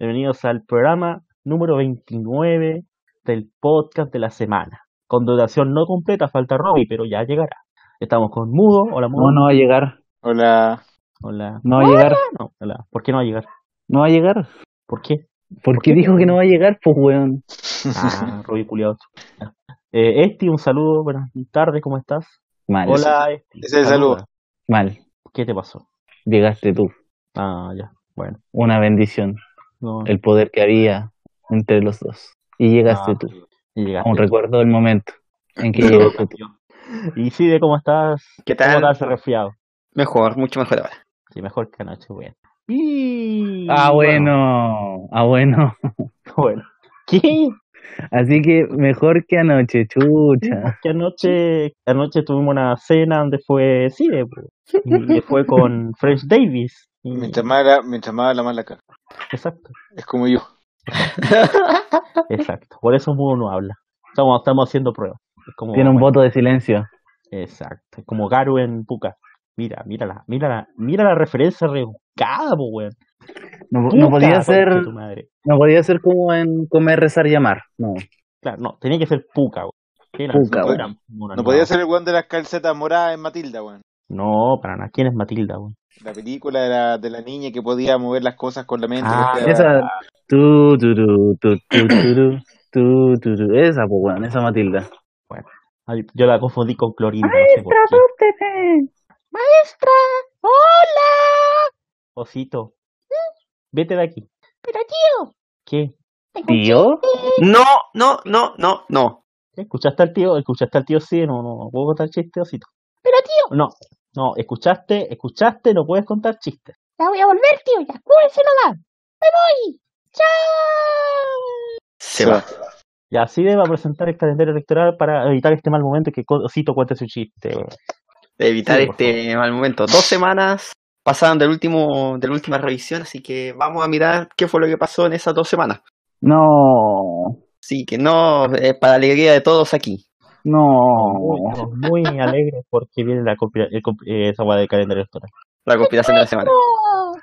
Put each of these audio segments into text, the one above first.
Bienvenidos al programa número 29 del podcast de la semana. Con duración no completa, falta Robbie, pero ya llegará. Estamos con Mudo. Hola, Mudo. No, no va a llegar. Hola. Hola. No va a llegar. No, hola. ¿Por qué no va a llegar? No va a llegar. ¿Por qué? Porque dijo que no va a llegar, pues weón. Ah, Robbie culiado. Eh, Esti, un saludo. Buenas tardes, ¿cómo estás? Mal. Hola, Esti. ese es el saludo. Mal. ¿Qué te pasó? Llegaste tú. Ah, ya. Bueno. Una bendición. No. El poder que había entre los dos. Y llegaste Ah, tú. y llegaste Aún tú. recuerdo el momento en que llegaste tú. Y sí, de cómo estás. ¿Qué ¿Cómo tal? te has resfriado? Mejor, mucho mejor ahora. Sí, mejor que anoche, bueno. Y... Ah, bueno. Ah, bueno. Bueno. ¿Qué? Así que mejor que anoche, chucha. Que anoche, anoche tuvimos una cena donde fue po. y fue con Fresh Davis. Mientras más, la, mientras más la más la caga. Exacto, Es como yo. exacto. Por eso Mudo no habla. Estamos, estamos haciendo pruebas. Es como, Tiene un bueno, voto de silencio. Exacto. Es como Garu en Puka. Mira, mira la, mira la, mira la referencia rebuscada, po, weón. No, podía ser, conche tu madre. no podía ser como en comer, rezar, llamar. No. Claro, no, tenía que ser Puka, weón. Puka, No weón. No podía ser el weón de las calcetas moradas en Matilda, weón. No, para nada. ¿Quién es Matilda, weón? La película de la, de la niña que podía mover las cosas con la mente. Ah, que Esa. Tu, tu, tu, tu, tu, tu, tu, tu, tu. Esa, pues, weón, esa Matilda. Ay, yo la confundí con Clorinda, no sé por qué. Maestra, hola. Osito, vete de aquí. Pero tío, ¿Qué? ¿Tío? chiste. No, no, no, no, no. ¿Escuchaste al tío? ¿Escuchaste al tío? Sí, no, no, ¿puedo contar chistes, Osito? Pero tío, No, no, escuchaste, escuchaste, no puedes contar chistes. ya voy a volver, tío. Ya cúrense nomás. Me voy. Chao. Se va. va. Y así debe presentar el calendario electoral para evitar este mal momento y que Osito cuente su chiste. evitar Sí, este mal momento. Dos semanas pasaron del último, de la última revisión, así que vamos a mirar qué fue lo que pasó en esas dos semanas. No. Así que no, eh, para alegría de todos aquí. No. Muy, estamos muy alegres porque viene la copia, el eh, esa hueá del calendario electoral. La conspiración de la semana. Oh,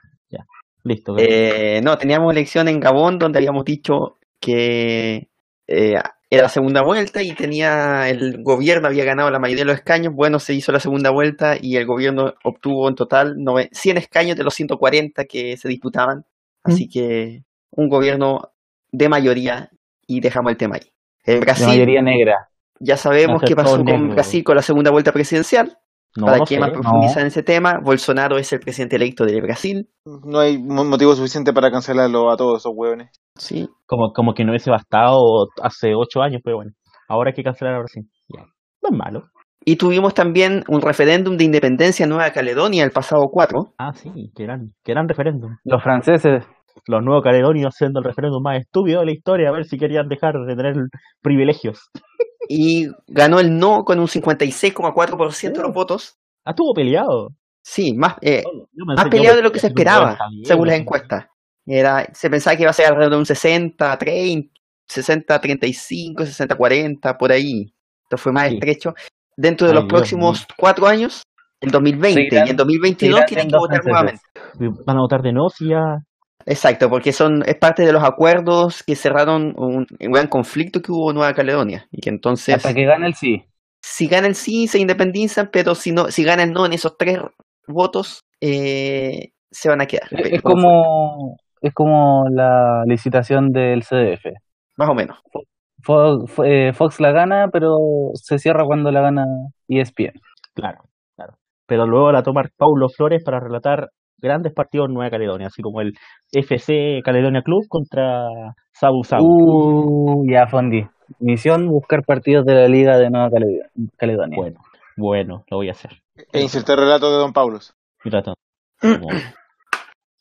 Listo. Eh, no, teníamos elección en Gabón donde habíamos dicho que eh, era la segunda vuelta y tenía el gobierno había ganado la mayoría de los escaños. Bueno, se hizo la segunda vuelta y el gobierno obtuvo en total nove- 100 escaños de los 140 que se disputaban. Así que un gobierno de mayoría y dejamos el tema ahí. En De Brasil, mayoría negra. Ya sabemos a qué pasó con. Brasil con la segunda vuelta presidencial. no, Para no quien sé. más profundiza en ese tema, Bolsonaro es el presidente electo de Brasil. No hay mo- motivo suficiente para cancelarlo a todos esos hueones. Sí, Como, como que no hubiese bastado hace ocho años, pero bueno. Ahora hay que cancelar ahora sí. Ya. No es malo. Y tuvimos también un referéndum de independencia en Nueva Caledonia el pasado 4. Ah, sí, que eran, que eran referéndum. Los franceses. Los nuevos caledonios haciendo el referéndum más estúpido de la historia, a ver si querían dejar de tener privilegios. Y ganó el no con un 56,4% de los votos. Ah, estuvo peleado. Sí, más, eh, más peleado de lo que se esperaba, 50 bien, según las encuestas. Era, se pensaba que iba a ser alrededor de un 60, 30, 60, 35, 60, 40, por ahí. Esto fue más Sí. estrecho. Dentro de Ay, los Dios próximos cuatro años, el 2020 Seguirán- y el 2022 seguirán tienen que votar nuevamente. Van a votar de no si ya. Exacto, porque son es parte de los acuerdos que cerraron un, un gran conflicto que hubo en Nueva Caledonia. Y que entonces, Hasta que gane el sí. si gana el sí, se independizan, pero si no, si gana el no en esos tres votos, eh, se van a quedar. Es es como, es como la licitación del CDF. Más o menos. Fox, eh, Fox la gana, pero se cierra cuando la gana ESPN. Claro, claro. Pero luego la toma Paulo Flores para relatar grandes partidos en Nueva Caledonia, así como el FC Caledonia Club contra Sabu Sabu. Uh, ya fondi. Misión buscar partidos de la Liga de Nueva Caled- Caledonia. Bueno, bueno, lo voy a hacer. E insertar relato de Don Paulos. Y tratando. Como-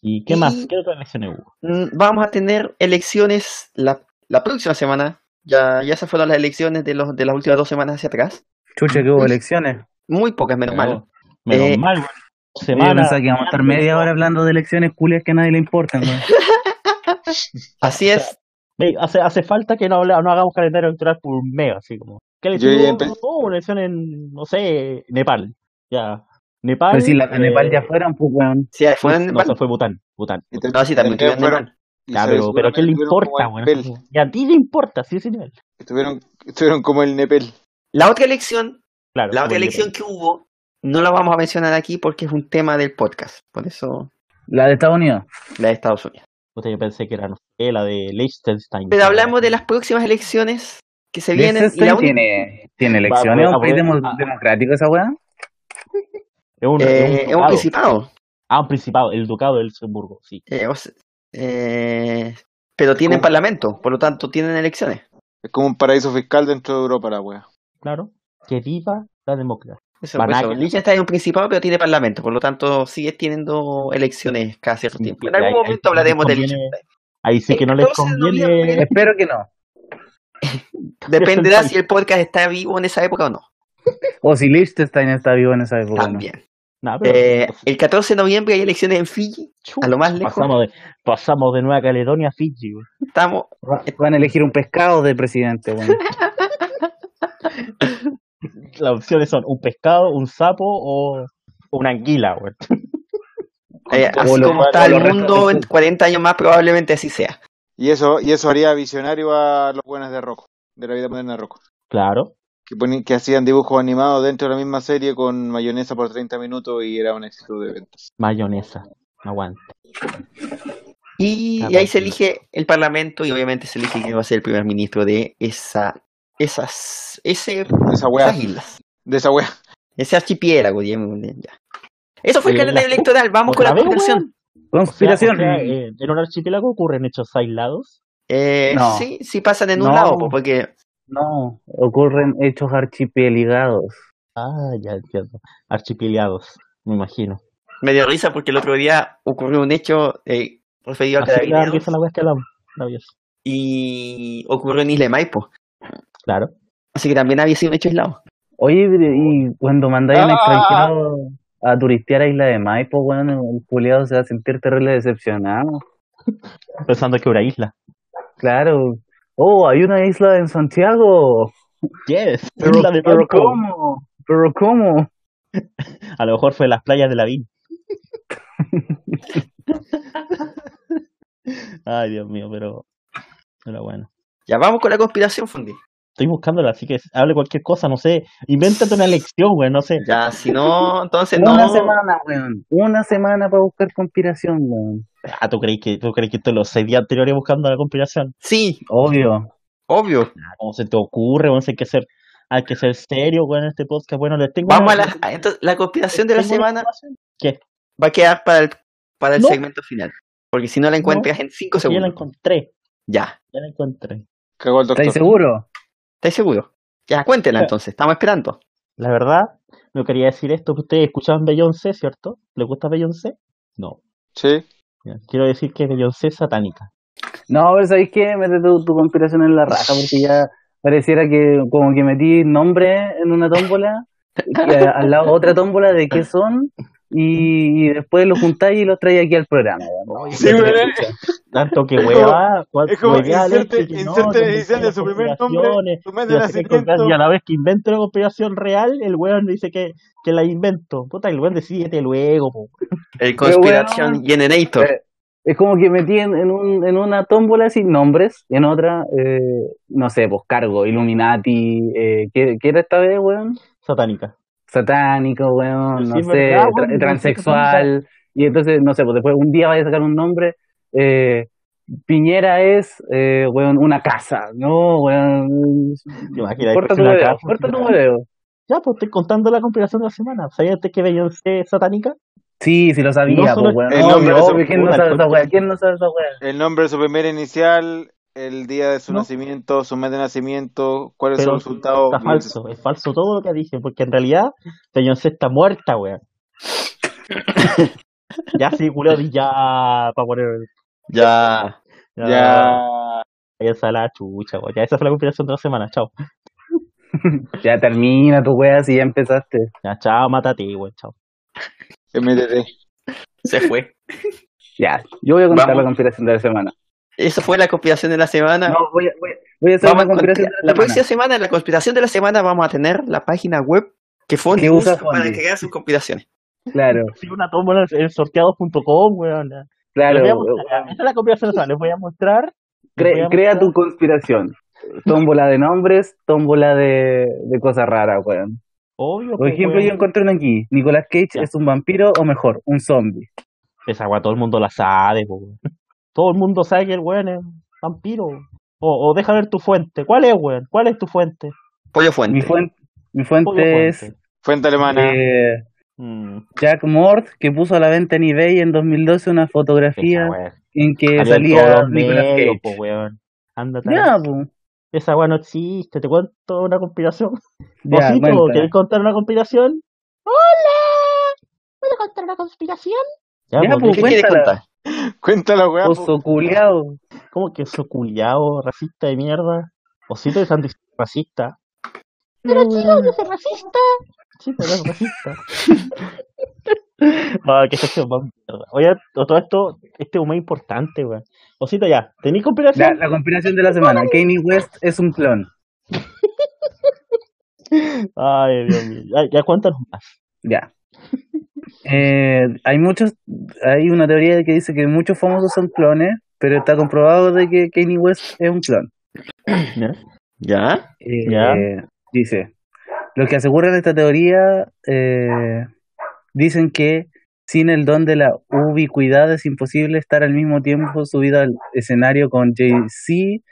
¿Y qué Y- más? ¿Qué otras elecciones hubo? Mm, Vamos a tener elecciones la, la próxima semana. Ya, ya se fueron las elecciones de, los, de las últimas dos semanas hacia atrás. Chucha, que hubo elecciones. Muy pocas, menos mal. Menos Eh, mal, bueno. Yo Semana. pensaba que íbamos a estar media hora hablando de elecciones culias que a nadie le importan. Así es. Hace, hace falta que no, habla- no hagamos calendario electoral por un mes, así como. ¿Qué Yo elección ya Oh, una elección en, no sé, Nepal. Ya. Nepal. Pero si de eh, Nepal ya fueron, pues weón. Sí, fue en No, Nepal. eso fue Bután. Bután. No, sí, también Nepal. Ya, pero, pero ¿a quién le importa, weón? Nepel. Y a ti le importa, sí, señor. Estuvieron, estuvieron como el Nepel. La otra elección, Claro. la otra el elección que hubo, no la vamos a mencionar aquí porque es un tema del podcast. Por eso, La de Estados Unidos. la de Estados Unidos. Puta, yo pensé que era, no sé, la de Liechtenstein. Pero hablamos de las próximas elecciones que se vienen. Y la tiene, tiene elecciones, un país democrático esa weá. Es un, eh, es un es un principado. Ah, un principado, el ducado de Luxemburgo, sí. Eh, o sea, eh, pero tienen parlamento, por lo tanto tienen elecciones. Es como un paraíso fiscal dentro de Europa, la wea. Claro. Que viva la democracia. Eso, Van a eso. que- Liechtenstein es un principado, pero tiene parlamento, por lo tanto sigue teniendo elecciones cada cierto tiempo. En Ahí- algún ahí momento les hablaremos de conviene- Liechtenstein. Ahí sí que no les 14 de conviene. Espero que no. Dependerá si el podcast está vivo en esa época o no. O si Liechtenstein está vivo en esa época. ¿no? También. Nah, pero- Eh, el 14 de noviembre hay elecciones en Fiji, a lo más lejos. pasamos de, pasamos de Nueva Caledonia a Fiji. Estamos, Va- Van a elegir un pescado de presidente. Las opciones son un pescado, un sapo o una anguila, güey. eh, así como está el mundo en resto- 40 años más, probablemente así sea. Y eso, y eso haría visionario a los buenos de Rocco, de la vida moderna de Rocco. Claro. Que, ponían- que hacían dibujos animados dentro de la misma serie con mayonesa por 30 minutos y era un éxito de ventas. Mayonesa. Aguante. Y, Ah, y ahí se elige el parlamento y obviamente se elige quién va a ser el primer ministro de esa, esas, ese, Esa wea, esas islas, de esa wea. ese archipiélago. digamos, ya. Eso fue el calendario la- electoral. Vamos con la ¿Otra vez, conspiración. weón? O sea, Conspiración. o sea, eh, en un archipiélago ocurren hechos aislados. Eh, No. Sí, sí pasan en un No. lado, po, porque No, ocurren hechos archipeligados. Ah, ya entiendo. Archipiélados, me imagino. me dio risa porque el otro día ocurrió un hecho eh, referido a carabineros la hablamos. Maravilloso. y ocurrió en Isla de Maipo. Claro. Así que también había sido un hecho aislado. Oye, y cuando mandáis a un Ah. extranjero a turistear a Isla de Maipo, weón, el culiado se va a sentir terrible decepcionado. Pensando que era isla. Claro. Oh, hay una isla en Santiago. Yes. Pero, isla de pero. ¿cómo? Pero ¿cómo? A lo mejor fue las playas de la Vin. Ay, Dios mío, pero. Pero bueno. Ya vamos con la conspiración, Fundi. Estoy buscándola, así que hable cualquier cosa, no sé. Invéntate una lección, güey, no sé. Ya, si no, entonces no. Una semana, weón. Una semana para buscar conspiración, weón. Ah, ¿tú crees que, tú crees que estoy los seis días anteriores buscando la conspiración? Sí, Obvio. obvio. Ah, ¿Cómo se te ocurre? Bueno, hay que ser, hay que ser serio, güey, en este podcast. Bueno, les tengo Vamos a la. Entonces, la conspiración de la semana. ¿Qué? va a quedar para el, para el No. segmento final. Porque si no la encuentras en 5 Ya la segundos. encontré, Ya. ya la encontré. Cagó el doctor. ¿Estáis seguro? Ya, cuéntenla Ya. entonces. Estamos esperando. La verdad, no quería decir esto, que ustedes escuchaban Beyoncé, ¿cierto? ¿Les gusta Beyoncé? No. Sí. Quiero decir que Beyoncé es satánica. No, pero ¿sabéis qué? Mete tu, tu conspiración en la raja, porque ya pareciera que como que metí nombre en una tómbola, y a- al lado otra tómbola de qué son, y, y después los juntáis y los traéis aquí al programa. weón. Sí. Tanto que hueva, Es como inserte, no, edición de su primer nombre, su mes y de nacimiento. Y a la vez que invento una conspiración real, el weón dice que, que la invento. Puta, el weón decídete luego, po. El Conspiración weón, Generator. Eh, Es como que metí en, en, un, en una tómbola sin nombres, y en otra, eh, no sé, pues cargo, Illuminati, eh, ¿qué, qué era esta vez, weón? Satánica. Satánico, weón, Sí, no sé, verdad, tra- weón, transexual, y entonces, no sé, pues después un día vaya a sacar un nombre, eh, Piñera es, eh, weón, una casa, no, weón, Imagina, corta tu video, casa, corta tu una- video. Ya, pues estoy contando la conspiración de la semana. ¿Sabías que Beyoncé es satánica? Sí, sí lo sabía, No pues, weón, el nombre de su- obvio, ¿quién no sabe esa weá? ¿Quién no sabe esa weá? El nombre de su primer inicial, el día de su No. nacimiento, su mes de nacimiento, cuál es Pero su resultado. Está falso, es falso todo lo que dije, porque en realidad Beyoncé está muerta, weón. ya sí, culeo, di ya, para poner. Ya. Ya. Esa la chucha, weón. Ya, esa fue la conspiración de la semana, chao. Ya termina tu weá si ya empezaste. Ya, chao, mátate, weón, chao. MTT. Se fue. Ya, yo voy a contar Vamos. la conspiración de la semana. Eso fue la conspiración de la semana. No, voy a, voy a- voy a hacer Vamos una conspiración de la la, próxima semana. en la conspiración de la semana, vamos a tener la página web que Fondi Que usa para Fondi. crear sus conspiraciones. Claro. Sí, una tómbola en sorteados.com, weón. Claro, Les voy a mostrar, esta es la conspiración de la semana. Les voy a mostrar. les cre- voy a crea mostrar- tu conspiración. Tómbola de nombres, tómbola de, de cosas raras, weón. Obvio. Por pues, ejemplo, weón. yo encontré una aquí. Nicolas Cage Ya. es un vampiro o mejor, un zombie. Esa agua todo el mundo la sabe, po, weón. Todo el mundo sabe que el weón es vampiro. O, o deja ver tu fuente. ¿Cuál es, weón? ¿Cuál es tu fuente? Pollo Mi fuente. fuente, mi Pollo fuente es fuente. Fuente alemana. eh, Mm, Jack Mort, que puso a la venta en eBay en 2012 una fotografía esa en que salía Nicolas Cage. po, weón. Ándate. Ya. Esa weón no existe. Te cuento una conspiración. Ya, Osito. ¿quieres contar una conspiración? ¡Hola! ¿Puedo contar una conspiración? Ya, pues, ¿Qué ¿qué- quieres contar? Cuéntala, weá. po. Oso culiao. ¿Cómo que eso culiao, racista de mierda? Osito es antirracista. Pero chico, yo soy racista. Sí, pero es racista. Ah, qué sección más mierda. Oye, todo esto, este es muy importante, weón. Osito, ya, ¿tenéis Ya, conspiración? la conspiración de la semana. Kanye West es un clon. Ay, Dios mío. Ya, ya cuéntanos más. Ya. Eh, hay muchos, hay una teoría que dice que muchos famosos son clones, pero está comprobado de que Kanye West es un clon. ¿Ya? ¿Ya? Eh, Ya. Dice, los que aseguran esta teoría eh, dicen que sin el don de la ubicuidad es imposible estar al mismo tiempo subido al escenario con Jay-Z,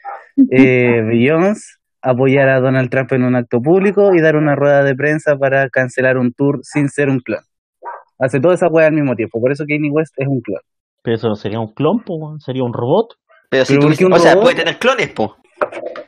eh, Beyoncé, apoyar a Donald Trump en un acto público y dar una rueda de prensa para cancelar un tour sin ser un clon. Hace toda esa weá al mismo tiempo, por eso Kanye West es un clon. Pero eso no sería un clon, po, sería un robot. Pero si Pero tú ¿por dices, qué un o sea, puede tener clones, po.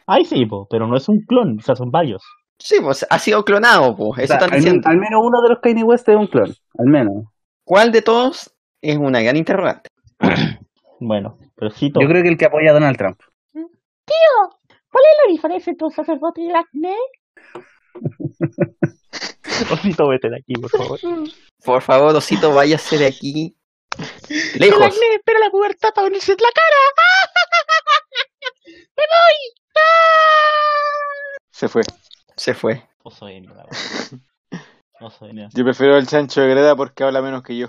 Ay, sí, po, pero no es un clon, o sea, son varios. Sí, pues ha sido clonado, po. Eso O sea, están al, diciendo. al menos uno de los Kanye West es un clon, al menos. ¿Cuál de todos es una gran interrogante? Bueno, pero Osito, Yo creo que el que apoya a Donald Trump. Tío, ¿cuál es la diferencia entre un sacerdote y el acné? Osito, vete de aquí, por favor. Por favor, Osito, váyase de aquí. El Lejos. acné espera la pubertad para venirse en la cara. ¡Me voy! ¡Ah! Se fue. Se fue. Oso de weón. Oso de. Yo prefiero el chancho de Greda porque habla menos que yo.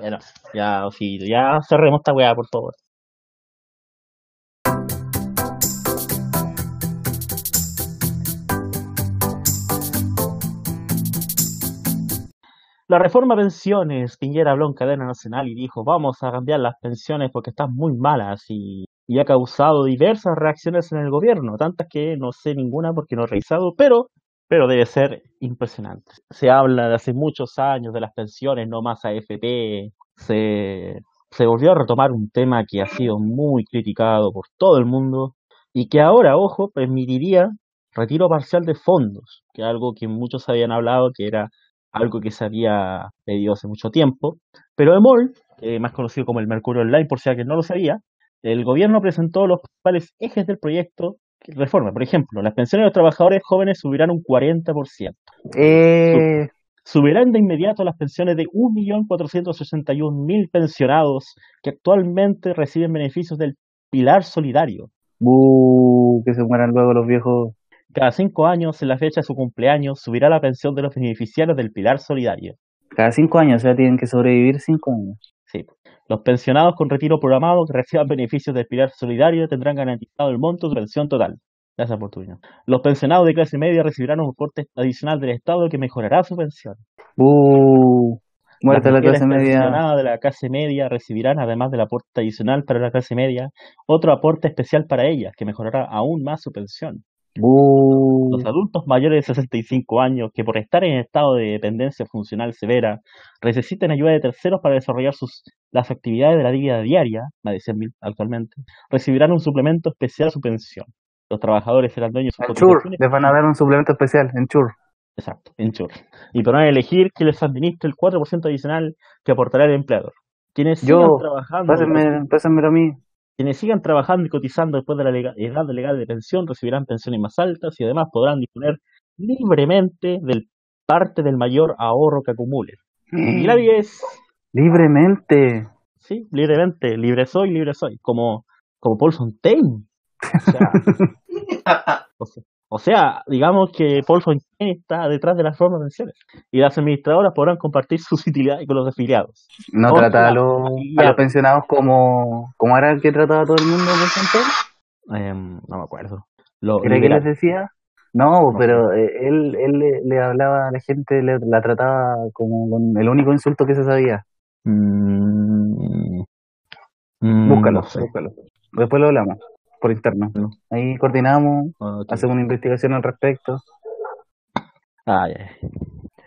Bueno, ya, Osito, ya cerremos esta weá, por favor. La reforma pensiones, Piñera habló en cadena nacional y dijo, vamos a cambiar las pensiones porque están muy malas y, y ha causado diversas reacciones en el gobierno, tantas que no sé ninguna porque no he revisado, pero, pero debe ser impresionante. Se habla de hace muchos años de las pensiones, no más AFP, se, se volvió a retomar un tema que ha sido muy criticado por todo el mundo y que ahora, ojo, permitiría retiro parcial de fondos, que algo que muchos habían hablado que era algo que se había pedido hace mucho tiempo. Pero EMOL, eh, más conocido como el Mercurio Online, por si alguien no lo sabía, el gobierno presentó los principales ejes del proyecto reforma. Por ejemplo, las pensiones de los trabajadores jóvenes subirán un 40%. Eh, Subirán de inmediato las pensiones de 1.461.000 pensionados que actualmente reciben beneficios del Pilar Solidario. bu, que se mueran luego los viejos. Cada cinco años, en la fecha de su cumpleaños, subirá la pensión de los beneficiarios del Pilar Solidario. Cada cinco años, o sea, tienen que sobrevivir cinco años. Sí. Los pensionados con retiro programado que reciban beneficios del Pilar Solidario tendrán garantizado el monto de su pensión total. Gracias por tu opinión. Los pensionados de clase media recibirán un aporte adicional del Estado que mejorará su pensión. Bu, muerta la clase media. pensionadas de la clase media recibirán, además del aporte adicional para la clase media, otro aporte especial para ellas que mejorará aún más su pensión. Los adultos mayores de 65 años que por estar en estado de dependencia funcional severa necesiten ayuda de terceros para desarrollar sus, las actividades de la vida diaria, más de 100.000 actualmente, recibirán un suplemento especial a su pensión. Los trabajadores serán dueños de sus en Chur, les van a dar un suplemento especial, en Chur. Exacto, en Chur. Y podrán elegir que les administre el 4% adicional que aportará el empleador. Quienes Yo, sigan trabajando, Pásenme, pásenmelo a mí. Quienes sigan trabajando y cotizando después de la lega- edad legal de pensión recibirán pensiones más altas y además podrán disponer libremente del parte del mayor ahorro que acumulen. Y la 10, Libremente. sí, libremente, libre soy, libre soy, como, como Paul Fontaine. O sea, o sea, O sea, digamos que Paul Fontaine está detrás de las formas de pensiones y las administradoras podrán compartir sus utilidades con los afiliados. No No, trata a los, a los pensionados como, como era el que trataba a todo el mundo, por ejemplo. Em, no me acuerdo. Lo, ¿Era que les decía? No, No. pero eh, él, él le, le hablaba a la gente, le- la trataba como con el único insulto que se sabía. Mm, mm, Búscalo, no sé. búscalo. Después lo hablamos por interno. No. Ahí coordinamos, Ok. hacemos una investigación al respecto. Ah, ya.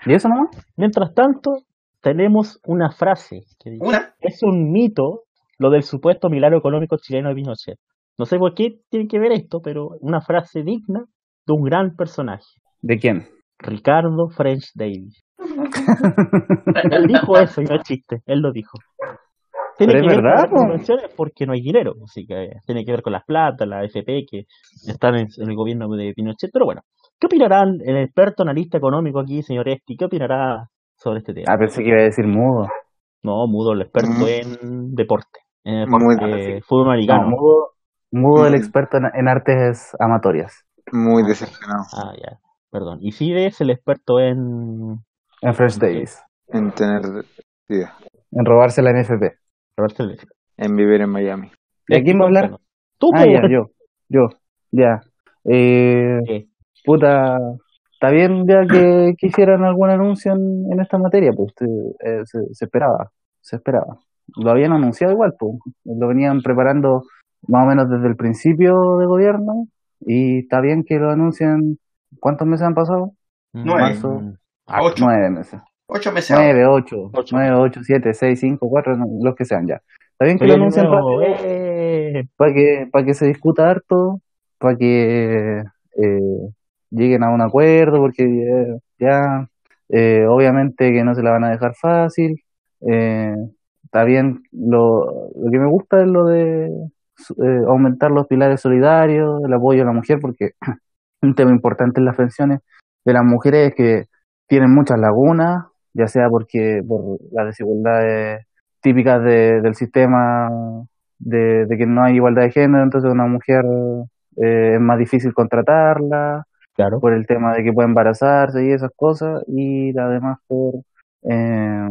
¿Y eso nomás? Mientras tanto, tenemos una frase que dice, Una, es un mito lo del supuesto milagro económico chileno de Pinochet. No sé por qué tiene que ver esto, pero una frase digna de un gran personaje, ¿De quién? Ricardo French Davis. Él dijo eso y no es chiste, él lo dijo. Tiene Pero que es ver verdad, con las porque no hay dinero, así que tiene que ver con las platas, la FP que están en, en el gobierno de Pinochet. Pero bueno, ¿qué opinarán el experto analista económico aquí, señor Esti? ¿Qué opinará sobre este tema? Ah, pensé que iba a decir mudo. No, Mudo, el experto Mm. en deporte, en Muy deporte, fútbol No, americano. mudo, el Mm. experto en, en artes amatorias. Muy decepcionado Ah, ya, perdón. Y Fide es el experto en En Fresh Davis. en tener En robarse la NFP. En vivir en Miami. ¿De quién va a hablar? Tú, Ah, ya, yo. Yo. Ya. Eh, ¿Qué? puta. Está bien ya que, que hicieran algún anuncio en, en esta materia, pues eh, se, se esperaba. Se esperaba. Lo habían anunciado igual, pues. Lo venían preparando más o menos desde el principio de gobierno. Y está bien que lo anuncien. ¿Cuántos meses han pasado? Nueve. Marzo. Ah, Ocho. Nueve meses. Ocho meses. ahora. Nueve, ocho, Ocho. nueve, ocho, siete, seis, cinco, cuatro, no, los que sean ya. Está bien que lo anuncien para nuevo, que, ¡eh! para que, para que se discuta harto, para que eh, lleguen a un acuerdo, porque eh, ya, eh, obviamente que no se la van a dejar fácil. Eh, está bien, lo, lo que me gusta es lo de eh, aumentar los pilares solidarios, el apoyo a la mujer, porque un tema importante en las pensiones de las mujeres es que tienen muchas lagunas, ya sea porque por las desigualdades típicas de- del sistema de, de que no hay igualdad de género, entonces una mujer eh, es más difícil contratarla, Claro. por el tema de que puede embarazarse y esas cosas, y además por eh,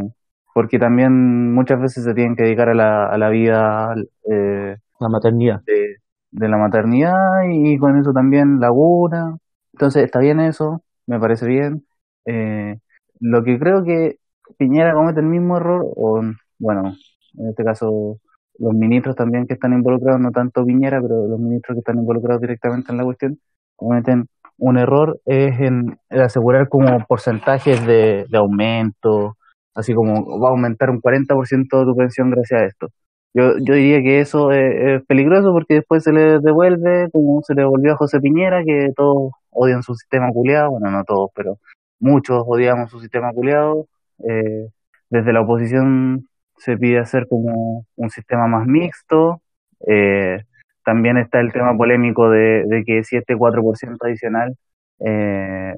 porque también muchas veces se tienen que dedicar a la, a la vida eh, La maternidad. de, de la maternidad y con eso también laguna. Entonces está bien eso, me parece bien. Eh, lo que creo que Piñera comete el mismo error, o bueno, en este caso los ministros también que están involucrados, no tanto Piñera, pero los ministros que están involucrados directamente en la cuestión, cometen un error es en, en asegurar como porcentajes de, aumento, así como va a aumentar un 40% de tu pensión gracias a esto. Yo, yo diría que eso es, es peligroso porque después se le devuelve, como se le devolvió a José Piñera, que todos odian su sistema culiado, bueno, no todos, pero muchos odiamos su sistema culiado. Eh, desde la oposición se pide hacer como un sistema más mixto. Eh, también está el tema polémico de, que si este 4% adicional eh,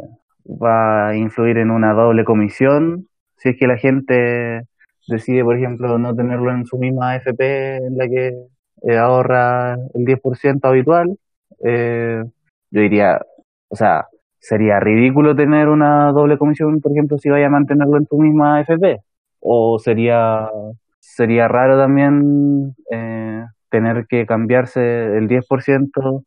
va a influir en una doble comisión, si es que la gente decide, por ejemplo, no tenerlo en su misma AFP en la que eh, ahorra el 10% habitual, yo diría, o sea, sería ridículo tener una doble comisión, por ejemplo, si vaya a mantenerlo en tu misma AFP, o sería, sería raro también eh, tener que cambiarse el 10%,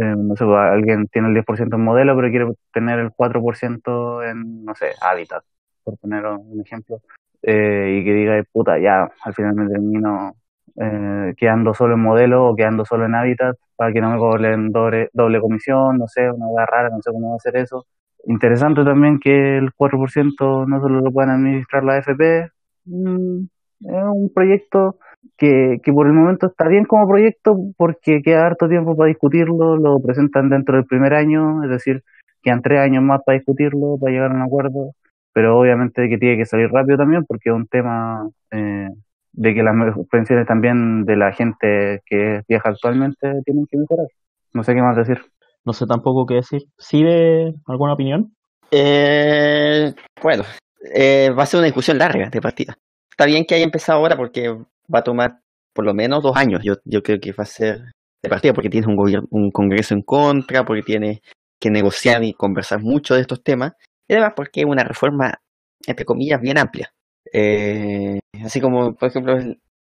eh, no sé, alguien tiene el 10% en modelo, pero quiere tener el 4% en, no sé, hábitat, por poner un ejemplo. Eh, y que diga, puta, ya, al final me termino eh, quedando solo en modelo o quedando solo en hábitat para que no me cobren doble, doble comisión, no sé, una hueá rara, no sé cómo va a hacer eso. Interesante también que el 4% no solo lo puedan administrar la AFP, mm, es un proyecto que, que por el momento está bien como proyecto porque queda harto tiempo para discutirlo, lo presentan dentro del primer año, es decir, quedan tres años más para discutirlo, para llegar a un acuerdo pero obviamente que tiene que salir rápido también porque es un tema eh, de que las pensiones también de la gente que viaja actualmente tienen que mejorar. No sé qué más decir. No sé tampoco qué decir. ¿Sí de alguna opinión? Eh, bueno, eh, va a ser una discusión larga de partida. Está bien que haya empezado ahora porque va a tomar por lo menos dos años. Yo, yo creo que va a ser de partida porque tiene un gobierno, un congreso en contra, porque tiene que negociar y conversar mucho de estos temas, y además porque es una reforma, entre comillas, bien amplia. Eh, así como, por ejemplo,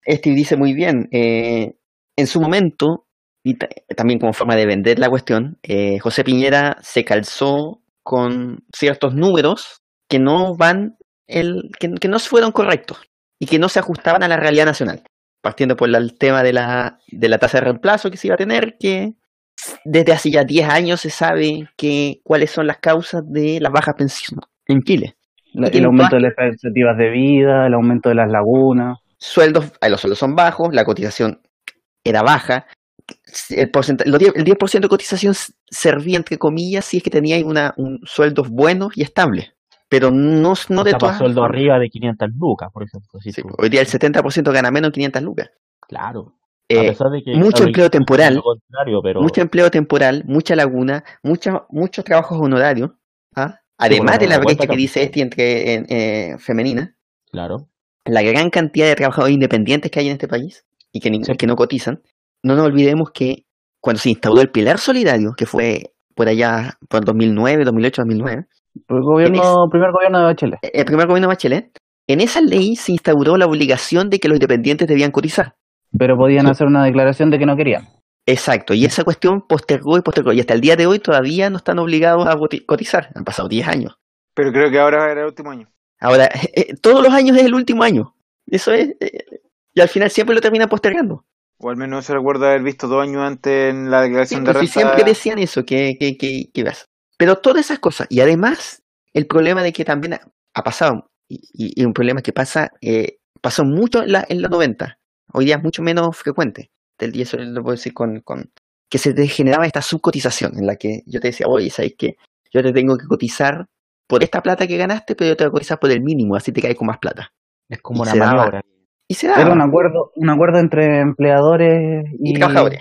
este dice muy bien, eh, en su momento, y ta- también como forma de vender la cuestión, eh, José Piñera se calzó con ciertos números que no van, el, que, no fueron correctos y que no se ajustaban a la realidad nacional. Partiendo por el tema de la, de la tasa de reemplazo que se iba a tener, que desde hace ya 10 años se sabe que, cuáles son las causas de las bajas pensiones en Chile. La- el en aumento de las expectativas de vida, el aumento de las lagunas. sueldos, eh, los sueldos son bajos, la cotización era baja, el, porcenta- los 10%, el 10% de cotización servía entre comillas si es que teníais una, un sueldos buenos y estables, pero no, no de todas sueldo arriba de 500 lucas, por ejemplo. si Sí, tú- hoy día el 70% gana menos de 500 lucas. Claro. Eh, a pesar de que mucho empleo temporal, lo contrario, pero mucho empleo temporal, mucha laguna, mucha, muchos trabajos honorarios, ¿ah? Además bueno, de la brecha que dice este entre eh, eh, femenina, claro. la gran cantidad de trabajadores independientes que hay en este país y que, ni- Sí. que no cotizan, no nos olvidemos que cuando se instauró el pilar solidario, que fue por allá por 2009, 2008, 2009, El gobierno, primer gobierno de Bachelet. el primer gobierno de Bachelet, en esa ley se instauró la obligación de que los independientes debían cotizar. Pero podían Sí. hacer una declaración de que no querían. Exacto, y esa cuestión postergó y postergó, y hasta el día de hoy todavía no están obligados a coti- cotizar, han pasado 10 años. Pero creo que ahora era el último año. Ahora, eh, todos los años es el último año, eso es, eh, y al final siempre lo terminan postergando. O al menos se recuerda haber visto dos años antes en la Sí, declaración de pues, sí, renta. siempre decían eso, que, que, que, que. Pero todas esas cosas, y además el problema de que también ha, ha pasado, y, y- un problema que pasa, eh, pasó mucho en, la, en los 90, hoy día es mucho menos frecuente, del día eso lo puedo decir con, con que se te generaba esta subcotización en la que yo te decía, oye, ¿sabes qué? Yo te tengo que cotizar por esta plata que ganaste, pero yo te voy a cotizar por el mínimo, así te caes con más plata. Es como Y una maniobra. Y se daba. Era un acuerdo, un acuerdo entre empleadores y, Y trabajadores.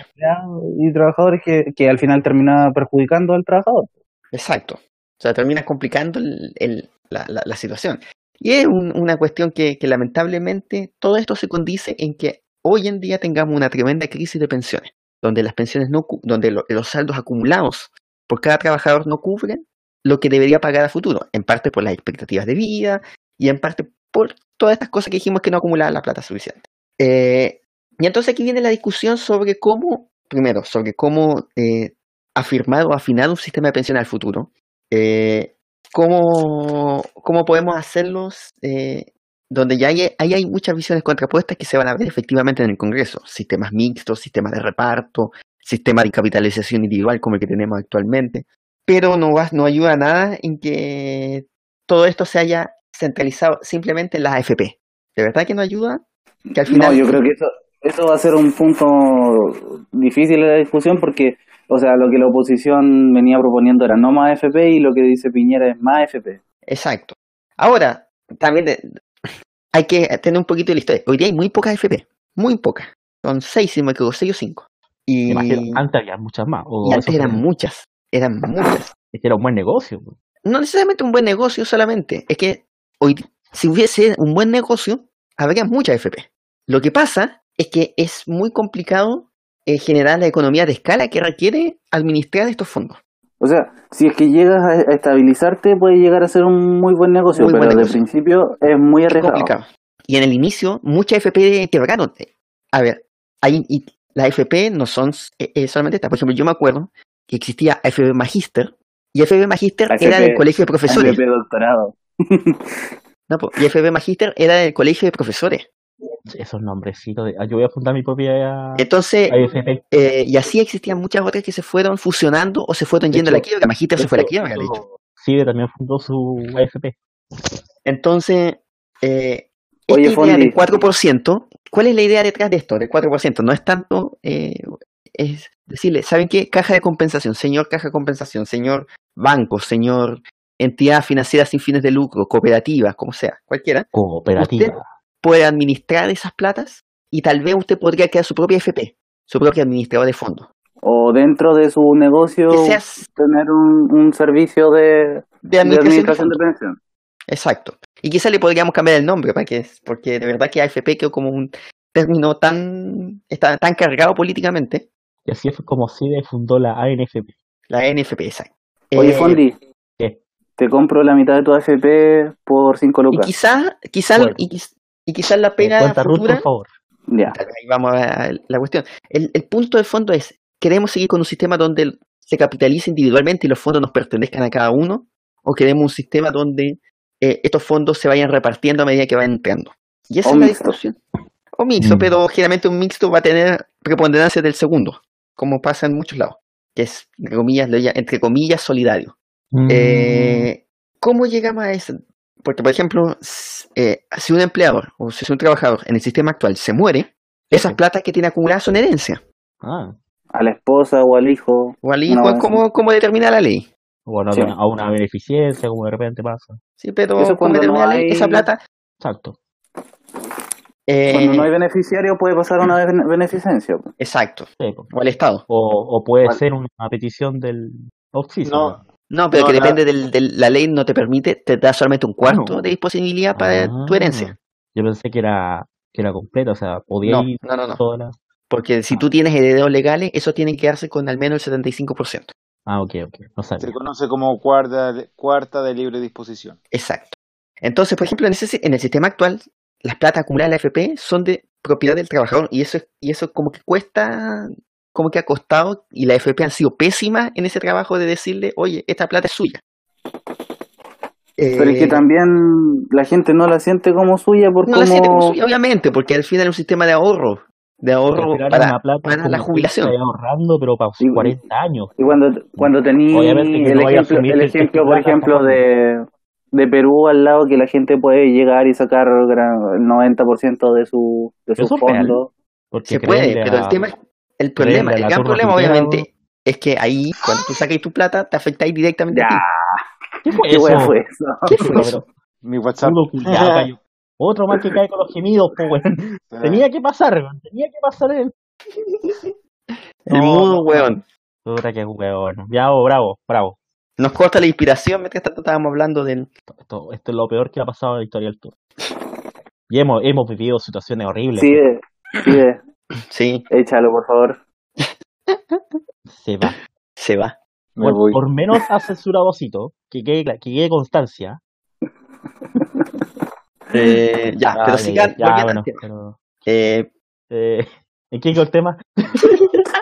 y trabajadores que, que al final terminaba perjudicando al trabajador. Exacto. O sea, terminas complicando el- el- la, la- la situación. Y es un- una cuestión que, que lamentablemente todo esto se condice en que hoy en día tengamos una tremenda crisis de pensiones, donde las pensiones no, donde lo- los saldos acumulados por cada trabajador no cubren lo que debería pagar a futuro, en parte por las expectativas de vida y en parte por todas estas cosas que dijimos que no acumulaban la plata suficiente. Eh, y entonces aquí viene la discusión sobre cómo, primero, sobre cómo eh, afirmar o afinar un sistema de pensiones al futuro, eh, cómo, cómo podemos hacerlos eh, donde ya hay, ahí hay muchas visiones contrapuestas que se van a ver efectivamente en el Congreso, sistemas mixtos, sistemas de reparto, sistema de capitalización individual como el que tenemos actualmente, pero no, va, no ayuda a nada en que todo esto se haya centralizado simplemente en las AFP. ¿De verdad que no ayuda? Que al final... No, yo creo que eso, eso va a ser un punto difícil de la discusión porque, o sea, lo que la oposición venía proponiendo era no más FP y lo que dice Piñera es más FP. Exacto. Ahora, también de- hay que tener un poquito de la historia. Hoy día hay muy pocas FP, muy pocas. Son seis, si me equivoco, seis o cinco. Y, Imagino, antes había muchas más. o y antes eran fue- muchas, eran muchas. es que era un buen negocio. pues. No necesariamente un buen negocio solamente, es que hoy, si hubiese un buen negocio, habría muchas FP. Lo que pasa es que es muy complicado eh, generar la economía de escala que requiere administrar estos fondos. O sea, si es que llegas a estabilizarte, puede llegar a ser un muy buen negocio, Muy pero buen de negocio. principio es muy Es arriesgado. complicado. Y en el inicio, muchas FP quebraron. A ver, hay, y las FP no son eh, eh, solamente estas. Por ejemplo, yo me acuerdo que existía FP Magister, y FP Magister era del colegio de profesores. FP doctorado. No, po, y FP Magister era del colegio de profesores. Esos nombrecitos. De, ah, yo voy a fundar mi propia Entonces, AFP. eh, y así existían muchas otras que se fueron fusionando o se fueron De yendo a la hecho- quiebra. Magister se fue a la hecho, quiebra, de hecho. CIDE también fundó su AFP. Entonces, eh, Oye, esta idea del 4%, ¿cuál es la idea detrás de esto? Del 4%, no es tanto, eh, es decirle, ¿saben qué? Caja de compensación, señor caja de compensación, señor banco, señor entidad financiera sin fines de lucro, cooperativa, como sea, cualquiera, Cooperativa. Puede administrar esas platas y tal vez usted podría crear su propia FP, su propio administrador de fondos. O dentro de su negocio Que seas tener un, un servicio de, administración, de administración de pensión. Exacto. Y quizá le podríamos cambiar el nombre, para que, porque de verdad que AFP quedó como un término tan, está tan cargado políticamente. Y así fue como CIDE fundó la ANFP. La NFP, exacto. Oye, Eh, Fondi, ¿Qué? te compro la mitad de tu AFP por 5 Y lucas. quizás, quizás, Bueno. y, quiz- y quizás la Eh, pega cuenta Ruth, futura por favor. Ya. Ahí vamos a la cuestión. El, el punto de fondo es, ¿queremos seguir con un sistema donde se capitalice individualmente y los fondos nos pertenezcan a cada uno? ¿O queremos un sistema donde eh, estos fondos se vayan repartiendo a medida que van entrando? Y esa O es la discusión. O mixto, Mm. pero generalmente un mixto va a tener preponderancia del segundo, como pasa en muchos lados, que es, comillas, entre comillas solidario. Mm. Eh, ¿Cómo llegamos a eso? Porque, por ejemplo, eh, si un empleador o si un trabajador en el sistema actual se muere, esas platas que tiene acumuladas son herencia. Ah, A la esposa o al hijo. O al hijo, buena ¿cómo, cómo determina la ley? bueno, Sí. a una beneficencia, como de repente pasa. Sí, pero Eso ¿cómo cuando determina no la ley? Esa plata. Exacto. eh, Cuando no hay beneficiario puede pasar a una bene- beneficencia. pues. Exacto. Sí, po. O al Estado. o, o puede Vale. ser una petición del auxilio. No, No, pero No, que la- depende del, del- la ley, no te permite, te da solamente un cuarto no. de disponibilidad para tu Ah, herencia. Yo pensé que era que era completa, o sea, podía No, ir no, no, no. toda la... Porque si Ah. tú tienes herederos legales, eso tiene que quedarse con al menos el 75%. Ah, ok, ok, no se sabía. conoce como cuarta, cuarta de libre disposición. Exacto. Entonces, por ejemplo, en, ese, en el sistema actual, las plata acumuladas en la FP son de propiedad del trabajador y eso, es- y eso como que cuesta, como que ha costado y la FP han sido pésimas en ese trabajo de decirle, oye, esta plata es suya. Pero es que Eh, también la gente no la siente como suya por no cómo... la siente como suya, obviamente, porque al final es un sistema de ahorro, de ahorro para, plata la jubilación. ahorrando, pero para Y- 40 años. Y cuando, cuando tení el no ejemplo, el ejemplo por ejemplo, de, de Perú al lado, que la gente puede llegar y sacar el 90% de su, de fondos. Porque Se puede, pero a- el tema es, el problema, a el gran problema obviamente es que ahí, cuando tú sacas tu plata, te afecta ahí directamente a Ya, ti. ¿Qué fue ¿qué eso? wea fue eso? ¿Qué fue Pero- eso? Mi WhatsApp. Otro más que cae con los gemidos, pues, weón. Tenía que pasar, weón. Tenía que pasar el... El mudo, weón. Puta que weón. Bravo, bravo, bravo. Nos corta la inspiración mientras tanto estábamos hablando del... Esto, esto es lo peor que ha pasado en la historia del tour. Y hemos, hemos vivido situaciones horribles. Sigue, sigue, Sí, échalo por favor. Se va. se va. Me Por, voy. por menos ha censurado Osito, que quede, que quede constancia. Eh, ya, Ah, pero sigan ya, bueno, pero, Eh, eh, ¿En qué quedó el tema?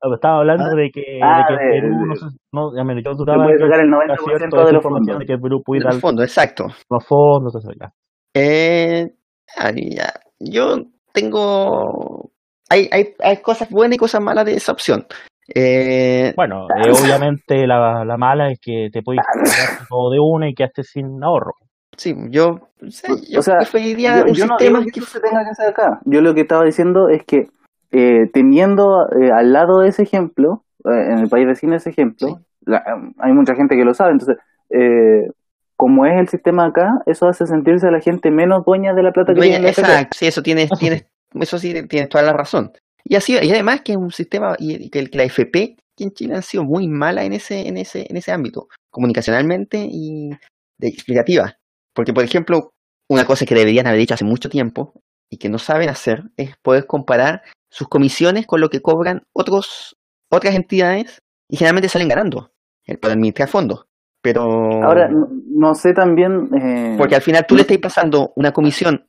Ah, Estaba hablando de que, Ah, de que de- Perú, de- no sé, no, ya me yo Se dudaba puede sacar el era 90% cierta de los fondos. de que Perú pudiera el dar fondo, exacto. los fondos, eso ya. Eh, ah, ya. Yo tengo... Hay, hay, hay cosas buenas y cosas malas de esa opción. Eh, Bueno, eh, obviamente la, la mala es que te puedes quedar todo de una y quedaste sin ahorro. sí, yo, o sea, yo O sea, preferiría Yo, un yo no sistema que que... se tenga que hacer acá. Yo lo que estaba diciendo es que eh, teniendo eh, al lado de ese ejemplo, eh, en el país vecino ese ejemplo, Sí. la- hay mucha gente que lo sabe. Entonces, eh, como es el sistema acá, eso hace sentirse a la gente menos dueña de la plata que Dueña- tiene exacto, sí, eso tienes, tienes, eso sí tienes toda la razón. Y así, y además que es un sistema, y, que, que la FP aquí en Chile han sido muy mala en ese, en ese, en ese ámbito, comunicacionalmente y de explicativa. Porque, por ejemplo, una cosa que deberían haber dicho hace mucho tiempo y que no saben hacer es poder comparar sus comisiones con lo que cobran otros, otras entidades y generalmente salen ganando el para administrar fondos. Pero Ahora, no, sé también... eh, porque al final tú le estás pasando una comisión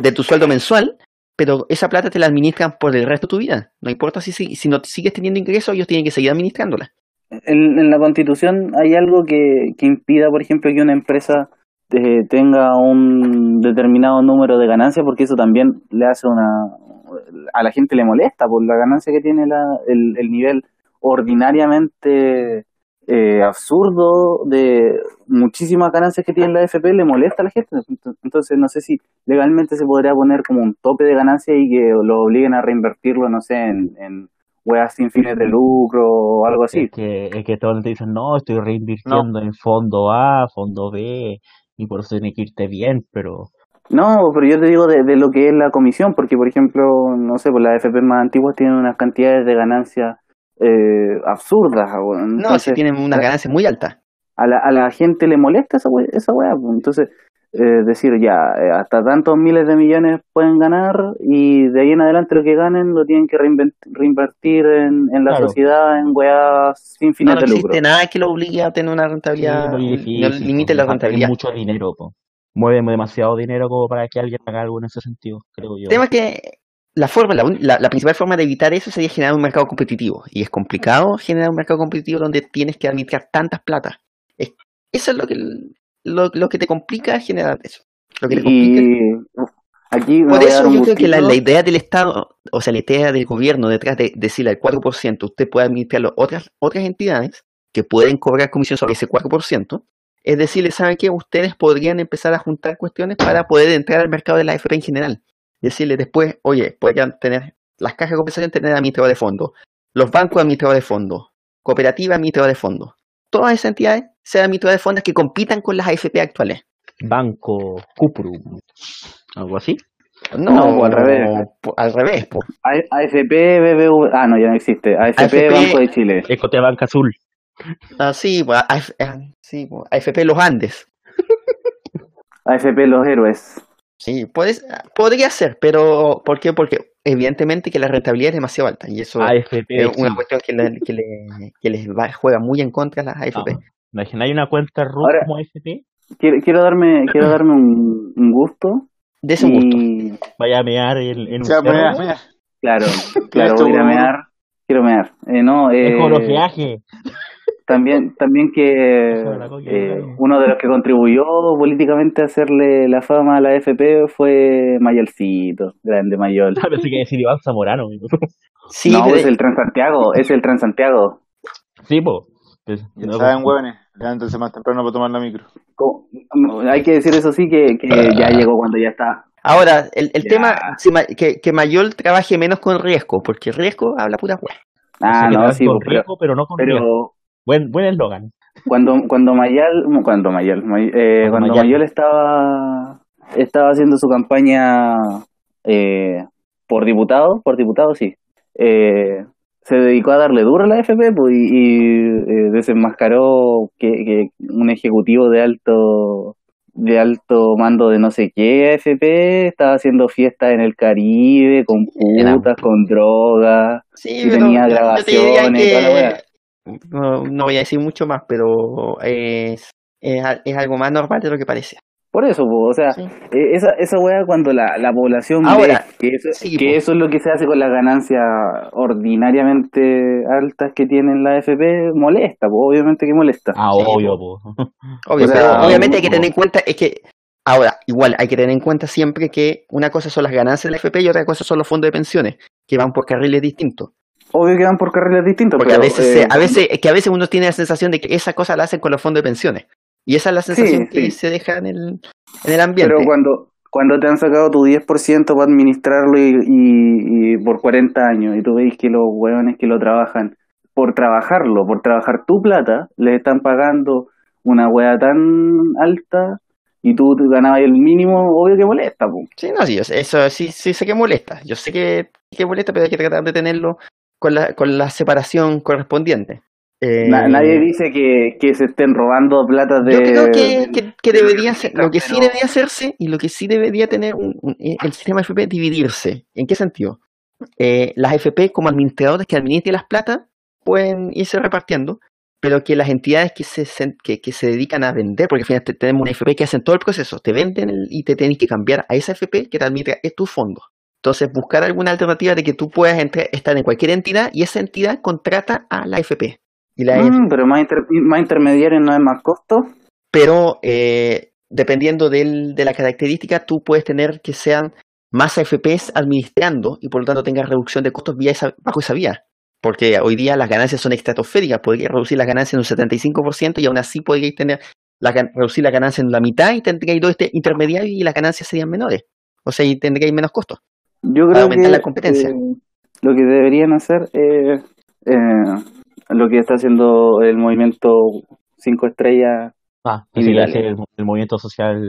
de tu sueldo mensual, pero esa plata te la administran por el resto de tu vida. No importa si, si, si no sigues teniendo ingresos, ellos tienen que seguir administrándola. en, en la constitución hay algo que, que impida, por ejemplo, que una empresa eh, tenga un determinado número de ganancias, porque eso también le hace una... a la gente le molesta por la ganancia que tiene la, el, el nivel ordinariamente eh, absurdo de muchísimas ganancias que tiene la FP, le molesta a la gente. Entonces no sé si legalmente se podría poner como un tope de ganancia y que lo obliguen a reinvertirlo, no sé, en... en weas sin fines de lucro o algo así. Es que, es que todos te dicen, no, estoy reinvirtiendo en fondo A, fondo B, y por eso tiene que irte bien, pero No, pero yo te digo de, de lo que es la comisión, porque por ejemplo, no sé, pues las FP más antiguas tienen unas cantidades de ganancias eh, absurdas. weón. No, si Entonces, tienen una ganancia muy alta. a la, a la gente le molesta esa we- esa weá. pues. Entonces, eh, decir ya, eh, hasta tantos miles de millones pueden ganar y de ahí en adelante lo que ganen lo tienen que reinvertir en, en la Claro. sociedad en weas sin No, fines no de lucro. existe nada que lo obligue a tener una Sí, rentabilidad, no difícil, limite la rentabilidad. mucho dinero, po. Mueven demasiado dinero como para que alguien haga algo en ese sentido, creo yo. El tema es que la forma, la, la- la principal forma de evitar eso sería generar un mercado competitivo. Y es complicado generar un mercado competitivo donde tienes que administrar tantas plata. Es- eso es lo que lo, lo que te complica generar eso. Lo que te complica Y aquí Por eso yo creo que la, la idea del Estado, o sea, la idea del gobierno detrás de decirle al 4%, usted puede administrarlo a otras, otras entidades que pueden cobrar comisión sobre ese 4%, es decirle, ¿saben qué? Ustedes podrían empezar a juntar cuestiones para poder entrar al mercado de la AFP en general. Decirle después, oye, podrían tener las cajas de compensación, tener administradores de fondos, los bancos administradores de fondos, cooperativas administradores de fondos. Todas esas entidades sean administradores de fondos que compitan con las AFP actuales. Banco, Cuprum, algo así. No, No, pues, al revés. al revés, po. AFP, BBV, ah, no, ya no existe. AFP, AFP. Banco de Chile. Ecotea Banca Azul. Ah, sí, pues, AF ah, sí, AFP Los Andes. AFP, Los Héroes. Sí, puedes, podría ser, pero ¿por qué? Porque evidentemente que la rentabilidad es demasiado alta y eso AFP. es una sí. cuestión que, le- que, le- que les va- juega muy en contra a las AFP. Ah, ¿Imagináis una cuenta RUT Ahora- como AFP? Quiero, quiero darme, quiero darme un, un gusto. De ese gusto. Vaya a mear en, en un O sea, claro, claro, voy a mear. Quiero mear. Eh, no, eh. También, también que eh, uno de los que contribuyó políticamente a hacerle la fama a la AFP fue Mayolcito, grande Mayol. Pensé que decir Iván Zamorano. Sí, no, pero- es el Transantiago, es el Transantiago. Sí, po. Pues, Ya no, saben, pues, huevones. Levántense más temprano para tomar la micro. Co- Hay que decir eso sí que, que ya llegó cuando ya está. Ahora, el, el Ya. tema, que, que Mayol trabaje menos con riesgo, porque riesgo habla pura hueá. Ah, no, sí, con pero, riesgo, pero no con riesgo. Buen, buen eslogan. cuando cuando Mayal cuando Mayal May- eh, Cuando cuando Mayal. Mayol estaba estaba haciendo su campaña eh, por diputado por diputado sí eh, se dedicó a darle duro a la FP pues, y, y, eh, desenmascaró que, que un ejecutivo de alto de alto mando de no sé qué AFP estaba haciendo fiestas en el Caribe con putas con drogas Sí, Y tenía yo- yo te diría grabaciones y toda la. No, no voy a decir mucho más, pero es, es, al- es algo más normal de lo que parece. Por eso, po, o sea, Sí. eh, esa, esa weá cuando la, la población Ahora, ve que, eso, sí, que po. eso es lo que se hace con las ganancias ordinariamente altas que tienen la FP, molesta, po, obviamente que molesta. Ah, Sí, obvio, po. Obvio, O sea, pero obviamente hay que tener en cuenta, es que, ahora, igual, hay que tener en cuenta siempre que una cosa son las ganancias de la FP y otra cosa son los fondos de pensiones, que van por carriles distintos. Obvio que van por carriles distintos, Porque pero, a veces, eh, a veces, es que a veces uno tiene la sensación de que esa cosa la hacen con los fondos de pensiones. Y esa es la sensación Sí, que sí. se deja en el, en el ambiente. pero cuando cuando te han sacado tu 10% para administrarlo y, y, y por 40 años y tú veis que los hueones que lo trabajan por trabajarlo, por trabajar tu plata, les están pagando una hueá tan alta y tú ganabas el mínimo, obvio que molesta, po. Sí, no, sí, eso sí, sí sé que molesta. Yo sé que, que molesta, pero hay que tratar de tenerlo con la, con la separación correspondiente. Eh, Na- nadie dice que, que se estén robando plata de... Yo creo que, que, que de- debería ser, lo que sí debería hacerse y lo que sí debería tener un- un- eh, el sistema FP dividirse. ¿En qué sentido? Eh, las FP como administradores que administren las plata pueden irse repartiendo, pero que las entidades que se, que, que se dedican a vender, porque al final te- tenemos una FP que hacen todo el proceso, te venden el- y te tienes que cambiar a esa FP que te administra es tu fondo. Entonces, buscar alguna alternativa de que tú puedas entrar- estar en cualquier entidad y esa entidad contrata a la FP. Y la Mm, pero más, inter- más intermediario no es más costo. pero eh, dependiendo del- de la característica, tú puedes tener que sean más AFPs administrando y por lo tanto tengas reducción de costos vía esa- bajo esa vía. Porque hoy día las ganancias son estratosféricas, podrías reducir las ganancias en un 75% y aún así podríais tener la, reducir la ganancia en la mitad y tendríais dos este intermediarios y las ganancias serían menores. O sea, y tendríais menos costos. Yo creo aumentar que la competencia. eh, lo que deberían hacer es eh, lo que está haciendo el movimiento 5 estrellas. Ah, Y el, el movimiento social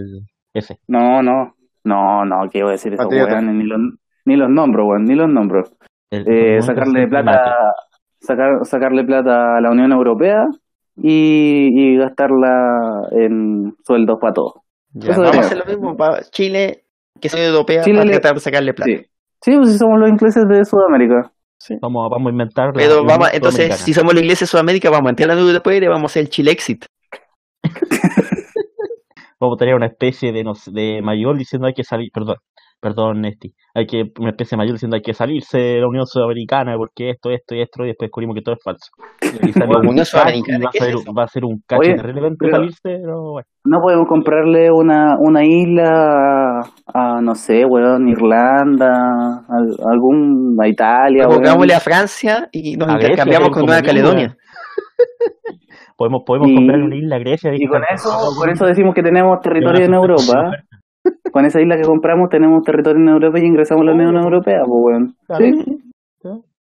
F. No, no, no, no, ¿qué voy a decir Patriota. weones? Ni los, ni los nombro, weón, ni los nombro. El- Eh, sacarle plata, sacar, sacarle plata a la Unión Europea y, y gastarla en sueldos para todos. Ya, Eso vamos a debería. hacer lo mismo para Chile, que es Unión Europea, Chile para le- tratar de sacarle plata. Sí. Sí, pues si somos los ingleses de Sudamérica. Vamos, vamos a inventar. la Pero vamos, entonces, si somos los ingleses de Sudamérica, vamos a entrar a la Unión Europea y vamos a hacer el Chile Exit. Vamos a tener una especie de, no sé, de mayor diciendo hay que salir, perdón, perdón, Nesti, hay que, una especie mayor diciendo hay que salirse de la Unión Sudamericana porque esto, esto y esto, y después descubrimos que todo es falso. Y Bueno, Unión Sudamericana, y va a ¿qué es ser, va a ser un cacho irrelevante salirse, pero bueno. No podemos comprarle una, una isla a, a, no sé, weón, Irlanda, a, algún, a Italia. Pongámosle a Francia y nos intercambiamos con Nueva Caledonia. Podemos, podemos Y- comprarle una isla a Grecia. Y con dejar- eso, por eso decimos que tenemos territorio en Europa. Con esa isla que compramos tenemos territorio en Europa y ingresamos a la Unión Europea, pues weón. Claro. Sí.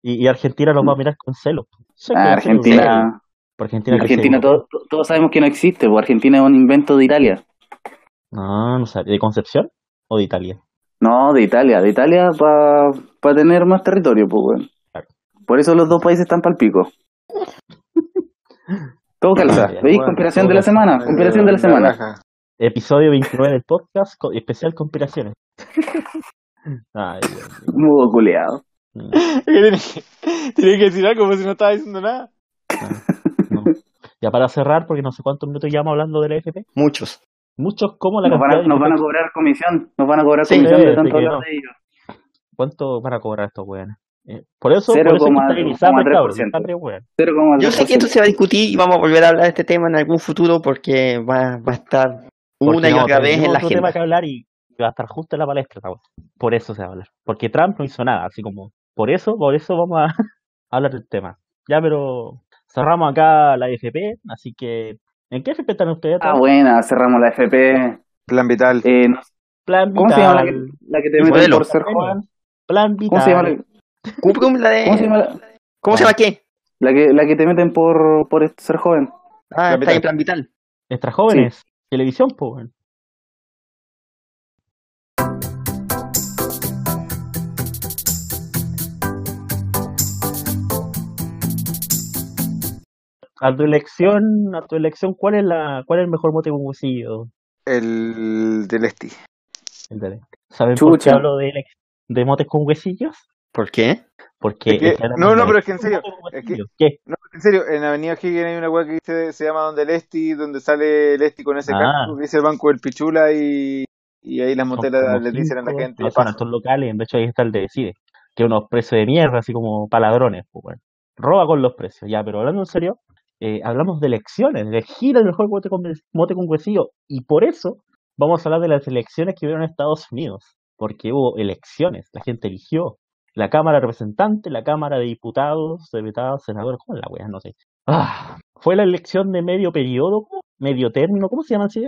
Y, y Argentina nos va a mirar con celo. Sé Ah, Argentina, Argentina, Argentina todo- todos sabemos que no existe, pues Argentina es un invento de Italia. No, no sé, ¿de Concepción o de Italia? No, de Italia, de Italia para tener más territorio, pues weón. Claro. Por eso los dos países están pal pico. Todo calza. ¿Veis? bueno, Conspiración de la semana. Conspiración de la semana. Episodio 29 del podcast, co- especial conspiraciones. Ay, Dios mío. Mudo culeado. Mm, Tiene que, decir algo como si no estaba diciendo nada. no. Ya para cerrar, porque no sé cuántos minutos llevamos hablando de la FP. Muchos. Muchos como la Nos van, a, nos van a cobrar comisión. Nos van a cobrar Sí, comisión sí, de tanto sí que hablar no. de ellos. ¿Cuánto van a cobrar estos weones? Eh, por eso, por eso es que 0,3%. está bien Isapre, cabrón. Isapre, weón. 0,3%. Yo sé que esto se va a discutir y vamos a volver a hablar de este tema en algún futuro porque va, va a estar una y otra vez en la otro tema agenda. que hablar y va a estar justo en la palestra. Por eso se va a hablar. Porque Trump no hizo nada, así como, por eso, por eso vamos a hablar del tema. Ya, pero cerramos acá la FP, así que, ¿en qué FP están ustedes? Ah, buena, cerramos la FP. Plan vital. Eh, no- Plan ¿Cómo se llama la que, Vital. la que te meten por ser joven? Plan Vital. ¿Cómo se llama la, Cuprum, la de- cómo se llama la, ¿Cómo se llama qué? la que, la que te meten por, por ser joven? Ah, Plan está en Vital. plan vital. Extra jóvenes. Televisión, pues. A tu elección, a tu elección, ¿cuál es la, cuál es el mejor mote con huesillo? El del Esti. El de- ¿Saben por qué hablo de, de motes con huesillos? ¿Por qué? Porque Es que- no, no, pero es que en serio, es que- en serio, en Avenida Higgins hay una weá que dice- se llama Donde el Esti, donde sale el Esti con ese Ah. casco, que dice el banco del Pichula y, y ahí las motelas les dicen a la gente. no, ya son estos locales, de hecho ahí está el de Decide, que unos precios de mierda, así como para ladrones, pues bueno. Roba con los precios, ya, pero hablando en serio, eh, hablamos de elecciones, de elegir el mejor mote con, mote con huesillo, y por eso vamos a hablar de las elecciones que hubieron en Estados Unidos, porque hubo elecciones, la gente eligió, la Cámara de Representantes, la Cámara de Diputados, diputados, senadores, ¿cómo es la wea? No sé. Ah, fue la elección de medio periodo, ¿cómo? medio término, ¿cómo se llama así?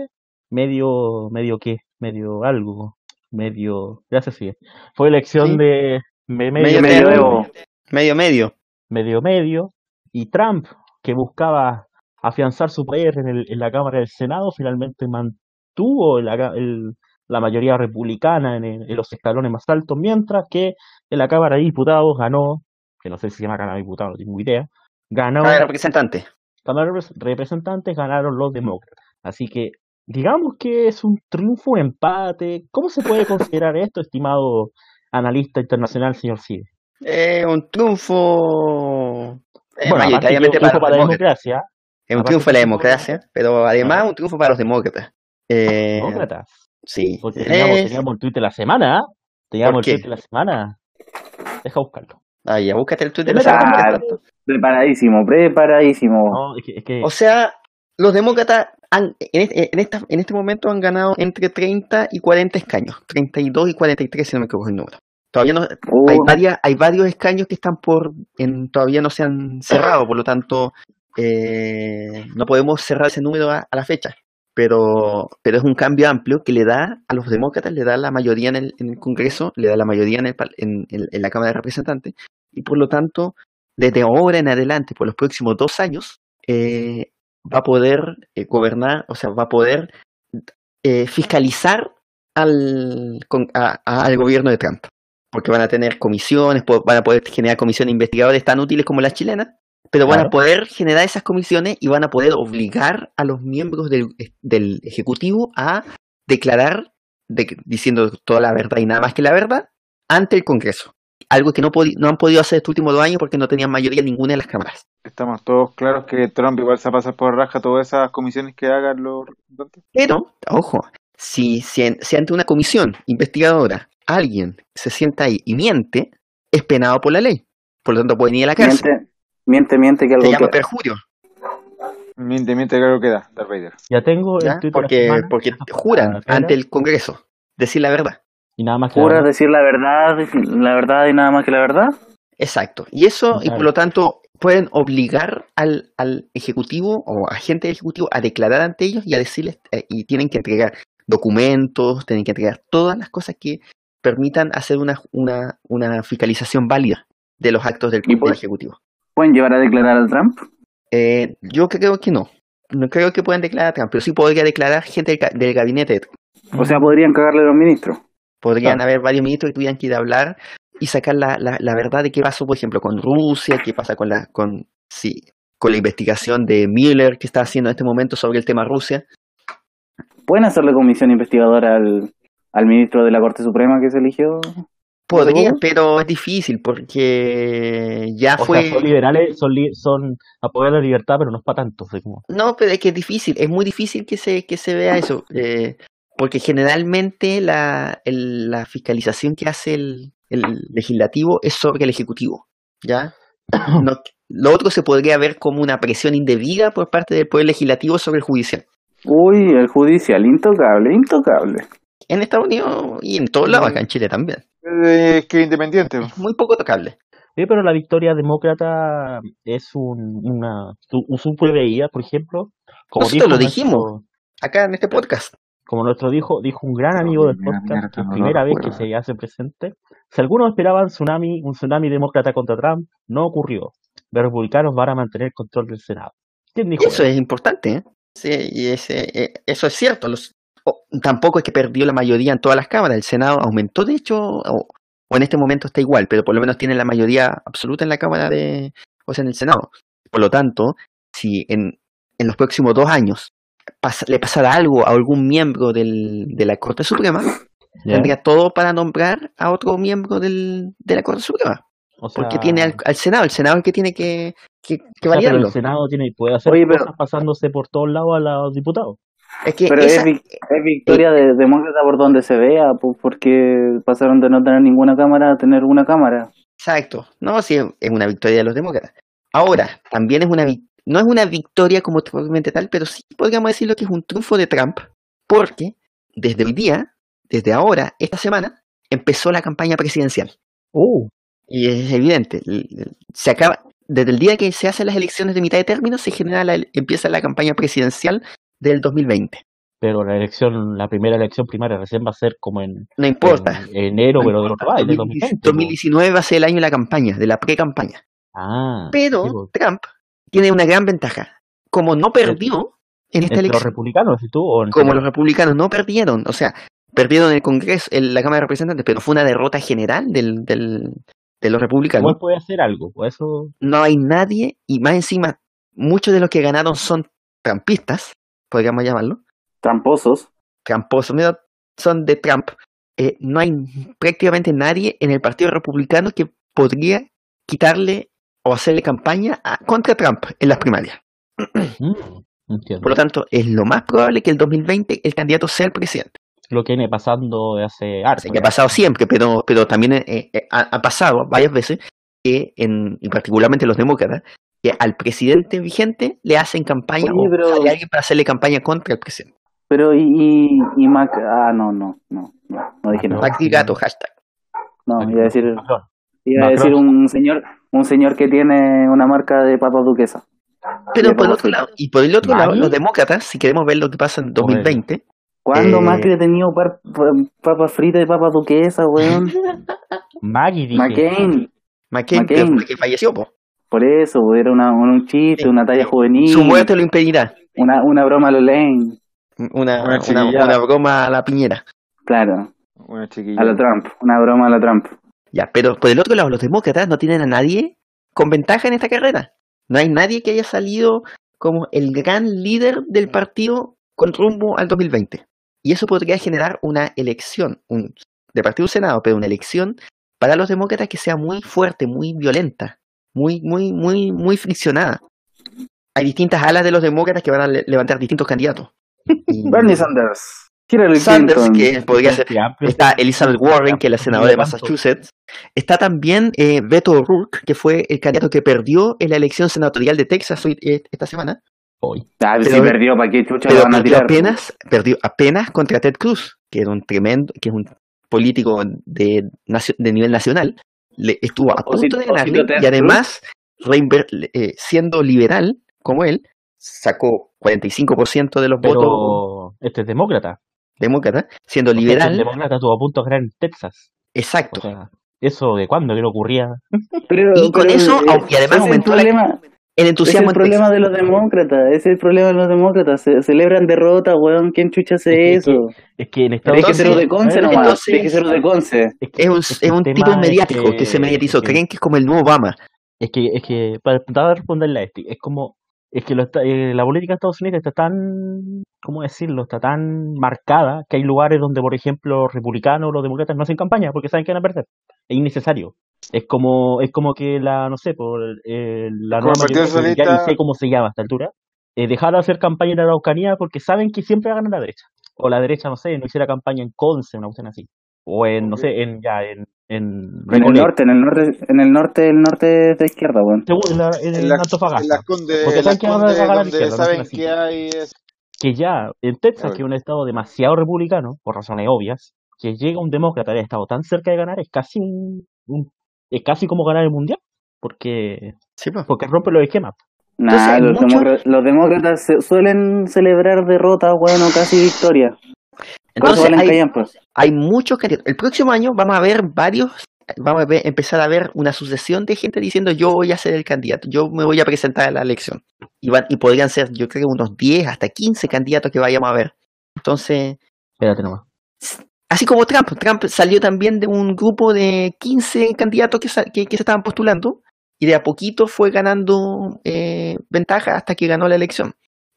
Medio, medio qué, medio algo, medio, gracias sí. Fue elección Sí. de me- Medio medio, medio medio. Medio medio. medio medio, y Trump, que buscaba afianzar su poder en, el- en la Cámara del Senado, finalmente mantuvo la, el- la mayoría republicana en los escalones más altos, mientras que en la Cámara de Diputados ganó, que no sé si se llama Cámara de Diputados, no tengo idea, ganó Ah, representante. Cámara de Repres- Representantes ganaron los demócratas. Así que digamos que es un triunfo, un empate. ¿Cómo se puede considerar esto, estimado analista internacional, señor Cide? Eh, un triunfo. eh, Bueno, mayoritariamente un para triunfo para la democracia, Es un triunfo de la democracia, pero además un triunfo para los demócratas. Eh, demócratas. sí. Porque teníamos, Es- teníamos el tweet de la semana. ¿ah? Teníamos ¿Por el tweet de la semana. Deja buscarlo. Ah, ya, búscate el tweet de. Ah. Preparadísimo, preparadísimo. No, es que, es que- O sea, los demócratas han, en, este, en, esta, en este momento han ganado entre 30 y 40 escaños. 32 y 43, si no me equivoco el número. Todavía no, Uh, hay, varias, hay varios escaños que están por, en, todavía no se han cerrado, por lo tanto, eh, no podemos cerrar ese número a, a la fecha. Pero, pero es un cambio amplio que le da a los demócratas, le da la mayoría en el, Congreso, le da la mayoría en, el, en, en- la Cámara de Representantes, y por lo tanto, desde ahora en adelante, por los próximos dos años, eh, va a poder eh, gobernar, o sea, va a poder eh, fiscalizar al, con- a- al gobierno de Trump. Porque van a tener comisiones, van a poder generar comisiones investigadoras tan útiles como las chilenas, pero van a poder generar esas comisiones y van a poder obligar a los miembros del, del Ejecutivo a declarar, de- diciendo toda la verdad y nada más que la verdad, ante el Congreso. Algo que no, han podido hacer estos últimos dos años porque no tenían mayoría en ninguna de las cámaras. Estamos todos claros que Trump igual se va a pasar por raja todas esas comisiones que hagan los representantes. Pero, ojo, si, si, en- si ante una comisión investigadora alguien se sienta ahí y miente, es penado por la ley. Por lo tanto, puede ir a la cárcel. Miente, miente, miente que Se algo llama queda. perjurio. Miente, miente, claro que da, Darth Vader. Ya tengo el ¿ya? Porque, semana. porque juran ante el Congreso decir la verdad. Y nada más que Jura la verdad. decir la verdad, la verdad y nada más que la verdad. Exacto. Y eso, y por lo tanto, pueden obligar al, al Ejecutivo o agente del Ejecutivo a declarar ante ellos y a decirles, eh, y tienen que entregar documentos, tienen que entregar todas las cosas que permitan hacer una, una, una fiscalización válida de los actos del, Y del por- Ejecutivo. ¿Pueden llevar a declarar a Trump? Eh, yo creo que no. No creo que puedan declarar a Trump, pero sí podría declarar gente del, del gabinete. O sea, podrían cagarle a los ministros. Podrían Claro. haber varios ministros que tuvieran que ir a hablar y sacar la, la, la verdad de qué pasó, por ejemplo, con Rusia, qué pasa con la, con, sí, con la investigación de Mueller que está haciendo en este momento sobre el tema Rusia. ¿Pueden hacerle comisión investigadora al, al ministro de la Corte Suprema que se eligió? Podría, pero es difícil porque ya O fue... sea, son liberales, son, li- son apoyar la libertad, pero no es para tanto. así como- No, pero es que es difícil, es muy difícil que se, que se vea eso, eh, porque generalmente la, el- la fiscalización que hace el, el legislativo es sobre el ejecutivo, ¿ya? No, lo otro se podría ver como una presión indebida por parte del poder legislativo sobre el judicial. Uy, el judicial, intocable, intocable. En Estados Unidos y en todos lados, acá en Chile también. Eh, que independiente. Es muy poco tocable. Sí, pero la victoria demócrata es un, una. Su, su preveía, por ejemplo. Como Nosotros lo nuestro- dijimos. Acá en este podcast. como nuestro dijo, dijo un gran amigo del podcast, que primera vez que se hace presente. Si algunos esperaban tsunami, un tsunami demócrata contra Trump, no ocurrió. Los republicanos van a mantener el control del Senado. ¿Quién dijo Eso es importante, ¿eh? Sí, y ese, eh, eso es cierto. Los, tampoco es que perdió la mayoría en todas las cámaras. El Senado aumentó, de hecho, o, o en este momento está igual, pero por lo menos tiene la mayoría absoluta en la Cámara de, o sea, en el Senado. Por lo tanto, si en, en los próximos dos años le pasara algo a algún miembro del, de la Corte Suprema, tendría todo para nombrar a otro miembro del, de la Corte Suprema. O sea, Porque tiene al, al Senado, el Senado es el que tiene que, que, que o sea, pero el Senado tiene, puede hacer Oye, pero- cosas pasándose por todos lados a los diputados. Es que Pero esa- es, vic- es victoria de demócrata por donde se vea, pues, porque pasaron de no tener ninguna cámara a tener una cámara. Exacto. No, sí, es una victoria de los demócratas. Ahora, también es una no es una victoria como propiamente tal, pero sí podríamos decirlo que es un triunfo de Trump, porque desde hoy día, desde ahora, esta semana, empezó la campaña presidencial. Uh, Y es evidente, se acaba, desde el día que se hacen las elecciones de mitad de término, se genera la, empieza la campaña presidencial del 2020. pero la elección, la primera elección primaria recién va a ser como en, No importa. en enero, pero del otro año, de 2020. po. 2019 va a ser el año de la campaña, de la pre-campaña. Ah, Pero sí, po. Trump tiene una gran ventaja. Como no perdió en esta entre los elección, republicanos, ¿y tú? O en como los republicanos no perdieron, o sea, perdieron el Congreso, en la Cámara de Representantes, pero fue una derrota general del, del- de los republicanos. Puede hacer algo, por eso No hay nadie, y más encima, muchos de los que ganaron son trampistas, podríamos llamarlo, Tramposos. tramposos, mira, son de Trump. Eh, no hay prácticamente nadie en el Partido Republicano que podría quitarle o hacerle campaña a- contra Trump en las primarias. mm, entiendo. Por lo tanto, es lo más probable que el 2020 el candidato sea el presidente. Lo que viene pasando de hace sea, que ha pasado siempre, pero, pero también eh, eh, ha, ha pasado varias veces que, en, y particularmente los demócratas, que al presidente vigente le hacen campaña Oye, o pero- sale alguien para hacerle campaña contra el presidente. Pero y, y, y Mac, ah, no, no, no, no, no dije nada. Macri gato, hashtag. No, iba a decir, Macron. iba a decir un señor, un señor que tiene una marca de papas duquesa. Pero por el otro lado, y por el otro lado, los demócratas, si queremos ver lo que pasa en 2020, ¿Cuándo Eh, Macri ha tenido papas fritas y papas duquesa, weón? Maggie. McCain. McCain, McCain. fue que falleció, po. Por eso, era una, un chiste, una talla juvenil. su muerte lo impedirá. Una, una broma a lo Lane. Una, Una una, chiquillada. una broma a la piñera. Claro, Una chiquilla. a lo Trump. Una broma a lo Trump. Ya, pero por el otro lado, los demócratas no tienen a nadie con ventaja en esta carrera. No hay nadie que haya salido como el gran líder del partido con rumbo al 2020. y eso podría generar una elección un, de partido Senado, pero una elección para los demócratas que sea muy fuerte, muy violenta, muy, muy, muy, muy friccionada. Hay distintas alas de los demócratas que van a le- levantar distintos candidatos. Bernie Sanders. Hillary Sanders, Clinton. que podría ser Está Elizabeth Warren, que es la senadora de. Massachusetts. Está también eh, Beto O'Rourke, que fue el candidato que perdió en la elección senatorial de Texas hoy- eh, esta semana. hoy. Ah, si perdió, ¿para qué chucha Pero van a perdió tirar? apenas, perdió apenas contra Ted Cruz, que era un tremendo, que es un político de, de nivel nacional. Le, estuvo a punto de ganarle y además, reinver- eh, siendo liberal como él, sacó 45% de los votos Pero este es demócrata. demócratas, siendo O sea, este liberal. demócrata estuvo a punto de ganar en Texas. O Exacto. sea, ¿eso de cuándo? Que no ocurría. Pero- Y con pero, eso, eh, y además es aumentó la- El es el Texas. problema de los demócratas, ese es el problema de los demócratas, se celebran derrotas, weón, ¿quién chucha hace Es que- eso? Es que en Estados Tienes que ser los de Unidos- Conce nomás, entonces- tienes que ser los de Conce. Es, que- Es un, es es que un tipo es mediático que, se mediatizó. es que- Creen que es como el nuevo Obama. Es que, es que para responderle a este, es como, es que lo está- eh, la política de Estados Unidos está tan, ¿cómo decirlo? Está tan marcada que hay lugares donde, por ejemplo, los republicanos o los demócratas no hacen campaña porque saben que van a perder. Es innecesario. Es como, es como que la, no sé, por eh, la Como que ya ni sé cómo se llama a esta altura, eh, dejar de hacer campaña en la Araucanía porque saben que siempre va a ganar la derecha. O la derecha, no sé, no hiciera campaña en Conce, una cuestión así. O en, no sé, en, ya, en, en En el norte, en el norte, en el norte, el norte de izquierda. Según- en, la- en En la- Antofagasta. En las Condes, Porque saben que van a ganar izquierda, saben que hay es- que ya en Texas, que es un estado demasiado republicano, por razones obvias, que llega un demócrata de estado tan cerca de ganar, es casi un, un- es casi como ganar el mundial, porque, Sí, pues. porque rompe los esquemas. Nah, Entonces, hay los, mucho- demócratas, los demócratas se- suelen celebrar derrotas, weón, o casi victoria. Entonces hay, callampas. hay muchos candidatos. El próximo año vamos a ver varios, vamos a ver- empezar a ver una sucesión de gente diciendo yo voy a ser el candidato, yo me voy a presentar a la elección. Y, van, y podrían ser, yo creo, unos 10 hasta 15 candidatos que vayamos a ver. Entonces, Espérate nomás. Así como Trump, Trump salió también de un grupo de 15 candidatos que, que, se estaban postulando y de a poquito fue ganando eh, ventaja hasta que ganó la elección.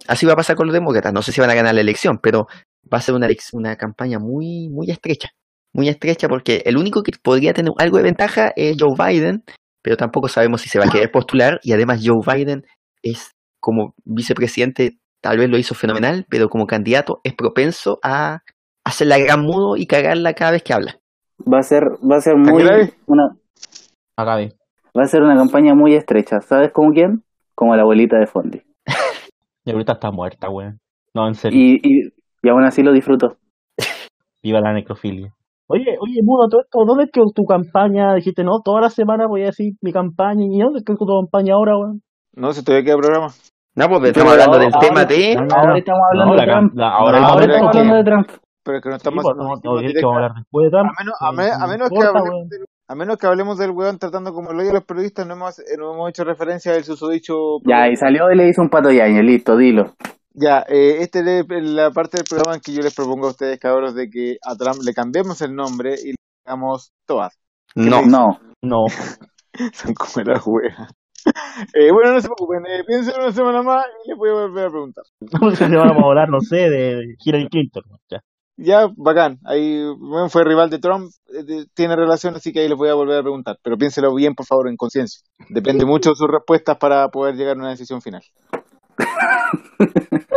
Así va a pasar con los demócratas. No sé si van a ganar la elección, pero va a ser una, una campaña muy, muy estrecha. Muy estrecha porque el único que podría tener algo de ventaja es Joe Biden, pero tampoco sabemos si se va a querer postular y además Joe Biden es como vicepresidente, tal vez lo hizo fenomenal, pero como candidato es propenso a hacer la gran mudo y cagarla cada vez que habla. Va a ser, va a ser muy grave? una, va a ser una campaña muy estrecha. ¿Sabes como quién? Como la abuelita de Fondi. Y ahorita está muerta, weón. No, en serio. Y, y, y aún así lo disfruto. Viva la necrofilia. Oye, oye, Mudo, todo esto, ¿dónde quedó tu campaña? Dijiste, no, toda la semana voy a decir mi campaña. ¿Y dónde quedó tu campaña ahora, weón? No, si todavía queda programa. No, pues estamos hablando del tema de... Ahora estamos hablando de Trump. ahora estamos es que- hablando de Trump. Pero es que no Sí, estamos pues, no, no, que vamos a hablar después de Trump. A menos, a, me- a no menos que importa, hablemos weón. del, a menos que hablemos del weón tratando como el hoyo de los periodistas, no hemos, no hemos hecho referencia al susodicho. Ya, y salió y le hizo un pato yaño, listo, dilo. Ya, eh, esta es la parte del programa en que yo les propongo a ustedes, cabros, de que a Trump le cambiemos el nombre y le digamos todas. No, No. No, Son como las weas. Eh, bueno, no se preocupen, eh, piensen una semana más y les voy a volver a preguntar. no sé si vamos a hablar, no sé, de de Hillary Clinton. Ya. Ya, bacán. Ahí weón, fue rival de Trump, eh, de- tiene relación, así que ahí les voy a volver a preguntar. Pero piénselo bien, por favor, en conciencia. Depende mucho de sus respuestas para poder llegar a una decisión final.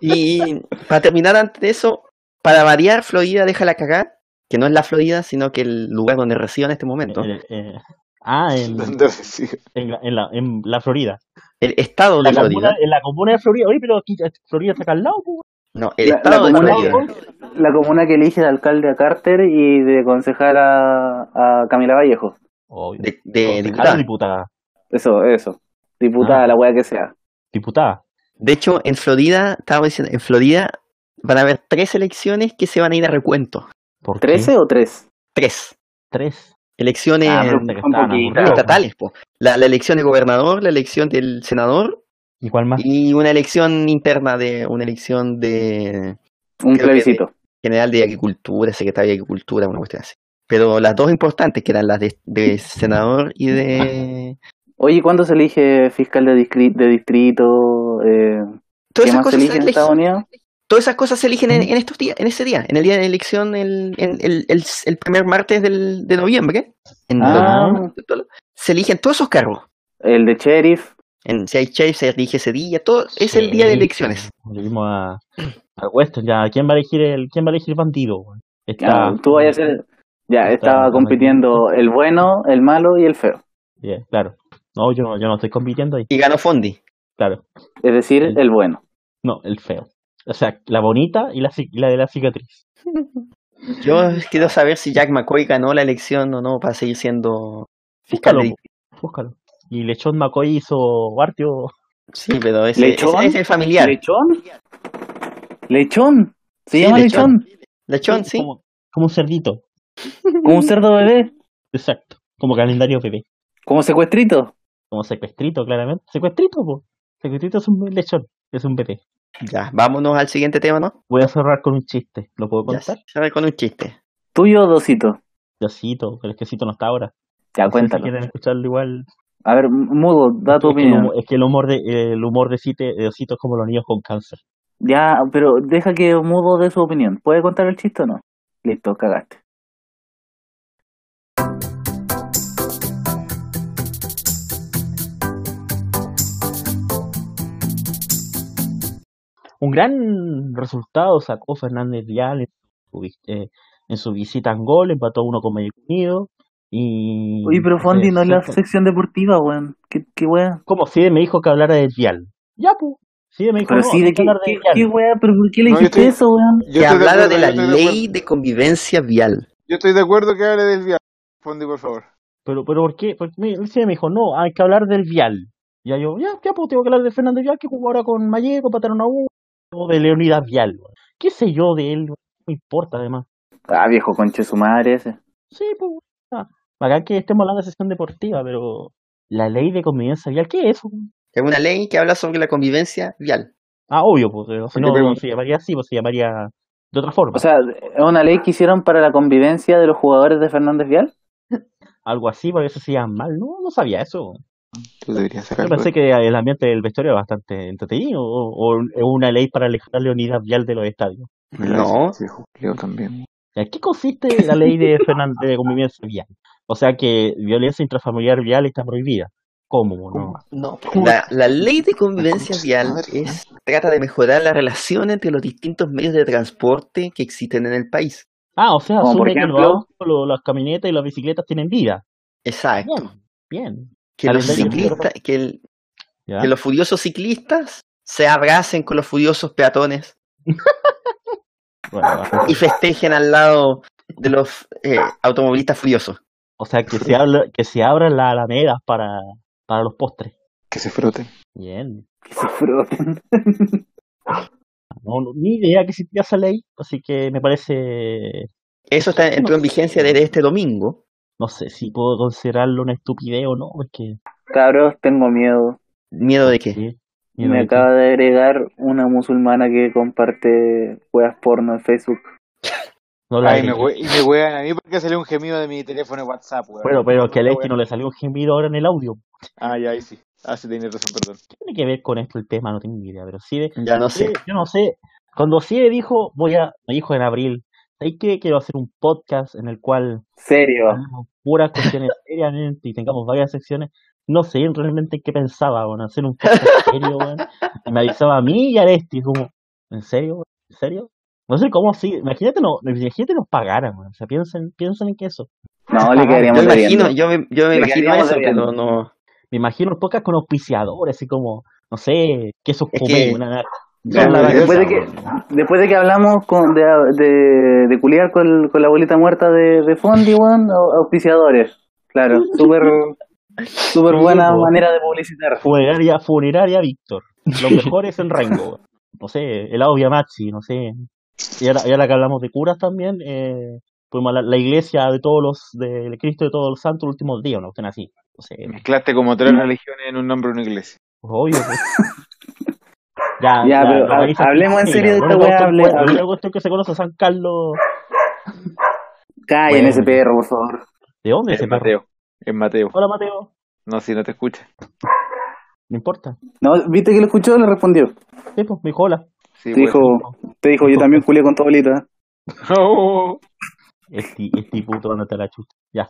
Y para terminar antes de eso, para variar, Florida deja la cagada, que no es la Florida, sino que el lugar donde resido en este momento. Eh, eh, ah, en, en, la, en, la, en la Florida. El estado La de comuna, Florida. en la comuna de Florida. Oye, pero aquí eh, Florida está acá al lado, pues. No, el La, la estado de comuna, la comuna que elige de alcalde a Carter y de concejal a, a Camila Vallejo. Oh, De, de concejala, diputada. diputada. Eso, eso. Diputada, Ah. la wea que sea. Diputada. De hecho, en Florida, estábamos diciendo, en Florida van a haber tres elecciones que se van a ir a recuento. ¿Por qué? ¿13 o 3? Tres. Tres. Elecciones Ah, estatales. po. La, la elección de gobernador, la elección del senador ¿Y cuál más? y una elección interna de una elección de Un plebiscito. general de agricultura, secretario de agricultura, una cuestión así. Pero las dos importantes, que eran las de, de senador y de... Oye, ¿cuándo se elige fiscal de, discri- de distrito? Eh, Todas ¿Qué esas más se cosas elige en se Estados Unidos? Todas esas cosas se eligen en, en estos días, en ese día, en el día de la elección, el, el, el, el- el primer martes del, de noviembre. En Ah. se eligen todos esos cargos. El de sheriff. En, si hay chef, se elige ese día, todo es el día de elecciones. Volvimos a, a Weston, ya. ¿Quién va a elegir el, quién va a elegir bandido? Está, tú vayas a ser. Ya, está- estaba compitiendo el bueno, el malo y el feo. Bien, claro. No, yo no, yo no estoy compitiendo ahí. Y ganó Fondi. Claro. Es decir, El- el bueno. No, el feo. O sea, la bonita y la, la de la cicatriz. Yo quiero saber si Jack McCoy ganó la elección o no para seguir siendo fiscal. Búscalo, búscalo. Y Lechón McCoy hizo Bartio. Sí, pero ese, ¿Lechón? ese es el familiar. ¿Lechón? ¿Lechón? ¿Se Sí, llama lechón. lechón? Lechón, sí. Como, como un cerdito. ¿Como un cerdo bebé? Exacto. Como calendario bebé. ¿Como secuestrito? Como secuestrito, claramente. Secuestrito, po. Secuestrito es un lechón. Es un bebé. Ya, vámonos al siguiente tema, ¿no? Voy a cerrar con un chiste. ¿Lo puedo Ya, contar? cerrar con un chiste. ¿Tuyo o Dosito? Yo cito, pero es que cito no está ahora. Ya, No sé si cuéntalo. quieren escucharlo igual. A ver, Mudo, da tu es, que el opinión. es que el humor de, el humor de, cite, de Osito es como los niños con cáncer. Ya, pero deja que Mudo dé su opinión. ¿Puede contar el chiste o no? Listo, cagaste. Un gran resultado sacó Fernández Vial en su, eh, en su visita a Angola, empató uno con México Unido. Y Oye, pero Fondi no es la se- sección deportiva, weón. ¿Qué, qué weá? Como si me dijo que hablara de Vial. Ya, pues. Sí, me dijo Pero no, sí, ¿de que qué, hablar de qué, Vial. qué weá? ¿Pero por qué le No, dijiste estoy- eso, weón? Que hablara acuerdo, de la de ley de convivencia vial. Yo estoy de acuerdo que hable del viaje. Fondi, por favor. Pero, pero ¿por qué? Porque me, sí me dijo, no, hay que hablar del Vial. Ya yo, ya, ya, pues tengo que hablar de Fernández Vial, que jugó ahora con Mayeco, pataron a uno, o de Leonidas Vial. weón. ¿Qué sé yo de él? No me importa, además. Ah, viejo conche su madre ese. Sí, pues, ah, bacán que estemos hablando de sesión deportiva, pero la ley de convivencia vial, ¿qué es eso? Es una ley que habla sobre la convivencia vial. Ah, obvio, pues, pero si ¿Por no, no se llamaría así, pues se llamaría de otra forma. O sea, ¿es una ley que hicieron para la convivencia de los jugadores de Fernández Vial? Algo así, porque eso se llama mal, no, no sabía eso. Tú deberías Yo pensé que el ambiente del vestuario era bastante entretenido, o, o es una ley para alejar a Leonidas Vial de los estadios. No. Leo también. ¿En qué consiste la ley de, de convivencia vial? O sea que violencia intrafamiliar vial está prohibida. ¿Cómo? No? No, la, la ley de convivencia vial es, trata de mejorar la relación entre los distintos medios de transporte que existen en el país. Ah, o sea, Como por asume que los autos, las camionetas y las bicicletas tienen vida. Exacto. Bien, bien. Que los ciclistas, que, que los furiosos ciclistas se abracen con los furiosos peatones Bueno, y festejen al lado de los eh, automovilistas furiosos. o sea, que se, habla, que se abran las alamedas para, para los postres. Que se froten. Bien. Que se froten. No, no, ni idea que existía esa ley, así que me parece, Eso está, entró en vigencia desde este domingo. no sé si puedo considerarlo una estupidez o no, porque... Cabros, tengo miedo. ¿Miedo de qué? Miedo Me que- acaba de agregar una musulmana que comparte weas porno en Facebook. no la Ay, me y me wean a mí porque salió un gemido de mi teléfono de WhatsApp, weón. Bueno, pero que a La Lesti no le salió un gemido ahora en el audio. Ah, ya, ahí sí. Ah, sí, tienes razón, perdón. ¿Qué tiene que ver con esto el tema? No tengo ni idea, pero sí, de- Ya no sé. yo no sé. Cuando sí dijo, voy a, me dijo en abril, ¿sabes qué? Quiero hacer un podcast en el cual Serio. puras cuestiones seriamente y tengamos varias secciones. No sé realmente qué pensaba, bueno, hacer un podcast serio. Y me avisaba a mí y a Lesti, como, ¿en serio? ¿En serio? No sé cómo así, imagínate, no, imagínate nos pagaran, weón. o sea, piensen, piensen en que eso. No, le Yo quedaríamos me imagino, yo me, yo imagino eso, pero no. Me imagino el podcast con auspiciadores, así como, no sé, quesos Es comé, que- una, la después, de que, después de que hablamos con, de, de, de culiar con, con la abuelita muerta de, de Fondi, weón, au- auspiciadores. Claro, súper súper buena manera de publicitar. Funeraria, funeraria Víctor. Los mejores en Rango. No sé, helado Viamachi, no sé. Y ahora, y ahora que hablamos de curas también, eh, fuimos a la, la iglesia de todos los, del Cristo de todos los santos, los últimos días, ¿no? Estén así. No sé, Mezclaste como tres religiones en un nombre de una iglesia. pues obvio. pues. Ya, Ya, pero ha- hablemos en serio de esta weá, cuestión- La cuestión que se conoce San Carlos. Callen Bueno. ese perro, por favor. ¿De dónde Es ese perro? Mateo. Es Mateo. Hola, Mateo. No, si no te escucha. No importa. No, ¿Viste que lo escuchó? Le respondió. Sí, pues, me dijo hola. Sí, Te dijo, te dijo, yo también culié con tu abuelita. Oh, Este, este puto ándate a la chucha. Ya.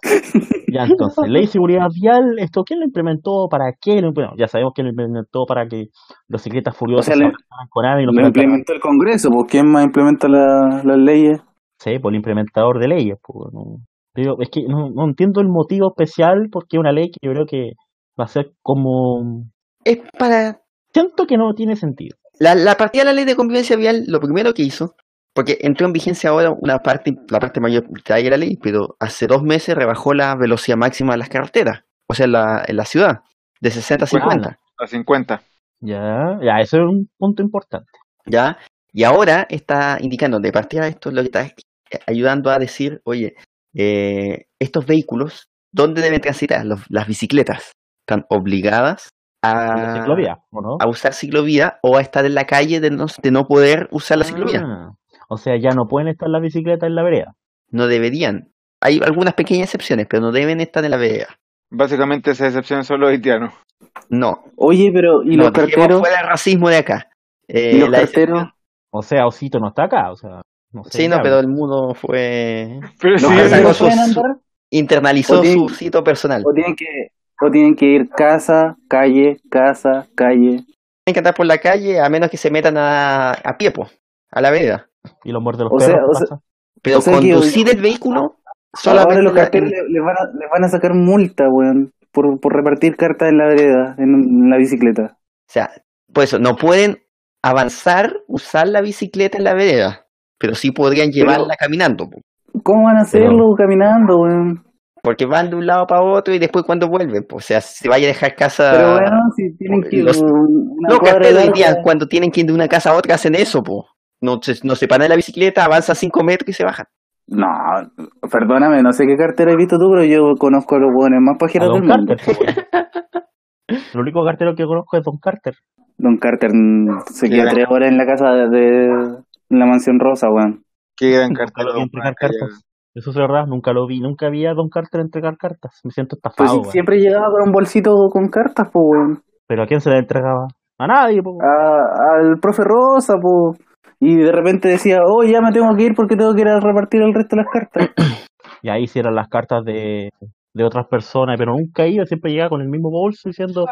Ya entonces, ley de seguridad vial, ¿esto quién lo implementó? ¿Para qué lo implementó? Ya sabemos que lo implementó para que los ciclistas furiosos O sea, se le- AVE y los Lo implementó el Congreso, pues ¿quién más implementa la- las leyes? Sí, por el implementador de leyes. Pues, no. Es que no, no entiendo el motivo especial porque es una ley que yo creo que va a ser como... Es para Siento que no tiene sentido. La, la partida de la ley de convivencia vial, lo primero que hizo, porque entró en vigencia ahora una parte, la parte mayor de la ley, pero hace dos meses rebajó la velocidad máxima de las carreteras, o sea, en la, en la ciudad, de 60 a 50, a 50. Ya, ya, eso es un punto importante. ¿ya? Y ahora está indicando, de partida esto, lo que está eh, ayudando a decir, oye, eh, estos vehículos, ¿dónde deben transitar? Los- las bicicletas están obligadas a, ciclovía, ¿o no? a usar ciclovía o a estar en la calle de no, de no poder usar la ciclovía. Ah, o sea, ya no pueden estar las bicicletas en la vereda. no deberían. Hay algunas pequeñas excepciones, pero no deben estar en la vereda. Básicamente esas excepciones son los haitianos. No. Oye, pero ¿y no, los carteros? fuera el racismo de acá. Eh, ¿Y los la carteros? excepción- O sea, Osito no está acá, o sea... No sé Sí, no, pero el mundo fue. Pero ¿Los sí, andar? Internalizó tienen- su sitio personal. ¿O tienen que, o tienen que ir casa, calle, casa, calle? Tienen que andar por la calle a menos que se metan a, a pie, po, a la vereda. Y los muerde los O sea, o ¿qué sea? Pero O sea que- conducir el vehículo solamente. Ahora los le- les, van a, les van a sacar multa, weón, por, por repartir cartas en la vereda, en, en la bicicleta. O sea, por eso, no pueden avanzar, usar la bicicleta en la vereda. Pero sí podrían llevarla caminando, po, ¿Cómo van a hacerlo caminando, weón? porque van de un lado para otro y después cuando vuelven, po, o sea, se vaya a dejar casa. Pero bueno, si tienen que ir los- una Los cuadra carteros hoy larga, día, cuando tienen que ir de una casa a otra, hacen eso, po. No se, no se paran de la bicicleta, avanzan 5 metros y se bajan. No, perdóname, no sé qué cartera has visto tú, pero yo conozco a los buenos más pajeros del Don mundo. Carter. pues. El único cartero que conozco es Don Carter. Don Carter mm, se queda tres horas en la casa de, la mansión rosa, weón. Qué gran vi entregar cartas. Eso es verdad, nunca lo vi. Nunca vi a Don Carter entregar cartas. Me siento Pues estafado, si- weón. siempre llegaba con un bolsito con cartas, pues, weón. Pero ¿a quién se le entregaba? A nadie. A- al profe Rosa, pues. Y de repente decía, oh, ya me tengo que ir porque tengo que ir a repartir el resto de las cartas. Y ahí hicieron las cartas de, de otras personas, pero nunca iba, siempre llegaba con el mismo bolso diciendo,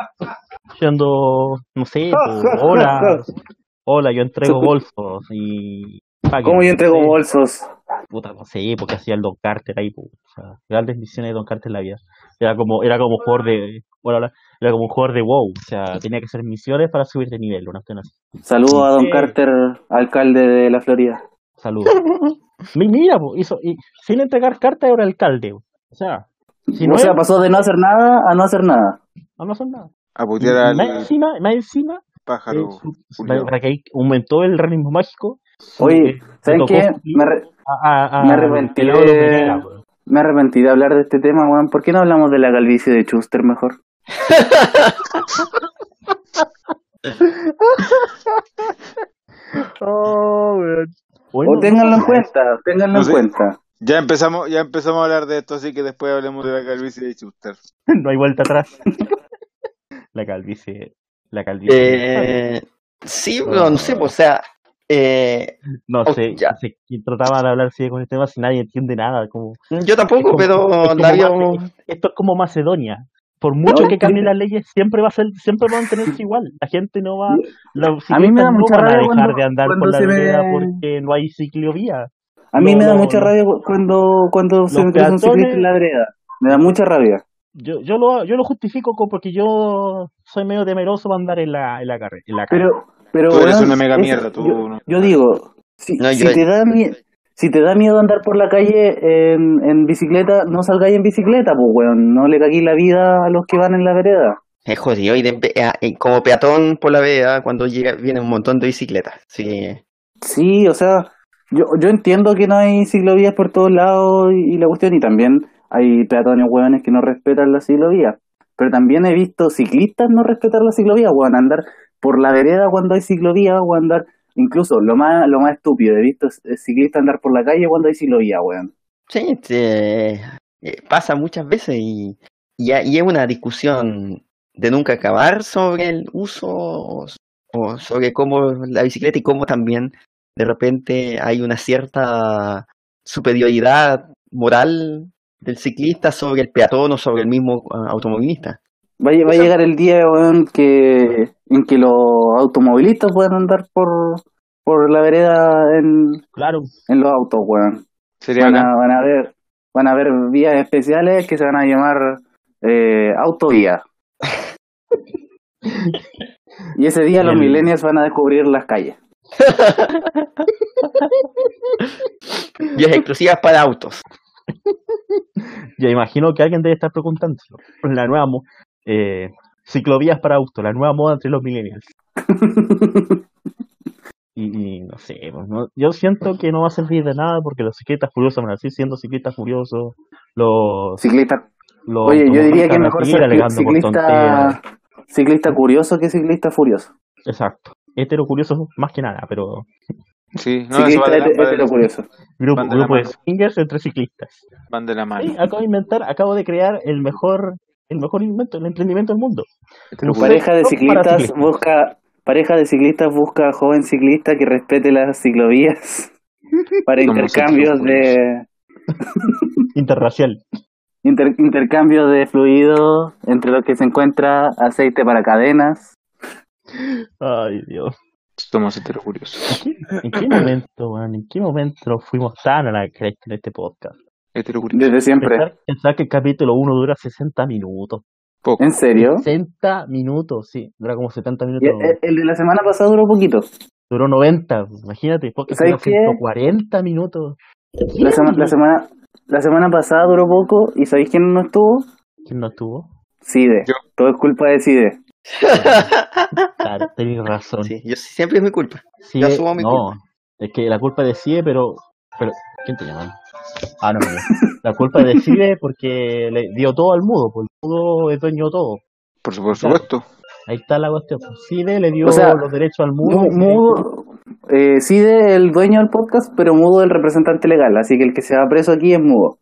diciendo no sé, po, hola, hola, yo entrego bolsos y... paguen", ¿Cómo yo entrego bolsos? Puta, no sé, porque hacía el Don Carter ahí, po. o sea, grandes misiones de Don Carter en la vida. Era como, era como un jugador de, bueno, era como un jugador de WoW, o sea, tenía que hacer misiones para subir de nivel, una cuestión así. Saludos a Don Sí. Carter, alcalde de la Florida. Saludos. Mi- Mira, po, hizo, y sin entregar cartas era alcalde, po. o sea, si no o sea, era- pasó de no hacer nada a no hacer nada. no, no son nada. A Y putear al más encima, más encima, pájaro. eh, aumentó el realismo mágico. Oye, ¿saben qué? Me, re- a, a, a- me arrepentí de de- Pereira, weón. me arrepentí de hablar de este tema, weón. ¿Por qué no hablamos de la calvicie de Schuster mejor? Bueno, o ténganlo en cuenta, ténganlo No en cuenta. Ya empezamos, ya empezamos a hablar de esto, así que después hablemos de la calvicie de Schuster. no hay vuelta atrás. la calvicie. La calvicie. Eh, sí, pero no sé, pues, o sea, eh, no sé, ya. no sé quién trataba de hablar así con el tema si nadie entiende nada. Como, yo es tampoco, como- pero es Mace- esto es como Macedonia. Por mucho No, que cambien que- las leyes, siempre va a ser, siempre van a mantenerse igual. La gente no va, los A mí me da no mucha van a rabia dejar cuando- de andar por la se vereda porque no hay ciclovía. A mí No, me da no, mucha no. rabia cu- cuando, cuando se me cruza un ciclista en la vereda. Me da mucha rabia. Yo, yo lo, yo lo justifico porque yo soy medio temeroso para andar en la, en la carrera. En la calle. Pero, pero Tú eres una mega mierda, tú yo, no. yo digo, si, No, si yo- te da miedo, si te da miedo andar por la calle en, en bicicleta, no salgáis en bicicleta, pues weón, no le caguéis la vida a los que van en la vereda. es jodido. Y de- eh, eh, como peatón por la vereda, cuando llega, viene un montón de bicicletas. Sí. Sí, o sea, yo, yo entiendo que no hay ciclovías por todos lados y, y la cuestión, y también hay peatones hueones que no respetan la ciclovía. Pero también he visto ciclistas no respetar la ciclovía, weón, andar por la vereda cuando hay ciclovía, o andar, incluso lo más, lo más estúpido, he visto ciclistas andar por la calle cuando hay ciclovía, weón. Sí, este, eh, pasa muchas veces y, y, y es una discusión de nunca acabar sobre el uso o sobre cómo la bicicleta y cómo también de repente hay una cierta superioridad moral del ciclista sobre el peatón o sobre el mismo ah, automovilista. Va, a- va a llegar el día, weón, que, en que los automovilistas puedan andar por, por la vereda en, Claro, en los autos, weón. Sería Van a, van a ver, van a haber vías especiales que se van a llamar eh, autovía. Y ese día los millennials van a descubrir las calles. Vías exclusivas para autos. yo imagino que alguien debe estar preguntándolo. La nueva eh, ciclovías para autos, la nueva moda entre los millennials. Y, y no sé, pues, no- yo siento que no va a servir de nada porque los ciclistas furiosos van a seguir siendo ciclistas furiosos. Los, Ciclista, los oye, yo diría que mejor ser ciclista, ciclista curioso que ciclista furioso. Exacto. Hetero curioso más que nada, pero Sí, no, eso va va de- hetero curioso. grupo, de grupo de swingers entre ciclistas. van de la mano. Sí, acabo de inventar, acabo de crear el mejor, el mejor invento, el emprendimiento del mundo. Curioso. Pareja de ciclistas ciclistas. busca pareja de ciclistas busca joven ciclista que respete las ciclovías para intercambios de Interracial. inter- intercambios de fluidos entre los que se encuentra aceite para cadenas. Ay, Dios. Somos heterocuriosos. ¿En qué, en qué momento, weón? ¿En qué momento fuimos tan a la cresta en este podcast? Heterocuriosos. Desde siempre. Pensar, pensar que el capítulo 1 dura 60 minutos. Poco. ¿En serio? 60 minutos, sí. Dura como 70 Y minutos. el, el de la semana pasada duró poquito. Duró 90. Imagínate, podcast ¿Sabes dura qué? 140 minutos. La, sema- la semana la semana pasada duró poco y ¿sabéis quién no estuvo? ¿Quién no estuvo? Cide. Yo. Todo es culpa de Cide. Claro, tenés razón. Sí, yo siempre es mi culpa. Sí, yo asumo mi no, culpa. es que la culpa de CIE, pero, pero ¿quién te llama? Ah, no, no. La culpa de CIE porque le dio todo al mudo, pues el mudo es dueño de todo. Por su- por supuesto. Ahí está la cuestión. CIE le dio O sea, los derechos al mudo. Mu- Mudo, eh, Cide el dueño del podcast, pero Mudo el representante legal. Así que el que se va preso aquí es Mudo.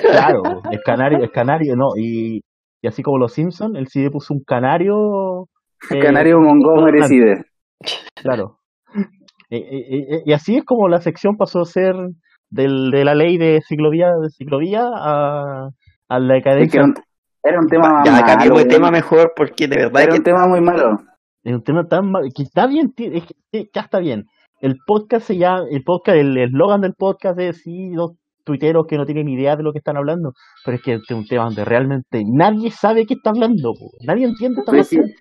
Claro, es canario, es canario, no, y, y así como los Simpsons, el CIE puso un canario. eh, Canario Montgomery. Cide. Claro. Eh, eh, eh, y así es como la sección pasó a ser del, de la ley de ciclovía, de ciclovía a, a la decadencia. era, un, era un tema Ya malo, de tema mejor porque de verdad Era que un tema muy malo. Es un tema tan mal, que está bien, es que sí, ya está bien. El podcast se llama, el podcast, el eslogan del podcast es sí, dos tuiteros que no tienen idea de lo que están hablando, pero es que este es un tema donde realmente nadie sabe qué está hablando, po. nadie entiende esta Pues sí. cuestión.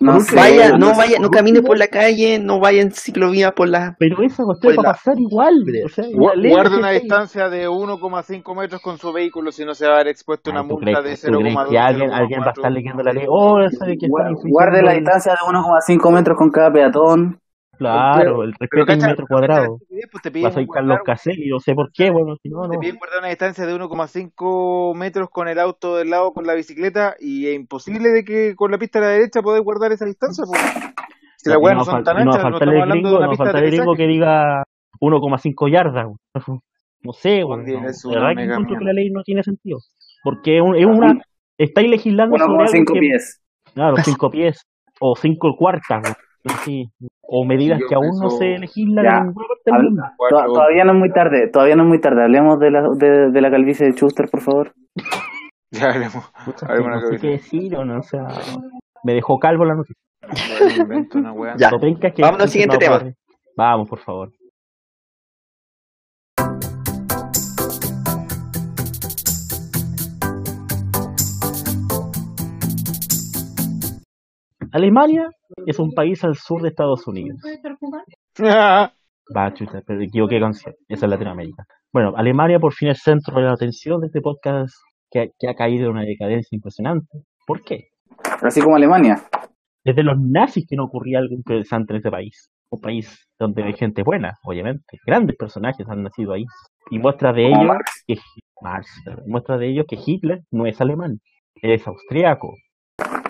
No sé, vaya, no vaya, no camine por la calle, no vaya en ciclovía por la Pero esa cuestión va a pasar igual. O sea, Guarde una está ahí. distancia de 1,5 metros con su vehículo si no se va a ver expuesto a una Ay, ¿tú multa crees, de tú crees 0,2. que alguien, alguien va a estar leyendo la ley? Oh, sabe que Guarde la distancia de 1,5 metros con cada peatón. Claro, el respeto a un metro cuadrado. Pues te piden guardar- Carlos Caselli, yo sé por qué, bueno, si no, Te no. piden guardar una distancia de 1,5 metros con el auto del lado con la bicicleta y es imposible de que con la pista a la derecha podés guardar esa distancia. pues. Si las no no son tan y no va a anchas, no faltarle estamos el hablando gringo, de una no pista de gringo que diga 1,5 yardas. No sé, güey. Díaz no. es una verdad que encuentro que la ley no tiene sentido. Porque es, un- es una. Estáis legislando sobre algo 1,5 que. pies. Claro, 5 pies. O 5 cuartas. Así. O medidas Yo que aún no se legislan Ya. en parte del Habla- mundo. To- Cuatro- Todavía no es muy tarde, todavía no es muy tarde. Hablemos de la, de, de la calvicie de Schuster, por favor. Ya hablemos. Pucha, Hablemos no sé qué decir, o no, o sea. Me dejó calvo la noticia. Bueno, invento una wea. Ya. Vámonos al siguiente no tema. Vamos, por favor. Alemania es un país al sur de Estados Unidos. Va, chuta, pero me equivoqué con esa es Latinoamérica. Bueno, Alemania por fin es centro de la atención de este podcast que, ha- que ha caído en una decadencia impresionante. ¿Por qué? Así como Alemania. Desde los nazis que no ocurría algo interesante en ese país. Un país donde hay gente buena, obviamente. Grandes personajes han nacido ahí. Y muestra de ello Marx. que Marx, muestra de ello que Hitler no es alemán, es austriaco.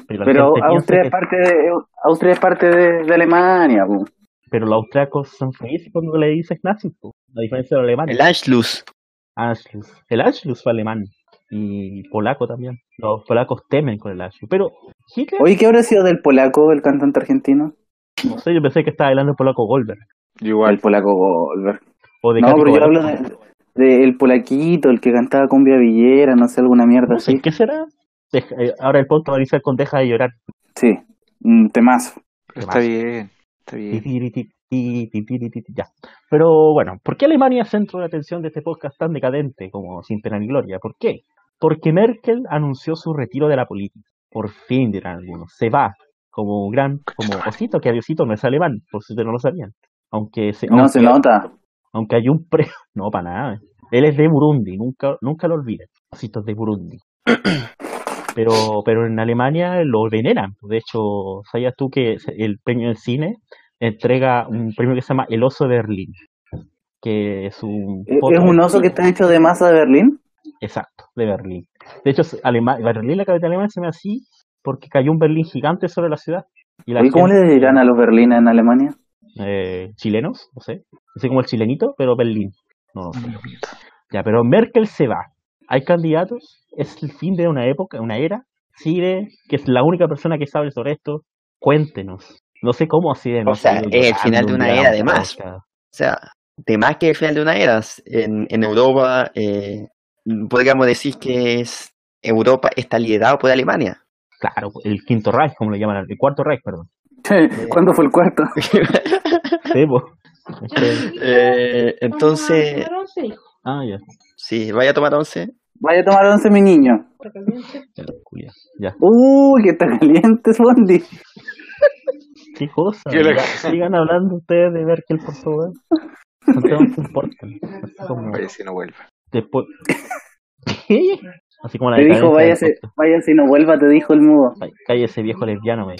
Pero, Pero Austria es parte de, Austria es parte de, de Alemania. po. pero los austriacos son felices cuando le dices nazi, po, a diferencia de los alemanes. el Anschluss. Anschluss. El Anschluss fue alemán y polaco también. Los polacos temen con el Anschluss. Pero Hitler Oye, ¿qué habrá sido del polaco, el cantante argentino? No sé, yo pensé que estaba hablando el polaco Goldberg. Igual. El polaco Goldberg. O de No, pero yo hablo de, de el polaquito, el que cantaba cumbia villera, no sé, alguna mierda No sé, así. ¿qué será? Deja- eh, ahora el podcast va a iniciar con Deja de llorar. Sí, un temazo. Está bien. Está bien. Ya. Pero bueno, ¿por qué Alemania es centro de atención de este podcast tan decadente como Sin Pena ni Gloria? ¿Por qué? Porque Merkel anunció su retiro de la política. Por fin, dirán algunos. Se va como un gran, como osito, que adiosito no es alemán, por si ustedes no lo sabían. Aunque se, No aunque, se nota. aunque hay un pre... No, para nada. Él es de Burundi, nunca, nunca lo olviden. Ositos de Burundi. Pero, pero en Alemania lo veneran. De hecho, ¿sabías tú que el premio del cine entrega un premio que se llama El Oso de Berlín? Que es un... ¿Es un oso que está hecho de masa de Berlín? Exacto, de Berlín. De hecho, Alema- Berlín, la capital alemana, se llama así porque cayó un Berlín gigante sobre la ciudad. Y la ¿Y cómo le gente- dirán a los berlines en Alemania? eh, chilenos, no sé, así como el chilenito, pero Berlín, no lo sé. Ya, pero Merkel se va. ¿Hay candidatos? ¿Es el fin de una época, una era? ¿Sigue? Que es la única persona que sabe sobre esto. Cuéntenos. No sé cómo así de no O sea, es el final de un una era, además. O sea, de más que el final de una era, en, en Europa, eh, podríamos decir que es Europa está liderado por Alemania. Claro, el quinto Reich, como le llaman, el cuarto Reich, perdón. ¿Cuándo fue el cuarto? Sí, Eh, entonces, Ah, ya. sí, vaya a tomar once. Vaya a tomar once, mi niño. Ya, culia. Ya. Uy, que está caliente, Bondi. ¿Qué cosa? ¿Qué Sigan hablando ustedes de Merkel, por favor. Son temas que importan. Como Vaya si no vuelve. después. ¿Qué? Así como la Te dijo, váyase, váyase y no vuelva, te dijo el mudo. Cállese, viejo lesbiano, me.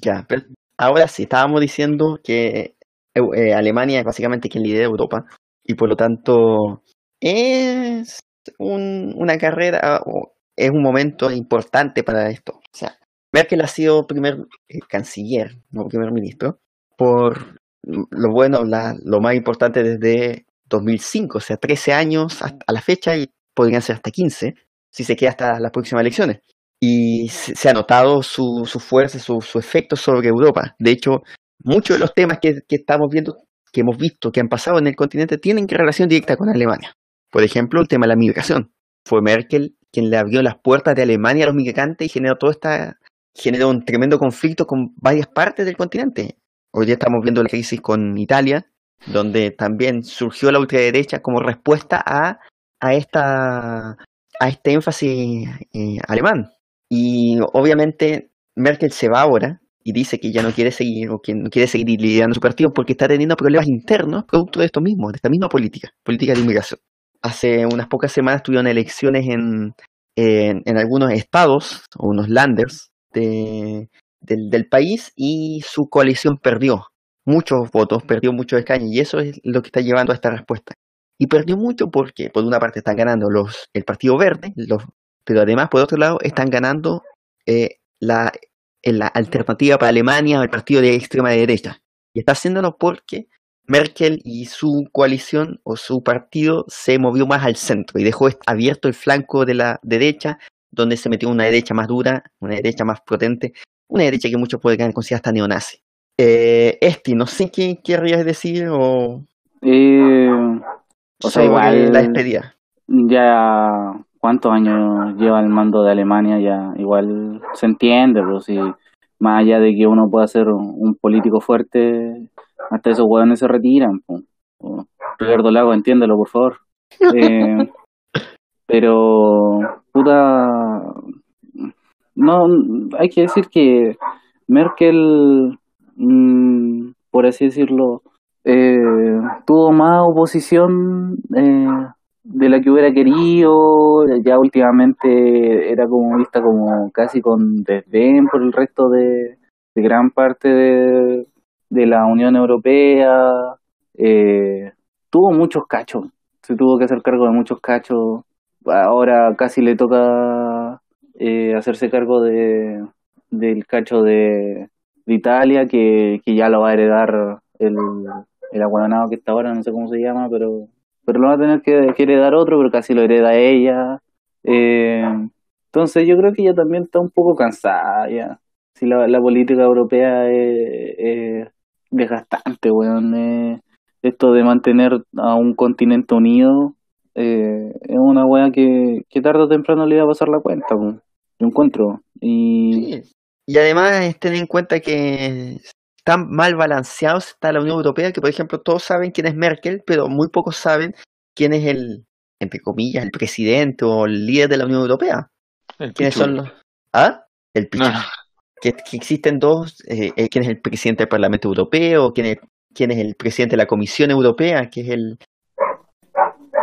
Ya, pero ahora sí, estábamos diciendo que Eu- eh, Alemania es básicamente quien lidera Europa y por lo tanto es un- una carrera o es un momento importante para esto. O sea, Merkel ha sido primer eh, canciller, no primer ministro, por lo bueno, la- lo más importante desde 2005, o sea, 13 años a la fecha y podrían ser hasta 15 si se queda hasta las próximas elecciones y se, se ha notado su, su fuerza, su, su efecto sobre Europa. De hecho, muchos de los temas que, que estamos viendo, que hemos visto, que han pasado en el continente, tienen relación directa con Alemania. Por ejemplo, el tema de la migración. Fue Merkel quien le abrió las puertas de Alemania a los migrantes y generó todo esta, generó un tremendo conflicto con varias partes del continente. Hoy día estamos viendo la crisis con Italia, donde también surgió la ultraderecha como respuesta a, a esta a este énfasis eh, alemán. Y obviamente Merkel se va ahora y dice que ya no quiere seguir o que no quiere seguir liderando su partido porque está teniendo problemas internos producto de esto mismo, de esta misma política, política de inmigración. Hace unas pocas semanas tuvieron elecciones en, en, algunos estados o unos landers de, del, país y su coalición perdió muchos votos, perdió muchos escaños y eso es lo que está llevando a esta respuesta. Y perdió mucho porque, por una parte, están ganando los, el Partido Verde, los, pero además, por otro lado, están ganando eh, la, la alternativa para Alemania, el partido de extrema derecha. Y está haciéndolo porque Merkel y su coalición o su partido se movió más al centro y dejó abierto el flanco de la derecha, donde se metió una derecha más dura, una derecha más potente, una derecha que muchos pueden considerar hasta neonazi. Eh, Esti, no sé qué querrías decir o Eh, o sea, igual la despedida. ya cuántos años lleva el mando de Alemania, ya igual se entiende, pues si más allá de que uno pueda ser un político fuerte, hasta esos hueones se retiran. O- Ricardo Lago, entiéndelo, por favor. Eh, pero, puta, no, hay que decir que Merkel, mm, por así decirlo, eh, tuvo más oposición eh, de la que hubiera querido, ya últimamente era como vista como casi con desdén por el resto de, de gran parte de, de la Unión Europea, eh, tuvo muchos cachos, se tuvo que hacer cargo de muchos cachos, ahora casi le toca eh, hacerse cargo de del cacho de, Italia que, que ya lo va a heredar el, el que está ahora, no sé cómo se llama, pero pero lo va a tener que, que heredar otro, pero casi lo hereda ella. Eh, entonces yo creo que ella también está un poco cansada ya. si la, la política europea es desgastante, weón. eh, esto de mantener a un continente unido eh, es una weá que, que tarde o temprano le iba a pasar la cuenta, weón. Yo encuentro. Y Sí. Y además es tener en cuenta que tan mal balanceados está la Unión Europea que, por ejemplo, todos saben quién es Merkel, pero muy pocos saben quién es el, entre comillas, el presidente o el líder de la Unión Europea. El ¿Quiénes pichu. son los...? ¿Ah? El No, pichu. no. Que, existen dos, eh, eh, quién es el presidente del Parlamento Europeo, quién es, quién es el presidente de la Comisión Europea, que es el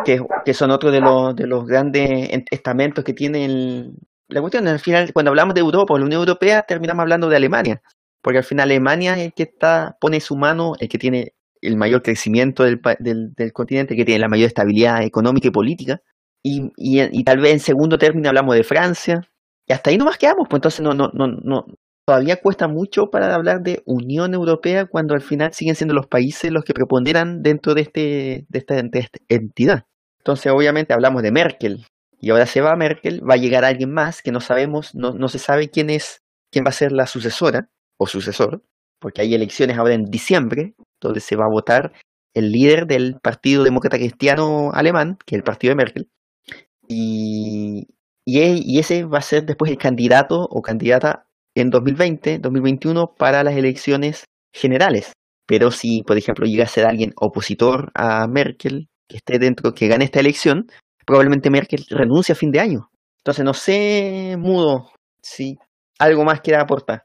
que, que son otros de los de los grandes en- estamentos que tiene el, la cuestión. Al final, cuando hablamos de Europa la Unión Europea, terminamos hablando de Alemania, porque al final Alemania es el que está, pone su mano, el que tiene el mayor crecimiento del, del, del continente, que tiene la mayor estabilidad económica y política. Y, y, y tal vez en segundo término hablamos de Francia, y hasta ahí nomás quedamos, pues entonces no, no, no, no, todavía cuesta mucho para hablar de Unión Europea cuando al final siguen siendo los países los que preponderan dentro de, este, de, esta, entidad. Entonces, obviamente, hablamos de Merkel y ahora se va Merkel, va a llegar alguien más que no sabemos, no, se sabe quién es, quién va a ser la sucesora o sucesor, porque hay elecciones ahora en diciembre, donde se va a votar el líder del Partido Demócrata Cristiano Alemán, que es el partido de Merkel, y, y ese va a ser después el candidato o candidata en 2020, 2021 para las elecciones generales. Pero si, por ejemplo, llega a ser alguien opositor a Merkel, que esté dentro, que gane esta elección, probablemente Merkel renuncie a fin de año. Entonces, no sé, Mudo, si algo más quiera aportar.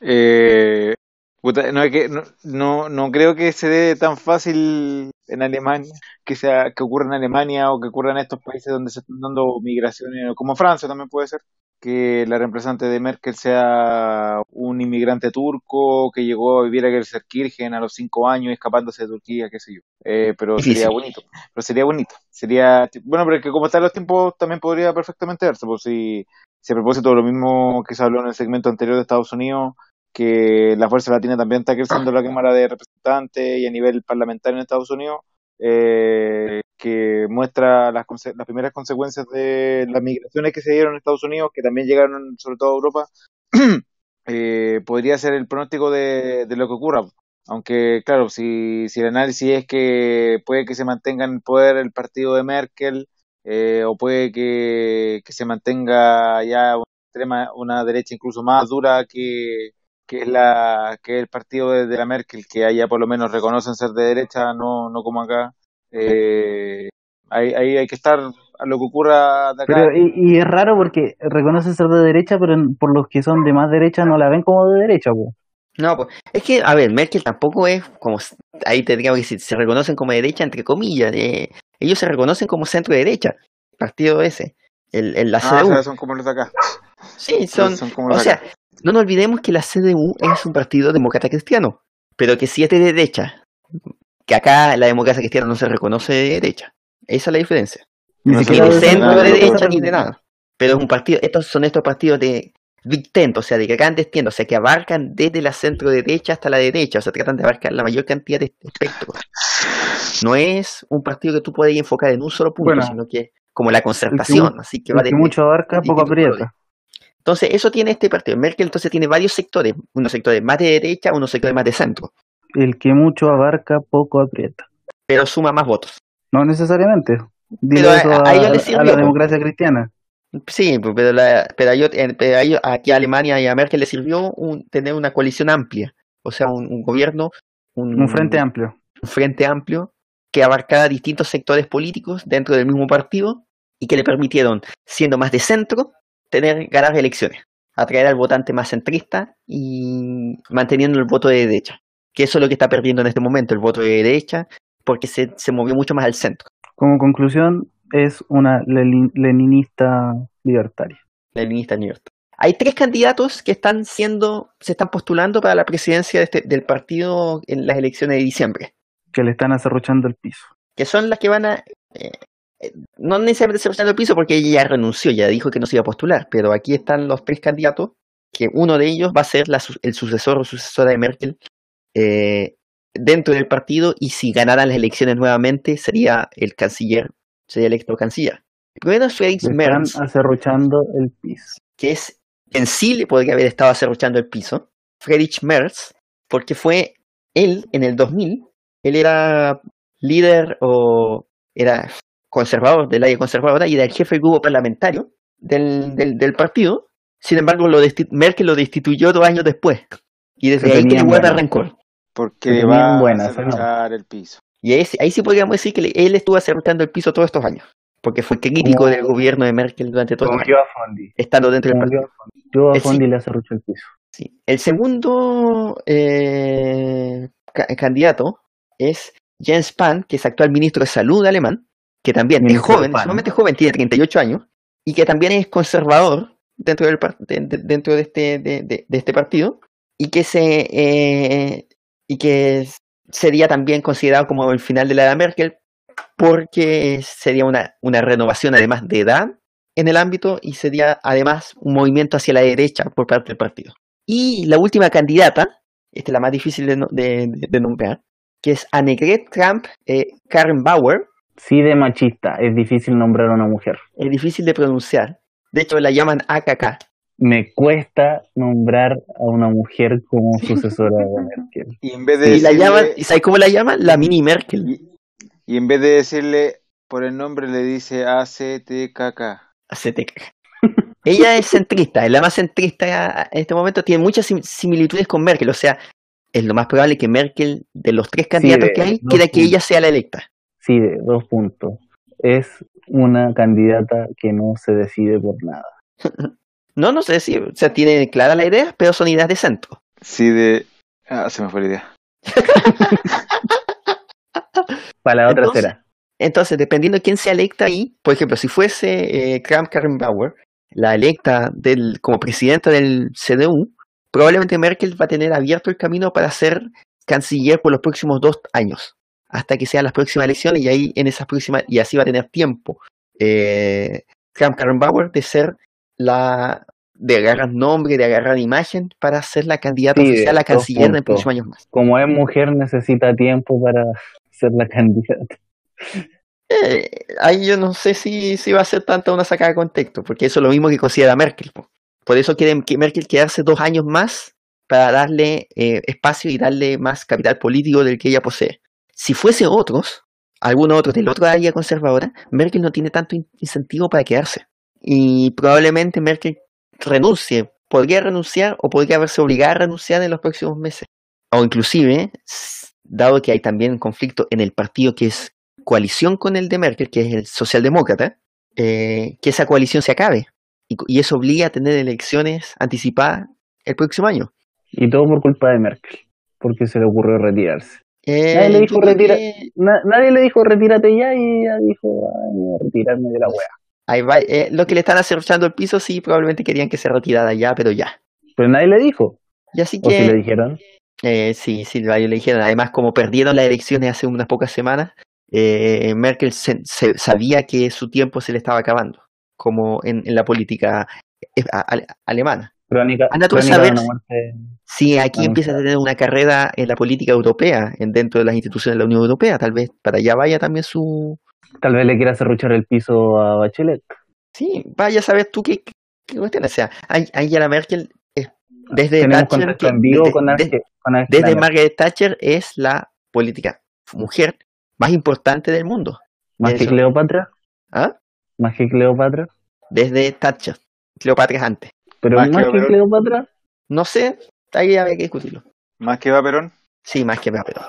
Eh, no, es que, no, no, no creo que se dé tan fácil en Alemania, que sea, que ocurra en Alemania o que ocurra en estos países donde se están dando migraciones, como Francia también puede ser, que la reemplazante de Merkel sea un inmigrante turco que llegó a vivir a Gelsenkirchen a los cinco años escapándose de Turquía, qué sé yo. Eh, pero sería bonito, pero sería bonito. Sería, bueno, pero es que como están los tiempos también podría perfectamente darse, por si, si a propósito de lo mismo que se habló en el segmento anterior de Estados Unidos, que la Fuerza Latina también está creciendo en la Cámara de Representantes y a nivel parlamentario en Estados Unidos, eh, que muestra las, las primeras consecuencias de las migraciones que se dieron en Estados Unidos, que también llegaron sobre todo a Europa, eh, podría ser el pronóstico de, lo que ocurra. Aunque, claro, si, si el análisis es que puede que se mantenga en poder el partido de Merkel, eh, o puede que, que se mantenga ya una, extrema, una derecha incluso más dura que, que es la que es el partido de, de la Merkel, que allá por lo menos reconocen ser de derecha, no, no como acá. Eh, ahí, ahí hay que estar a lo que ocurra de acá. Pero, y, y es raro porque reconocen ser de derecha, pero en- por los que son de más derecha no la ven como de derecha, po. No, pues, es que, a ver, Merkel tampoco es como, ahí tendríamos que decir, se reconocen como derecha entre comillas, eh, ellos se reconocen como centro derecha, el partido ese, el, el, la Ah, o CDU. sea, son como los de acá. Sí, son, Son como o los de sea, acá. No nos olvidemos que la CDU es un partido demócrata cristiano, pero que sí es de derecha, que acá la democracia cristiana no se reconoce de derecha, esa es la diferencia. Ni No siquiera de de centro de derecha ni de nada. Pero es un partido, estos son estos partidos de Big Tent, o sea, de grandes tiendas, o sea, que abarcan desde la centro derecha hasta la derecha, o sea, tratan de abarcar la mayor cantidad de espectro. No es un partido que tú puedes enfocar en un solo punto, Bueno, sino que es como la concertación, así que va que desde mucho abarca, poco aprieta. Entonces, eso tiene este partido. Merkel entonces tiene varios sectores, unos sectores más de derecha, unos sectores más de centro, El que mucho abarca, poco aprieta. pero suma más votos. No necesariamente. Dile Pero a- eso a a, ellos les a sirvió, la democracia cristiana. Sí, pero, la, pero, a ellos- pero a ellos- aquí a Alemania y a Merkel le sirvió un- tener una coalición amplia, o sea, un, un gobierno, un, Un frente amplio. un frente amplio que abarcara distintos sectores políticos dentro del mismo partido y que le permitieron, siendo más de centro, tener ganar elecciones, atraer al votante más centrista y manteniendo el voto de derecha, que eso es lo que está perdiendo en este momento, el voto de derecha, porque se, se movió mucho más al centro. Como conclusión, es una leninista libertaria. leninista York. Hay tres candidatos que están siendo, se están postulando para la presidencia de este- del partido en las elecciones de diciembre, Que le están acerruchando el piso. que son las que van a, eh, no necesariamente cerrando el piso porque ella ya renunció, ya dijo que no se iba a postular, pero aquí están los tres candidatos, que uno de ellos va a ser la el sucesor o sucesora de Merkel eh, dentro del partido y si ganaran las elecciones nuevamente sería el canciller, sería electo canciller. Primero es Felix Merz, acerruchando el piso. que es en sí le podría haber estado acerruchando el piso, Friedrich Merz, porque fue él en el 2000, él era líder o era conservador del área conservadora y era el jefe del grupo parlamentario del, del, del partido. Sin embargo, lo Merkel lo destituyó dos años después. Y desde Se ahí que le guarda buena. rencor. Porque va a. ¿no? cerrar el piso. Y ahí, sí- ahí sí podríamos decir que le- él estuvo acerruchando el piso todos estos años. Porque fue crítico del gobierno de Merkel durante todo yo a Fondi. estando dentro del partido. yo a Fondi. Sí. Le el piso. Sí. El segundo eh, ca- candidato es Jens Spahn, que es actual ministro de Salud alemán, que también es joven, sumamente joven, tiene 38 años, y que también es conservador dentro, del, de, de- dentro de, este, de, de- de este partido, y que, se, eh, y que sería también considerado como el final de la era Merkel, porque sería una, una renovación además de edad en el ámbito y sería además un movimiento hacia la derecha por parte del partido. Y la última candidata, esta es la más difícil de, de- de- nombrar, que es Annegret Kramp eh, Karrenbauer, Sí de machista. Es difícil nombrar a una mujer. es difícil de pronunciar, de hecho la llaman AKK. Me cuesta nombrar a una mujer como sucesora de Merkel. Y en vez de Y la llaman, ¿y sabes cómo la llaman? La mini Merkel. y, y en vez de decirle por el nombre le dice ACTKK. Cagar. Ella es centrista, es la más centrista en este momento, tiene muchas sim- similitudes con Merkel, o sea, es lo más probable que Merkel, de los tres candidatos de que hay, dos quiera que ella sea la electa. Sí, dos puntos. Es una candidata que no se decide por nada. No, no sé si, o sea, tiene clara la idea, pero son ideas de centro. Sí, de. Ah, se me fue la idea. Para la otra Entonces- será. Entonces, dependiendo de quién sea electa ahí, por ejemplo, si fuese eh, Kram Karrenbauer, la electa del, como presidenta del CDU, probablemente Merkel va a tener abierto el camino para ser canciller por los próximos dos años, hasta que sean las próximas elecciones y ahí en esas próximas, y así va a tener tiempo eh, Kram Karrenbauer de ser la de agarrar nombre, de agarrar imagen para ser la candidata Sí, oficial a dos canciller en puntos. próximo año más. Como es mujer, necesita tiempo para ser la candidata. Eh, ahí yo no sé si, si va a ser tanta una sacada de contexto, porque eso es lo mismo que considera Merkel. po. Por eso quiere que Merkel quedarse dos años más para darle eh, espacio y darle más capital político del que ella posee. Si fuese otros, alguno otro del otro área conservadora, Merkel no tiene tanto in- incentivo para quedarse. Y probablemente Merkel renuncie. Podría renunciar o podría verse obligada a renunciar en los próximos meses. O inclusive, dado que hay también conflicto en el partido que es coalición con el de Merkel, que es el socialdemócrata, eh, que esa coalición se acabe. Y, y eso obliga a tener elecciones anticipadas el próximo año. Y todo por culpa de Merkel, porque se le ocurrió retirarse. Eh, Nadie le dijo creo retira- que Na- nadie le dijo retírate ya y ella dijo, ay, retirarme de la wea. ahí va, eh, lo que le están acercando el piso, sí, probablemente querían que se retirara ya, pero ya. Pero nadie le dijo. Y así O si le que, dijeron. eh, sí, sí, le dijeron. Además, como perdieron las elecciones hace unas pocas semanas, eh, Merkel se- se- sabía que su tiempo se le estaba acabando, como en, en la política eh, alemana. Crónica, Anda tú a crónica de saber una si- muerte. Si aquí empieza a tener una carrera en la política europea, en dentro de las instituciones de la Unión Europea, tal vez para allá vaya también su... Tal vez le quiera cerruchar el piso a Bachelet. Sí, vaya a saber tú qué, qué, cuestión. O sea, Ang- Angela Merkel, es- desde Thatcher, contacto que- en vivo desde- con, con. Margaret Thatcher es la política mujer más importante del mundo. Más que. Cleopatra. ¿Ah? Más que Cleopatra. Desde Thatcher. Cleopatra es antes. Pero Más más, que que. Cleopatra. No sé, ahí había que discutirlo. Más que va Perón. Sí, más que pero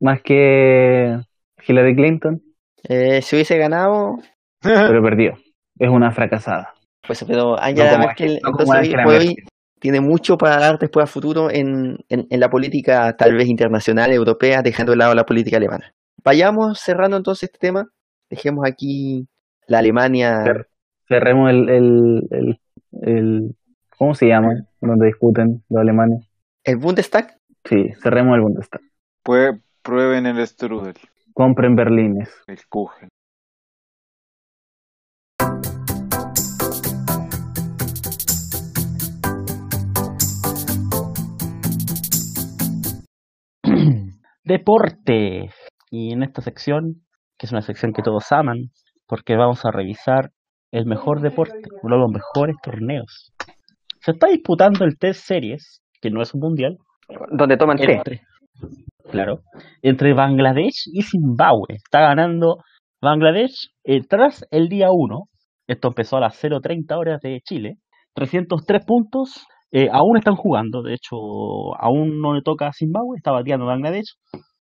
Más que Hillary Clinton. eh, Si hubiese ganado, Pero perdió. Es una fracasada. Pues, pero Angela como Merkel, Ángel- no entonces, hoy tiene mucho para dar después a futuro en, en, en la política tal vez internacional, europea, dejando de lado la política alemana. Vayamos cerrando entonces este tema. Dejemos aquí la Alemania. Cer- Cerremos el, el, el, el- ¿Cómo se llama? Donde discuten los alemanes. El Bundestag. Sí, cerremos el Bundestag. Pues prueben el strudel, Compren berlines. el Kuchen. Deporte. Y en esta sección, que es una sección que todos aman, porque vamos a revisar el mejor deporte, uno de los mejores torneos. Se está disputando el Test Series, que no es un mundial, Donde toman té. entre, claro, entre Bangladesh y Zimbabue. Está ganando Bangladesh eh, tras el día 1. Esto empezó a las 0.30 horas de Chile. 303 puntos. eh, aún están jugando. De hecho, aún no le toca a Zimbabue. Está bateando Bangladesh.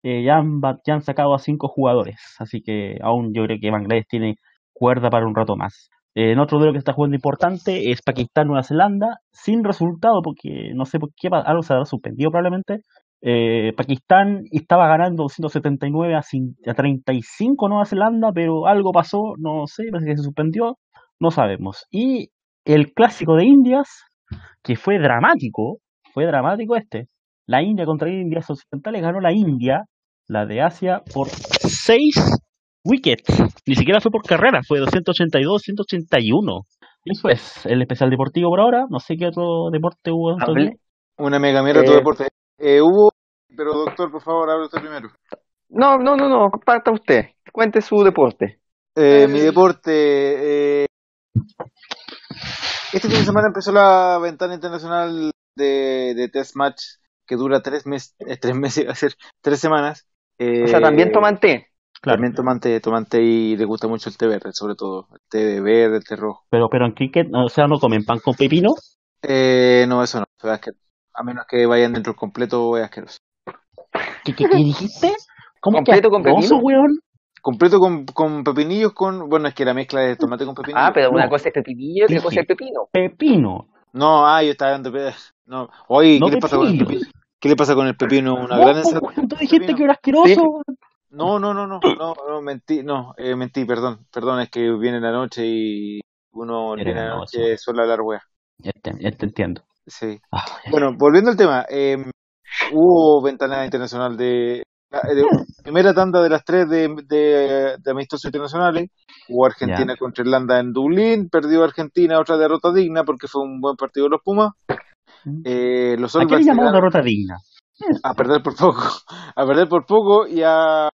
Eh, ya, han, ya han sacado a 5 jugadores. Así que aún yo creo que Bangladesh tiene cuerda para un rato más. Eh, en otro duelo que está jugando importante es Pakistán-Nueva Zelanda. Sin resultado, porque no sé por qué algo se habrá suspendido probablemente. Eh, Pakistán estaba ganando 279 a, a 35 Nueva Zelanda, pero algo pasó, no sé, parece que se suspendió, no sabemos. Y el clásico de Indias, que fue dramático, fue dramático este. La India contra Indias Occidentales ganó la India, la de Asia, por 6 wickets. Ni siquiera fue por carrera, fue 282-181. Eso es el especial deportivo por ahora. No sé qué otro deporte hubo. Una mega mierda tu Eh, deporte. Eh, hubo, pero doctor, por favor, hable usted primero. No, no, no, no, parta usted. Cuente su deporte. Eh, mi deporte. eh, este fin de semana empezó la ventana internacional de, de test match que dura tres meses, eh, tres meses, iba a ser tres semanas. O sea, también Eh, toman té. Claro, También toman té, toman té y le gusta mucho el té verde, sobre todo. El té verde, el té rojo. pero, pero en cricket, o sea, no comen pan con pepino. Eh, no, eso no. A menos que vayan dentro completo, es asqueroso. ¿Qué, qué, qué dijiste? ¿Cómo que ¿Completo con asqueroso, pepino? weón? Completo con, con pepinillos, con. Bueno, es que la mezcla de tomate con pepinillos. Ah, pero una No. cosa es pepinillo y otra cosa es pepino. Pepino. No, ah, yo estaba dando. No. Oye, No ¿qué le pasa con el pepino? ¿Qué le pasa con el pepino? Una Vos, gran ensalada. tú dijiste pepino. que era asqueroso. No, no, no, no, no, no, mentí, no, eh, mentí, perdón, perdón, es que viene la noche y uno Viene la noche. suele hablar wea. Ya te, ya te entiendo. Sí. Ah. Bueno, volviendo al tema, eh, hubo ventana internacional de, de primera tanda de las tres de, de, de amistosos internacionales. Hubo Argentina contra Irlanda en Dublín, perdió Argentina otra derrota digna porque fue un buen partido de los Pumas. Eh, los ¿A qué le llamamos derrota digna? a perder por poco, a perder por poco y a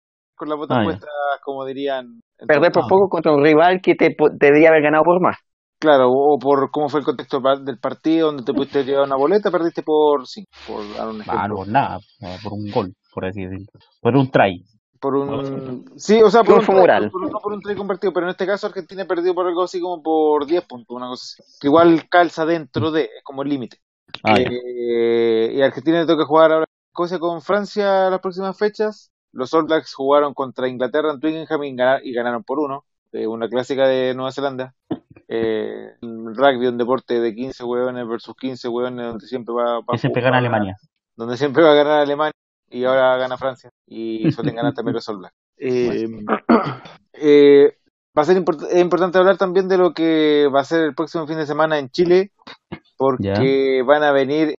con la bota Ah, ya. puesta, como dirían. Perder por Ah. poco contra un rival que te debería haber ganado por más. Claro, o por cómo fue el contexto del partido, donde te pudiste llevar una boleta, perdiste por sí, por dar un Ah, ejemplo. no nada, por un gol, por así decirlo. Por un try. Por un. Sí, o sea, por un, try- por, no por un try convertido, pero en este caso Argentina perdió por algo así como por 10 puntos, una cosa así. Que igual calza dentro de, es como el límite. Ah. Eh, y a Argentina le toca jugar ahora Escocia con Francia las próximas fechas. Los All Blacks jugaron contra Inglaterra en Twickenham y, gana- y ganaron por uno. Eh, una clásica de Nueva Zelanda. Eh, el rugby, un deporte de 15 hueones versus 15 hueones, donde siempre va, va Que siempre gana Alemania. donde siempre va a ganar Alemania y ahora gana Francia y suelen ganar también los All Blacks. Eh, eh, va a ser import- es importante hablar también de lo que va a ser el próximo fin de semana en Chile, porque van a venir,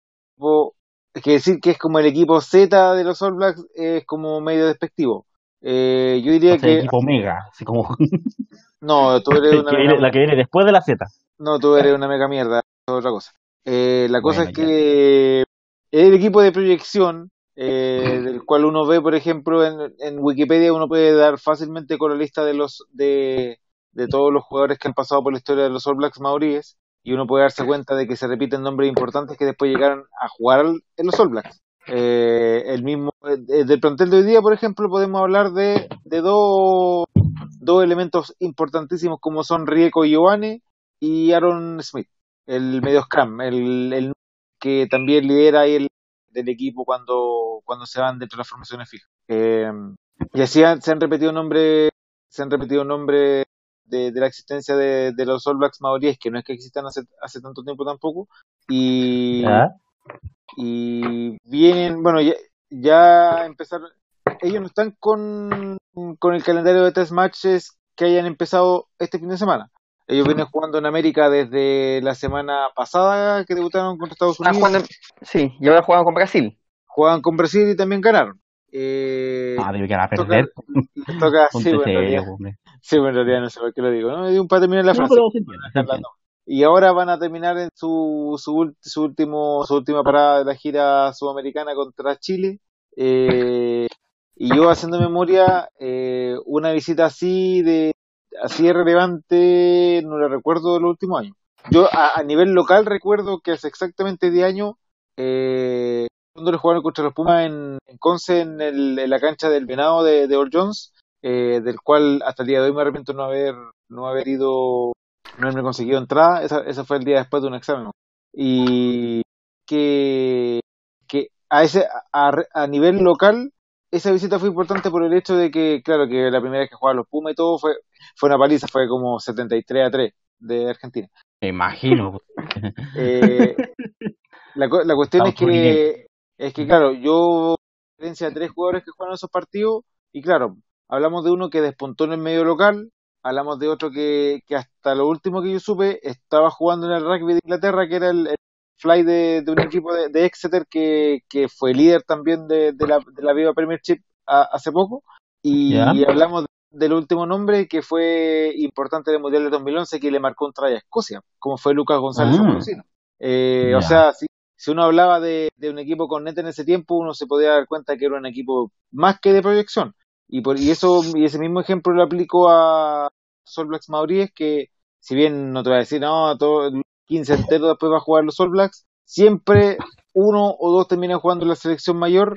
que decir que es como el equipo Z de los All Blacks es como medio despectivo. Eh, yo diría O sea, que equipo mega, así como no, tú eres una que mega viene- la que viene después de la Z. No, tú eres una mega mierda, es otra cosa. Eh, la cosa Bueno, es que es el equipo de proyección, eh, del cual uno ve, por ejemplo, en, en Wikipedia, uno puede dar fácilmente con la lista de los de, de todos los jugadores que han pasado por la historia de los All Blacks maoríes, y uno puede darse cuenta de que se repiten nombres importantes que después llegaron a jugar al- en los All Blacks. Eh, el mismo, eh, del plantel de hoy día, por ejemplo, podemos hablar de, de dos, dos elementos importantísimos como son Rieko Ioane y Aaron Smith, el medio scrum, el, el que también lidera ahí el del equipo cuando, cuando se van dentro de las formaciones fijas. Eh, y así han- se han repetido nombres, se han repetido nombres de, de la existencia de, de los All Blacks maoríes, que no es que existan hace, hace tanto tiempo tampoco, y, y vienen, bueno, ya, ya empezaron, ellos no están con, con el calendario de test matches que hayan empezado este fin de semana. Ellos vienen jugando en América desde la semana pasada que debutaron contra Estados Ah, Unidos. jugando Sí, y ahora juegan con Brasil. Jugaban con Brasil y también ganaron. Eh, Ah, debe que van a toca- perder. les toca, sí, bueno, en serio, sí, bueno, en realidad no sé por qué lo digo, ¿no? Un para en la No, Francia. pero se entiende, se entiende. Y ahora van a terminar en su, su, su último, su última parada de la gira sudamericana contra Chile. Eh, y yo haciendo memoria, eh, una visita así de así de relevante no la recuerdo de los últimos años. Yo a, a nivel local recuerdo que hace exactamente 10 años, eh, cuando jugaron contra los Pumas en, en Conce, en, el- en la cancha del Venado de, de All Jones, eh, del cual hasta el día de hoy me arrepiento no haber, no haber ido, no haberme conseguido entrada. Esa, esa fue el día después de un examen. Y que, que a ese, a, a nivel local, esa visita fue importante por el hecho de que, claro, que la primera vez que jugaban los Pumas y todo fue, fue una paliza, fue como 73 a 3 de Argentina. Me imagino. Eh, la, cu- la cuestión es que, es que, claro, yo diferencia a tres jugadores que juegan esos partidos, y claro, hablamos de uno que despuntó en el medio local, hablamos de otro que, que hasta lo último que yo supe estaba jugando en el rugby de Inglaterra, que era el, el fly de, de un equipo de, de Exeter que, que fue líder también de, de la, de la Viva Premiership a- hace poco, y hablamos del último nombre que fue importante en el Mundial de 2011 que le marcó un try a Escocia, como fue Lucas González. Amorosino. Eh. O sea, si, si uno hablaba de, un equipo con net en ese tiempo, uno se podía dar cuenta que era un equipo más que de proyección. Y, por, y eso y ese mismo ejemplo lo aplico a Sol Blacks Maoríes, que si bien no te voy a decir, no, todo, 15 enteros después va a jugar los All Blacks, siempre uno o dos terminan jugando en la selección mayor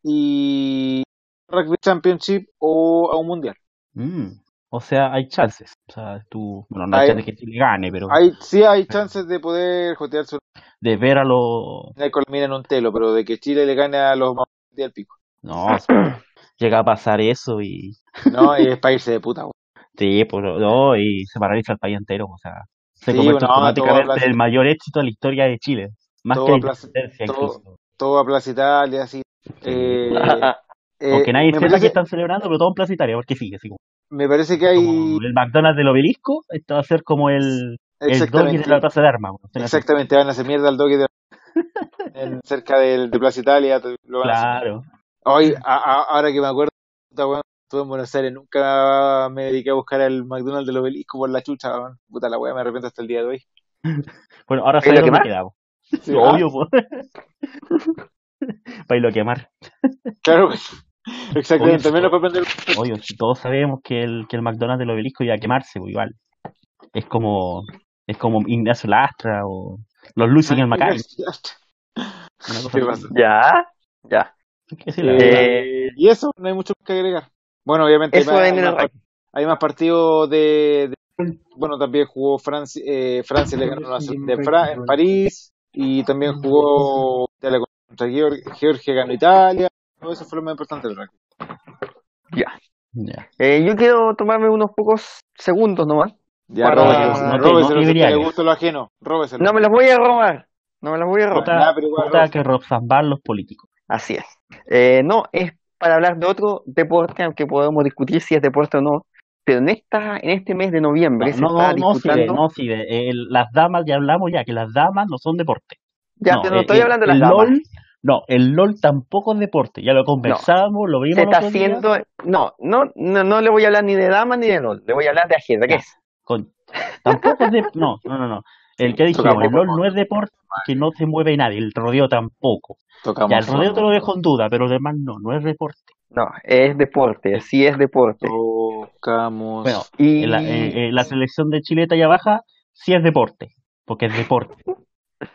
y Rugby Championship o a un mundial. Mm. O sea, hay chances. O sea, tú, bueno, no Hay- hay chances que Chile gane, pero Hay, sí hay chances de poder jotearse de ver a los... en un telo, pero de que Chile le gane a los al pico. No, llega a pasar eso y... No, y es para irse de puta. güey. Sí, pues no, y se paraliza el país entero. O sea, se Sí, convierte no, automáticamente el mayor éxito de la historia de Chile. Más todo que independencia todo- todo a Plaza Italia, así. Eh, eh, Aunque nadie sepa que parece, están celebrando, pero todo en Plaza Italia, porque sigue así como, me parece que hay. como el McDonald's del obelisco, esto va a ser como el, el doggy de la Plaza de Armas. exactamente, van a hacer mierda al doque de, en- cerca del, de Plaza Italia. Lo van a. Claro. Hoy, a- a- ahora que me acuerdo, estuve en Buenos Aires, nunca me dediqué a buscar el McDonald's del obelisco por la chucha, weón. Puta la weá, me arrepiento hasta el día de hoy. Bueno, ahora ¿Ahí lo sabes dónde quemar? quedamos. Sí, Obvio, pues. Para irlo a quemar. Claro, exactamente, Oye, menos para prender. Obvio, si todos sabemos que el, que el McDonald's del obelisco iba a quemarse, pues igual. Es como, es como Ignacio Lastra o los Luis en el ¿Qué así. pasa? Ya, ya. Eh, y eso, no hay mucho que agregar. Bueno, obviamente Eso hay, más, hay más partidos de, de- Bueno, también jugó Francia, eh, Francia le ganó la de Fra- en París y también jugó Italia contra Georgia, Georgia ganó Italia. Eso fue lo más importante del rugby. Ya. Ya. Eh, yo quiero tomarme unos pocos segundos nomás. Ya, róbeselo, no no le gusta lo ajeno, róbeselo. No me los voy a robar. No me los voy a robar. Pero igual, que rozambar los políticos. Así es. Eh, no, es para hablar de otro deporte, aunque podemos discutir si es deporte o no. Pero en esta, en este mes de noviembre se No, está no, no sirve, disputando. no sirve. El- las damas, ya hablamos ya, que las damas no son deporte. Ya, no, pero no el- estoy el- hablando de las damas. No, el LOL tampoco es deporte. Ya lo conversamos, lo vimos Se está haciendo. No, no, no, no le voy a hablar ni de damas ni de LOL. Le voy a hablar de ajedrez. Con- tampoco es de... No, no, no, no. El que dijimos, el LOL no es deporte que no se mueve nadie, el rodeo tampoco. Tocamos Ya, el rodeo te lo dejo en duda, pero demás no, no es deporte. No, es deporte, sí es deporte. Tocamos. Bueno, Y en la, eh, eh, la selección de Chile talla baja sí es deporte, porque es deporte.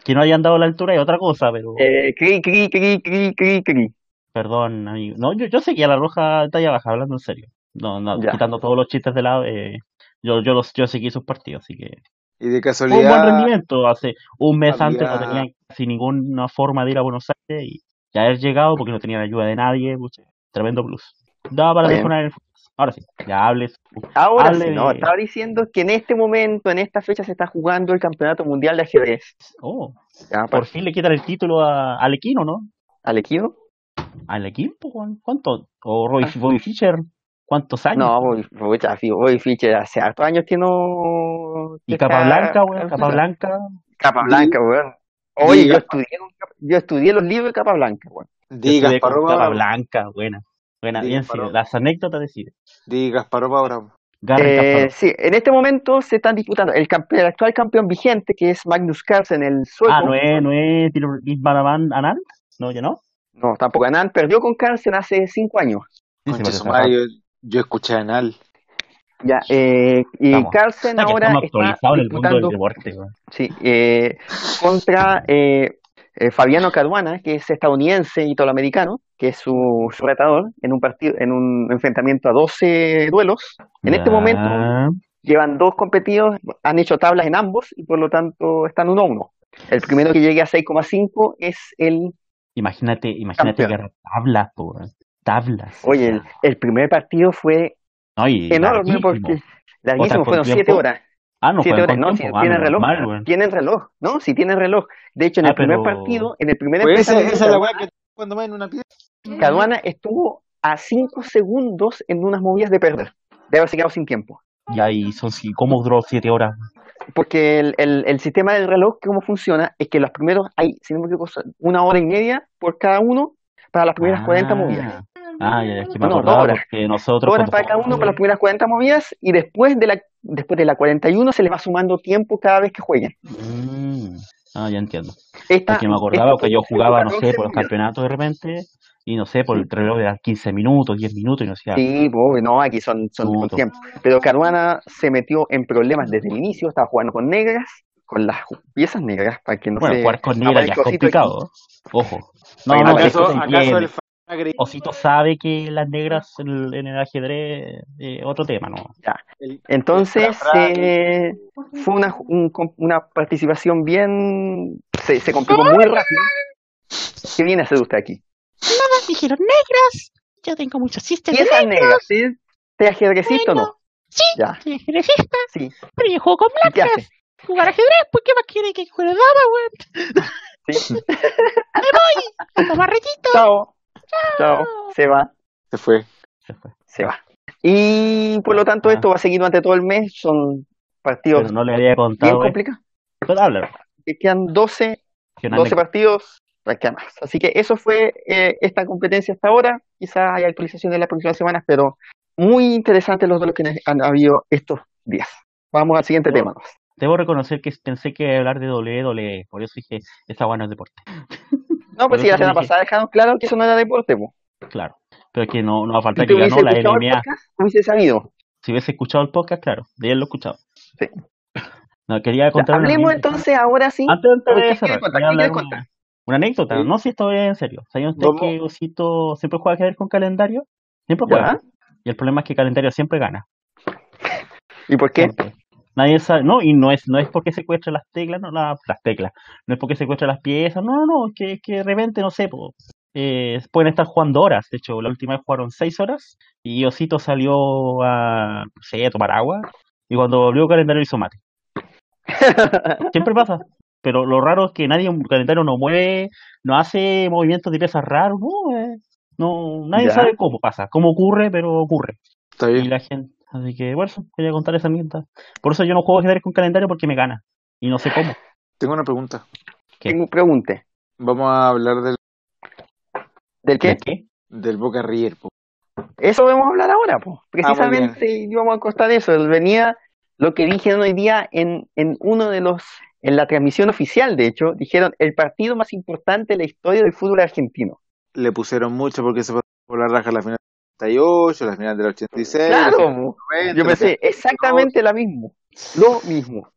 Que no hayan dado la altura es otra cosa, pero eh, cri, cri, cri, cri, cri, cri. perdón, amigo. No, yo, yo seguía la roja talla baja, hablando en serio. No, no, Ya. quitando todos los chistes de lado, eh, yo, yo, los, yo seguí sus partidos, así que y de fue un buen casualidad, rendimiento. Hace un mes antes no tenía casi ninguna forma de ir a Buenos Aires y ya haber llegado porque no tenía la ayuda de nadie, pucha, tremendo plus. Daba para mejorar el. Ahora sí, ya hables. Ahora Hable sí, no, estaba diciendo que en este momento, en esta fecha, se está jugando el Campeonato Mundial de Ajedrez. Oh, Ya, por fin le quitan el título a Alequino, ¿no? ¿Al equipo? ¿Al equipo? Juan? ¿Cuánto? ¿O Roy, Ah. Bobby Fischer? ¿Cuántos años? No, Bobby, Bobby Fischer hace hartos años que no... y que Capa está- Blanca, weón, Capa Blanca. Capa Blanca, weón. Oye, Diga. yo estudié, yo estudié los libros de Capa Blanca, weón. di Yo estudié con Gasparova Capa. Blanca, buena. Buena, Sí, bien, Gasparov. sí, las anécdotas deciden. Di Gasparova Bravo. Garry Eh, sí, en este momento se están disputando el, campe- el actual campeón vigente, que es Magnus Carlsen, el sueco. Ah, ¿no es, no es Bisbaraman Anand? No, ya no. No, tampoco. Anand perdió con Carlsen hace cinco años. Sí, Rafa. yo, yo escuché a Anal. Ya, eh, y Estamos. Carlsen O sea, que ahora está en el mundo del disputando deporte, sí, eh, contra eh, Fabiano Caruana, que es estadounidense y americano, que es su, su retador, en un partido, en un enfrentamiento a 12 duelos. En este momento llevan dos competidos, han hecho tablas en ambos y por lo tanto están 1 a 1. El primero que llegue a 6,5 es el. Imagínate, imagínate Campeón. que tablas, po, weón. Tablas. Oye, el, el primer partido fue No, enorme larguísimo. porque. Larguísimo, fueron 7 tiempo. horas. Ah, no, Siete horas, no, si Ah, tienen no, reloj, normal, weón. tienen reloj, ¿no? Si tienen reloj. De hecho, en Ah, el primer pero- partido, en el primer Pues esa, esa es la weá que cuando más en una pieza. Caruana estuvo a 5 segundos en unas movidas de perder, de haberse quedado sin tiempo. Y son, si- ¿cómo duró siete horas? Porque el, el, el sistema del reloj, cómo funciona, es que los primeros hay, si no me equivoco, una hora y media por cada uno para las primeras 40 movidas. Ah, ya, es que me No, acordaba porque nosotros Dos horas para cada uno para las primeras 40 movidas y después de la después de la 41 se les va sumando tiempo cada vez que jueguen. Mm, Ah, ya entiendo. Esta, Porque me acordaba que yo jugaba, no 14 sé, por los campeonatos de repente, y no sé, por el reloj de 15 minutos, 10 minutos, y no sé. Sí, pues, no, aquí son, son con tiempo. Pero Caruana se metió en problemas desde el inicio, estaba jugando con negras, con las piezas negras, para que no Bueno, se jugar con negra ya es complicado. Ojo. No, Oye, no, ¿Acaso, eso acaso el agredió Osito sabe que las negras en el, en el ajedrez eh, otro tema, ¿no? el- Entonces, eh, fue una, un- una participación bien... Se, se complicó muy rápido. ¿Qué viene a hacer usted aquí? Nada, dijeron negras. Yo tengo muchos chistes ¿Y esas negras? ¿Sí? ¿Te ajedrecista o no? Sí, Ya, soy ajedrecista, sí. pero yo juego con ¿Y qué blancas. Jugar ajedrez, pues ¿qué más quiere que juegue dama, weón? Sí. Toma retito. Chao. Chao. Se va. Se fue. Se fue. se va. Y por lo tanto Ah. esto va a seguir durante todo el mes, son partidos Pero no le había bien contado. Pero háblalo. Que quedan 12, Que una 12 anécdota. partidos, más. Así que eso fue eh, esta competencia hasta ahora. Quizás haya actualizaciones en las próximas semanas, pero muy interesantes los duelos que han habido estos días. Vamos al siguiente tema. Debo reconocer que pensé que iba a hablar de WWE, por eso dije, esta buena es deporte. No, pues si eso la semana pasada dejaron claro que eso no era deporte. po. Claro. Pero es que no, no va a faltar que ganó la podcast, hubiese sabido. Si hubiese escuchado el podcast, claro, de él lo he escuchado. Sí. No, quería contar una hablemos entonces ahora sí. Antes, antes ¿Qué de contar? una, una anécdota. Sí. No sé si esto es en serio. ¿Saben ustedes que Osito siempre juega ajedrez con calendario? Siempre juega. ¿Ya? Y el problema es que calendario siempre gana. ¿Y por qué? Siempre. Nadie sabe, no, y no es, no es porque secuestre las teclas, no, la- las teclas, no es porque secuestre las piezas, no, no, no, es que, que de repente, no sé, po, eh, pueden estar jugando horas, de hecho, la última vez jugaron seis horas, y Osito salió a, no sé, a tomar agua, y cuando volvió el calendario hizo mate. Siempre pasa, pero lo raro es que nadie, un calendario no mueve, no hace movimientos de piezas raros, no, eh, no, nadie Ya. sabe cómo pasa, cómo ocurre, pero ocurre. Está Y bien. la gente, así que bueno, quería contar esa anécdota. Por eso yo no juego ajedrez con calendario porque me gana. Y no sé cómo. Tengo una pregunta. ¿Qué? Tengo pregunte. Vamos a hablar del, ¿Del qué? ¿De qué? del Boca River. po. Eso vamos a hablar ahora, pues. Ah, bien. Precisamente íbamos a costar eso. Venía lo que dijeron hoy día en, en uno de los, en la transmisión oficial, de hecho, dijeron el partido más importante de la historia del fútbol argentino. Le pusieron mucho porque se fue por la raja la final 88, la final del 86. la Claro, final del po. 90, yo pensé exactamente lo mismo. Lo mismo.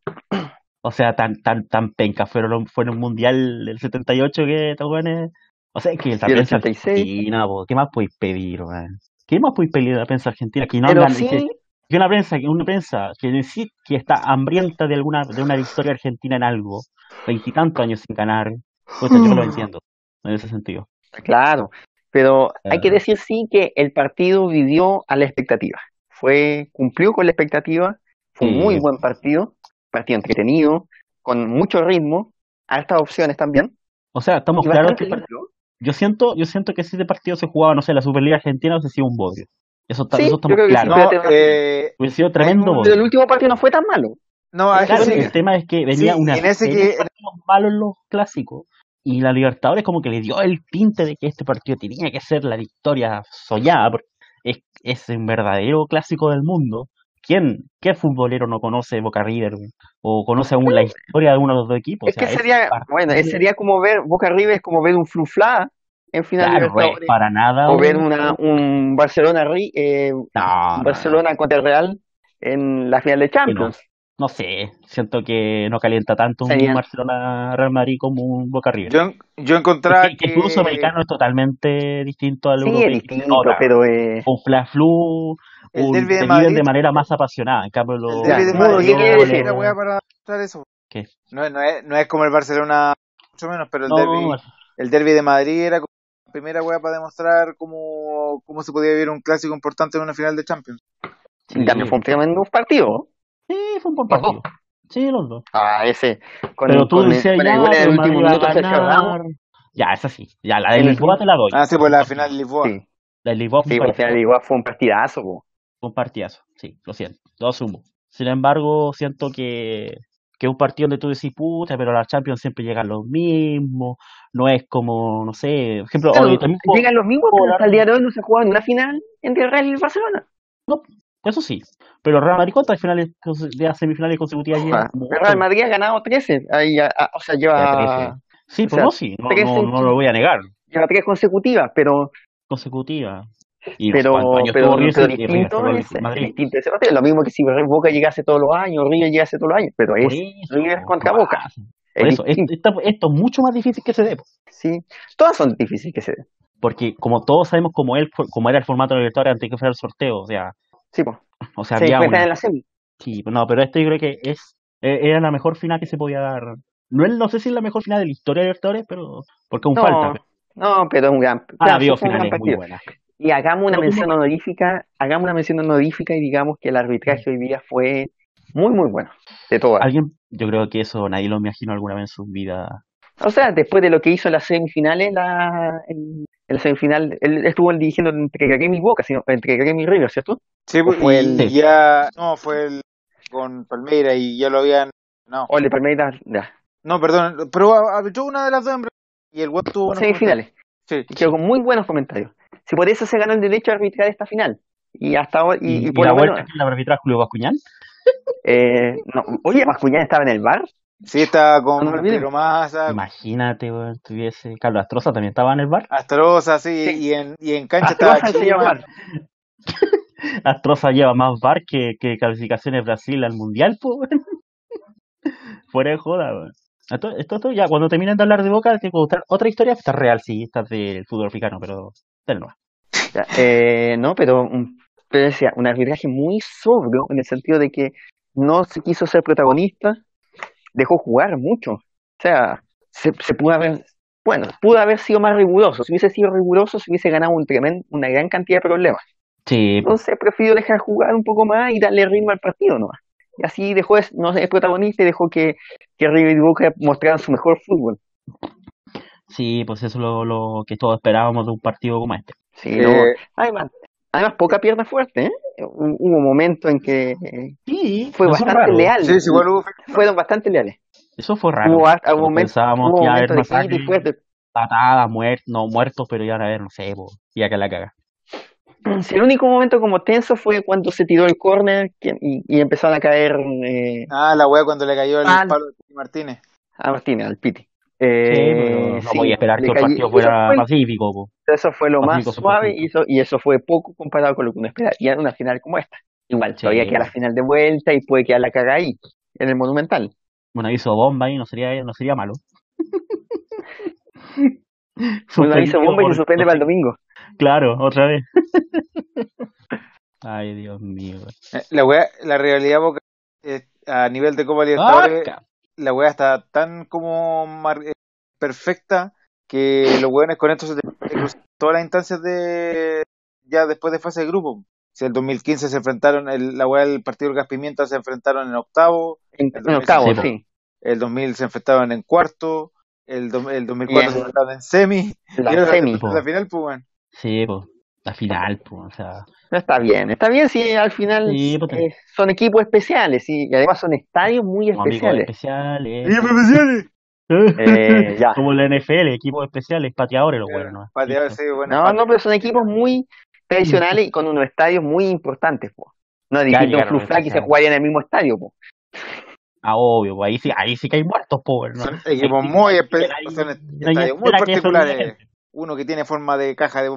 O sea, tan, tan, tan penca fueron, fue en un mundial del 78 que estos weones- O sea, que prensa 86. argentina, po, ¿qué más podéis pedir, weón? ¿Qué más podéis pedir a la prensa argentina? Que no Pero hablan, sí, que, que una prensa, que una prensa que decir que está hambrienta de alguna, de una victoria argentina en algo, veintitantos años sin ganar, puta, yo lo entiendo, en ese sentido. claro. Pero hay que decir sí que el partido vivió a la expectativa. Fue, cumplió con la expectativa. Fue un muy buen partido. Partido entretenido, con mucho ritmo, hartas opciones también. O sea, estamos claros que par- limpio. yo siento, yo siento que si este partido se jugaba, no sé, la Superliga Argentina hubiese sido un bodrio. Eso, está, Sí, eso estamos claros. No, eh, Hubiese sido tremendo bodrio. Pero el último partido no fue tan malo. no, a eso Claro, sí. el tema es que venía Sí, una en ese que- partidos malos los clásicos y la Libertadores como que le dio el tinte de que este partido tenía que ser la victoria soñada porque es, es un verdadero clásico del mundo. ¿Quién, qué futbolero no conoce Boca River o conoce aún la historia de uno de los dos equipos? es O sea, que sería, bueno, es- sería como ver, Boca River es como ver un Flufla en final de claro, Libertadores, para nada o ver un- una, un Barcelona, eh, no. Barcelona contra el Real en la final de Champions. No sé, siento que no calienta tanto un Sería- Barcelona Real Madrid como un Boca River. Yo, yo encontraba que, que el fútbol sudamericano es totalmente distinto al Sí, europeo. es distinto, pero eh, Un fla flu, El un, derbi de Madrid- de manera más apasionada. En cambio, los, El derbi de Madrid ¿qué quiere decir? una wea para mostrar eso. ¿Qué? No, no, es, no es como el Barcelona, mucho menos, pero el No, derbi, el derbi de Madrid era como la primera wea para demostrar cómo, cómo se podía vivir un clásico importante en una final de Champions. en cambio fue un tremendo partido. Sí, fue un buen partido. Sí, los dos. Ah, ese. Con, Pero tú decías ya, el el último a minuto Sergio Ramos. Ya, esa sí. Ya, la de Lisboa te la doy. Ah, sí, pues la final de Lisboa. Sí, La de Lisboa fue sí, un por partidazo. final igual fue un partidazo. po. Fue un partidazo, sí, lo siento, lo asumo. Sin embargo, siento que, que es un partido donde tú decís, puta, pero la Champions siempre llegan los mismos, no es como, no sé, por ejemplo, Claro, hoy también puedo- llegan los mismos, pero hasta el día de hoy no se jugado en una final entre el Real y el Barcelona. Eso sí, pero Real Madrid, ¿cuántas finales, de semifinales consecutivas lleva? Ah, Real. Madrid ha ganado 13, ahí, ah, o sea, lleva, Sí, o sea, no, sí, no, trece no, no lo voy a negar, lleva tres consecutivas, pero consecutiva. Y pero, pero, pero River distinto es, Madrid. distinto ese partido. Lo mismo que si Boca llegase todos los años, River llegase todos los años, pero es, eso, River contra ¿qué Boca. es Por eso, esto es mucho más difícil que se dé, sí. Todas son difíciles que se den. porque como todos sabemos cómo, él, cómo era el formato de la victoria antes que fuera el sorteo, o sea, Sí, pues. o sea, Se había una en la semi. Sí, no, pero esto yo creo que es eh, era la mejor final que se podía dar. No, no sé si es la mejor final de la historia de Libertadores, pero porque aún No, falta. pero- no, pero es un gran, Ah, claro, gran finales muy buenas. Y hagamos una Pero mención honorífica, hagamos una mención honorífica y digamos que el arbitraje hoy día fue muy, muy bueno. De todas. Alguien, yo creo que eso nadie lo imaginó alguna vez en su vida. O sea, después de lo que hizo en las semifinales, la, en, en la semifinal, él estuvo dirigiendo entre Grêmio y Boca, sino, entre Grêmio y River, ¿cierto? Sí, pues, fue y el- ya, no, fue el con Palmeira y ya lo habían, no, O el de Palmeiras, ya. no, perdón, pero arbitró una de las dos en y el web tuvo Semifinales. comentarios. Y quedó con muy buenos comentarios. Si por eso se ganó el derecho a arbitrar esta final. Y hasta ahora, y, Y, y y por la vuelta menos, que la arbitra Julio Bascuñán. eh, no, oye, Mascuñán estaba en el bar. Sí, estaba con No. Pedro Massa, Imagínate, weón, tuviese. Carlos Astroza también estaba en el bar. Astroza, sí, Sí. y en, y en cancha estaba Astroza Chima. Astroza lleva más bar que, que calificaciones Brasil al mundial, pues. Fuera de joda, weón. Esto, esto, esto ya, cuando terminen de hablar de Boca, tengo que contar otra historia. Esta es real, sí, esta es del fútbol africano, pero. Nomás. Ya, eh, no, pero, un- pero decía, un arbitraje muy sobrio en el sentido de que no se quiso ser protagonista, dejó jugar mucho. O sea, se, se pudo haber, bueno, pudo haber sido más riguroso. Si hubiese sido riguroso, se hubiese ganado un tremen- una gran cantidad de problemas. Sí, Entonces prefirió dejar jugar un poco más y darle ritmo al partido nomás. Y así dejó de no ser protagonista y dejó que, que River y Boca mostraran su mejor fútbol. sí, pues eso es lo, lo que todos esperábamos de un partido como este. Sí, Eh, no. Además, además, poca pierna fuerte, ¿eh? Hu- Hubo momentos en que eh, Sí, fue bastante raro. leal. sí, sí, igual hubo Fueron bastante leales. Eso fue raro. Hubo hubo momentos, pensábamos hubo que iba a haber momentos de patadas, muertos, no muertos, pero ya a ver, no sé, po, y acá la caga. Sí, el único momento como tenso fue cuando se tiró el córner y, y empezaron a caer eh, Ah, la wea cuando le cayó el Ah. palo de Martínez. a Martínez, al Piti. Sí, pero Eh, no sí, podía esperar que el partido eso fuera fue- pacífico, po. Eso fue lo más suave y eso, y eso fue poco comparado con lo que uno esperaría en una final como esta. Igual, Sí, todavía queda la bueno. final de vuelta y puede quedar la caga ahí, en el Monumental. Un aviso bomba ahí no sería, no sería malo. Un aviso bomba y se suspende para el domingo. Claro, otra vez. Ay, Dios mío. Eh, La wea, la realidad Boca, eh, a nivel de Copa Libertadores, ca- la wea está tan como mar- eh, perfecta que los weones con esto se cruzan todas las instancias de ya después de fase de grupo. Si el 2015 se enfrentaron, el, la wea del partido del Gas Pimienta se enfrentaron en octavo, En, El en octavo, sí, el 2000 se enfrentaron en cuarto, el, do- el 2004 se Bien. enfrentaron en semi, La y semi. la final, pues weón. Sí, pues, la final, pues, o sea, No está bien, está bien si al final Sí, eh, son equipos especiales y, y además son estadios muy especiales. especiales. especiales! Eh, ya. Como la NFL, equipos especiales, pateadores, los buenos, ¿no? Patear, sí, bueno, No, no, pero son equipos muy tradicionales y con unos estadios muy importantes. Po. No es distinto un llegaron Flu Flag y se jugaría en el mismo estadio. Po. Ah, obvio, pues ahí sí, ahí sí que hay muertos, pues, ¿no? Son equipos muy que espe- hay- son estadios muy que particulares. Uno que tiene forma de caja de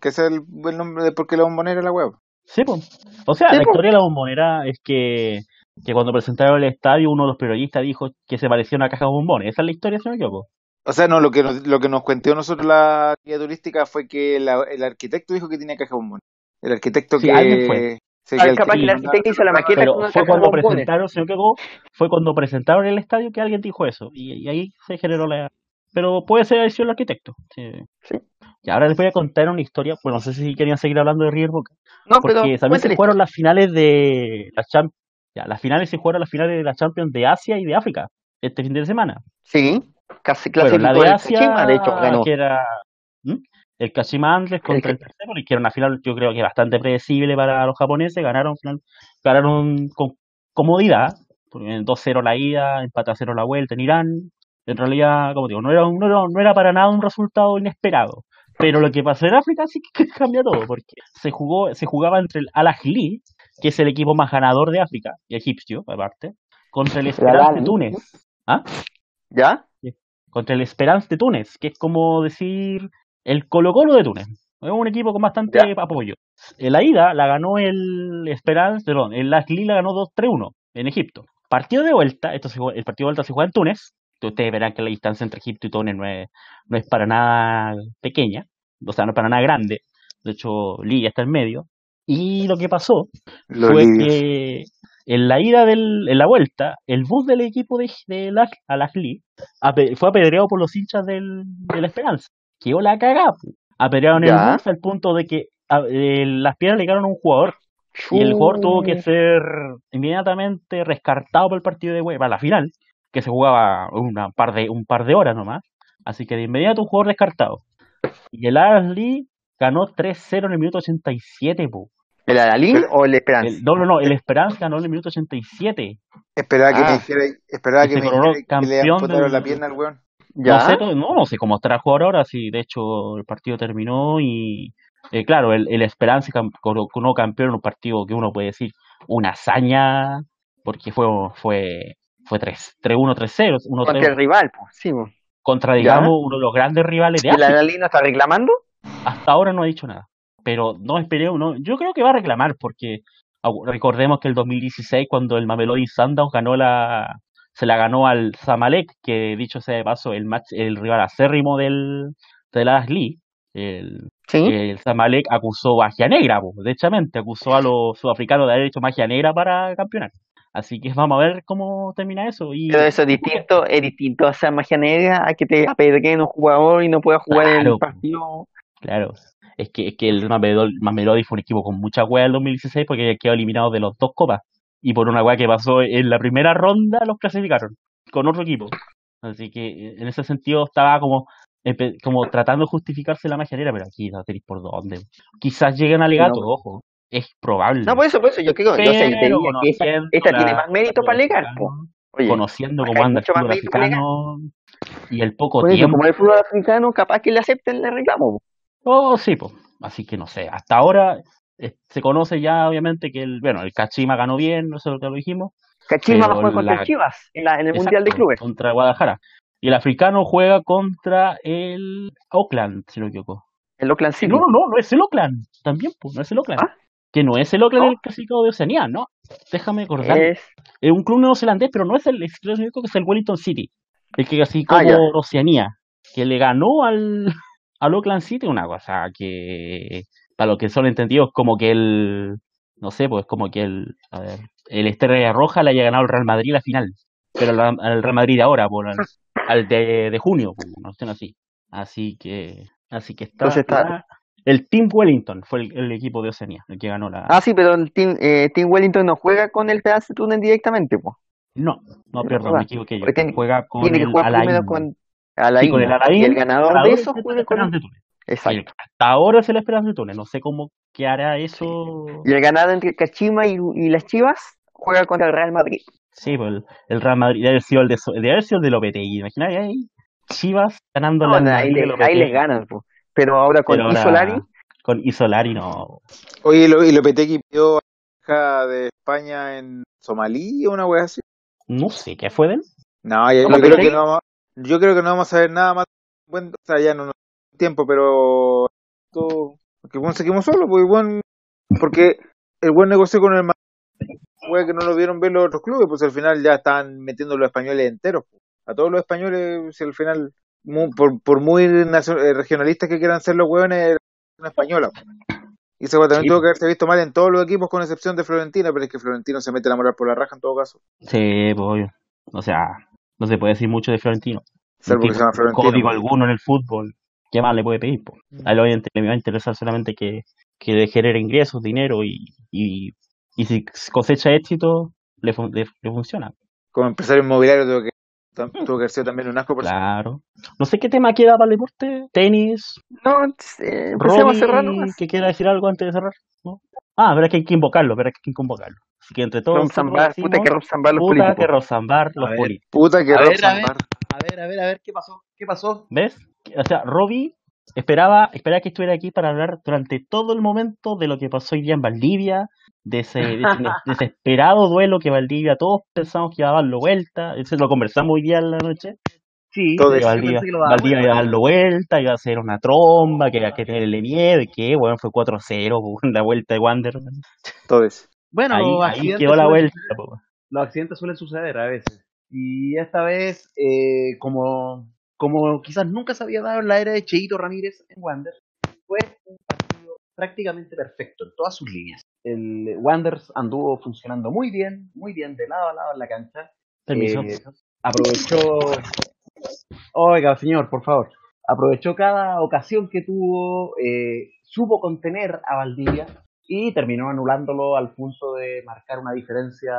que es el, el nombre de porque la bombonera es la web. Sí, pues. O sea, Sí, la po. historia de la bombonera es que, que cuando presentaron el estadio, uno de los periodistas dijo que se parecía a una caja de bombones. Esa es la historia, me equivoco. O sea, no, lo que nos, lo que nos cuenteó nosotros la guía turística fue que la- el arquitecto dijo que tenía caja de bombones. El arquitecto Sí, que... alguien fue. sí, Ah, que el capaz que el arquitecto hizo la maqueta Pero con una fue cuando presentaron, me equivoco, fue cuando presentaron el estadio que alguien dijo eso. Y, y ahí se generó la... Pero puede ser haber sido el arquitecto. Sí. Sí. Y ahora les voy a contar una historia. Bueno, no sé si querían seguir hablando de River Boca. No, pero Porque también se jugaron las finales de la Champions. Ya, las finales se jugaron las finales de la Champions de Asia y de África este fin de semana. Sí, casi Bueno, la clasificó de el Asia, Kashima, de hecho ganó. que era ¿Mm? el Kashima Antlers contra El el tercero, que era una final yo creo que bastante predecible para los japoneses, ganaron final- ganaron con comodidad, porque en 2-0 la ida, empate a 0 la vuelta en Irán. En realidad, como digo, no era, no, no era para nada un resultado inesperado. Pero lo que pasó en África sí que cambia todo, porque se jugó, se jugaba entre el Al Ahly, que es el equipo más ganador de África, y egipcio, aparte, contra el Esperance de. Túnez. ¿Ah? ¿Ya? contra el Esperance de Túnez, que es como decir el Colo Colo de Túnez. Es un equipo con bastante Ya. apoyo. En la ida la ganó el Esperance, perdón, el Ahly la ganó 2-3-1 en Egipto. Partido de vuelta, esto se el partido de vuelta se juega en Túnez. Ustedes verán que la distancia entre Egipto y Túnez no es, no es para nada pequeña, o sea, no es para nada grande. De hecho, Libia está en medio. Y lo que pasó Los fue libios. que en la ida del, en la vuelta, el bus del equipo de, de la, ape- fue apedreado por los hinchas del, de la Esperanza. Quedó la cagada. Apedrearon el bus al punto de que a- eh, las piedras le quedaron a un jugador. Y el jugador tuvo que ser inmediatamente rescartado para el partido de para la final, que se jugaba una par de, un par de horas nomás. Así que de inmediato un jugador descartado. Y el Al-Ahly ganó 3-0 en el minuto 87, pu. ¿El Alalín Pero- o el Esperanza? El, no, no, no, el Esperanza ganó en el minuto 87. Esperaba que Ah. me dijera, esperaba que se me coronó dijera que le campeón amputaron del- la pierna al weón. ¿Ya? No sé, no, no sé cómo estará el jugador ahora, sí, de hecho el partido terminó y eh, claro, el, el Esperanza cam- coronó campeón en un partido que uno puede decir una hazaña, porque fue fue fue 3 3-1, 3-0, 1-3 Contra el rival, pues. Sí, contra ¿Ya? digamos uno de los grandes rivales de ¿Y África. Alalín no está reclamando? Hasta ahora no ha dicho nada, pero no esperemos, no, yo creo que va a reclamar porque recordemos que el 2016 cuando el Mamelodi Sundowns ganó la se la ganó al Zamalek, que dicho sea de paso, el match, el rival acérrimo del del Asli, el, Sí. el Zamalek acusó magia negra, po, derechamente, acusó a los sudafricanos de haber hecho magia negra para campeonar. Así que vamos a ver cómo termina eso. Y Pero eso es distinto, es distinto a esa magia negra a que te apedreen un jugador y no pueda jugar en el partido. Claro, es que, es que el Mamelodi, fue un equipo con mucha hueá en 2016 porque había quedado eliminado de los dos copas. Y por una hueá que pasó en la primera ronda los clasificaron con otro equipo. Así que en ese sentido estaba como, como tratando de justificarse la magia negra, pero aquí no tenéis por dónde. Quizás lleguen alegato, No. ojo. Es probable. No, por eso, por eso, yo creo, yo sé, que esta la- tiene más mérito para alegar, Oye, conociendo cómo anda el fútbol africano y el poco eso, tiempo como el fútbol africano, capaz que le acepten el reclamo. po. Oh, sí, pues. Así que no sé, hasta ahora eh, se conoce ya obviamente que el, bueno, el Kachima ganó bien, no sé lo que lo dijimos. Cachima va a jugar contra la- Chivas en, la, en el Mundial de Clubes. Contra Guadalajara. Y el africano juega contra el Oakland, si no me equivoco. El Oakland City. No, no, no, no es el Oakland. También, pues, no es el Oakland. ¿Ah? Que no es el Oakland ¿No? del clasificado de Oceanía, ¿no? Déjame acordar. Es, Es un club neozelandés, pero no es el, es, creo que es el Wellington City. El que clasificó Ah, por Oceanía. Que le ganó al, al Oakland City una cosa que, para los que son entendidos, como que el, no sé, pues como que el, a ver, el Estrella Roja le haya ganado al Real Madrid la final. Pero al, al Real Madrid de ahora, por al, al de, de junio, pues, no estén así. Así que, así que está, Entonces está- el Team Wellington fue el, el equipo de Oceanía, el que ganó la, Ah, sí, pero el Team, eh, Team Wellington no juega con el Pedazo Túnez directamente, pues. no, no, perdón, me equivoqué yo. Tiene- juega con Tiene que el jugar primero con Alain. Sí, con el Alain, y el ganador de eso es el juega con de Túnez. Exacto. El- hasta ahora es el Esperance de Túnez. No sé cómo que hará eso. Y el ganador entre Cachima y, y las Chivas juega contra el Real Madrid. Sí, pues el, el Real Madrid debe haber sido el de, debe haber sido el de Lopetegui. Imagináis ahí Chivas ganando No, al no, ahí, le- ahí les ganan, pues. Pero ahora con Pero ahora, Isolari, Con Isolari no. Oye, lo, y Lopetegui pidió a de España en Somalí o una wea así. No sé qué fue de él. No, yo creo que no vamos, yo creo que no vamos a ver nada más. Bueno, o sea, ya no nos tiempo, pero todo, porque bueno, seguimos solos, pues bueno, porque el buen negocio con el wea que no lo vieron ver los otros clubes, pues al final ya están metiendo los españoles enteros. pues. A todos los españoles, si al final, mu- por, por muy eh, regionalistas que quieran ser los hueones, una española. pues. Y ese también Sí. tuvo que haberse visto mal en todos los equipos, con excepción de Florentina, pero es que Florentino se mete la moral por la raja en todo caso. Sí, pues obvio. O sea, no se puede decir mucho de Florentino. Salvo que se llama Florentino. código pues. alguno en el fútbol. ¿Qué más le puede pedir? po? A él obviamente le va a interesar solamente que, que le genere ingresos, dinero y, y, y si cosecha éxito, le, fun- le, le funciona. Como empresario inmobiliario tuvo que, tuvo que haber sido también un asco por Claro. No sé qué tema queda para el deporte. Tenis. No, eh, empecemos a cerrar nomás. que quiera decir algo antes de cerrar. ¿no? Ah, pero es que hay que invocarlo, pero es que hay que convocarlo. Así que entre todos Zambar, puta decimos, que Rom Zambar los puta políticos. que Rosambar los ver. políticos. Puta que A Rob ver, a ver. Zambar. A ver, a ver, a ver, ¿qué pasó? ¿Qué pasó? ¿Ves? O sea, Robbie esperaba, esperaba que estuviera aquí para hablar durante todo el momento de lo que pasó hoy día en Valdivia, de ese, de ese desesperado duelo que Valdivia, todos pensamos que iba a darlo vuelta, eso lo conversamos hoy día en la noche, Sí, Todo que Valdivia, que lo daba Valdivia iba a darlo vuelta, iba a hacer una tromba, que iba a que tenerle miedo, y que, bueno, fue 4-0, po, la vuelta de Wander. Todo eso. Bueno, Ahí, quedó la suelen vuelta, po. los accidentes suelen suceder a veces. Y esta vez, eh, como, como quizás nunca se había dado en la era de Cheito Ramírez en Wander, fue un partido prácticamente perfecto en todas sus líneas. El Wanderers anduvo funcionando muy bien, muy bien de lado a lado en la cancha. Permiso. Eh, aprovechó. Oiga, señor, por favor. Aprovechó cada ocasión que tuvo, eh, supo contener a Valdivia y terminó anulándolo al punto de marcar una diferencia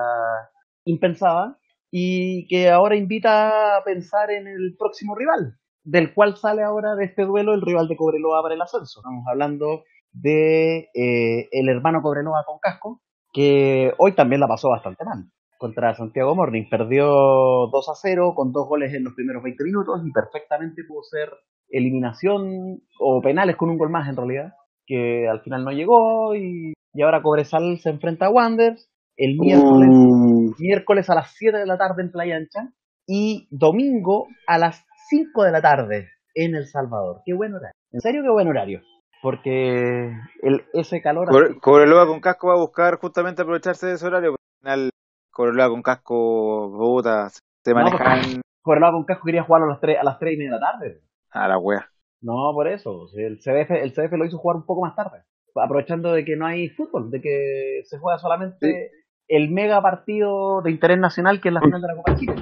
impensada y que ahora invita a pensar en el próximo rival, del cual sale ahora de este duelo el rival de Cobreloa para el ascenso. Estamos hablando de eh, el hermano Cobreloa con casco, que hoy también la pasó bastante mal contra Santiago Morning. Perdió 2 a 0 con dos goles en los primeros 20 minutos y perfectamente pudo ser eliminación o penales con un gol más en realidad, que al final no llegó y, y ahora Cobresal se enfrenta a Wanderers el miércoles, Uh, miércoles a las 7 de la tarde en Playa Ancha y domingo a las 5 de la tarde en El Salvador. Qué buen horario. En serio, qué buen horario. Porque el, ese calor... Cobreloa con casco va a buscar justamente aprovecharse de ese horario, porque al final Cobreloa con casco, Bogotá, se No, manejan Cobreloa con casco quería jugar a las 3, a las 3 y media de la tarde. a la wea. No, por eso. El CDF, el CDF lo hizo jugar un poco más tarde. Aprovechando de que no hay fútbol, de que se juega solamente el mega partido de interés nacional que es la final de la Copa Chile.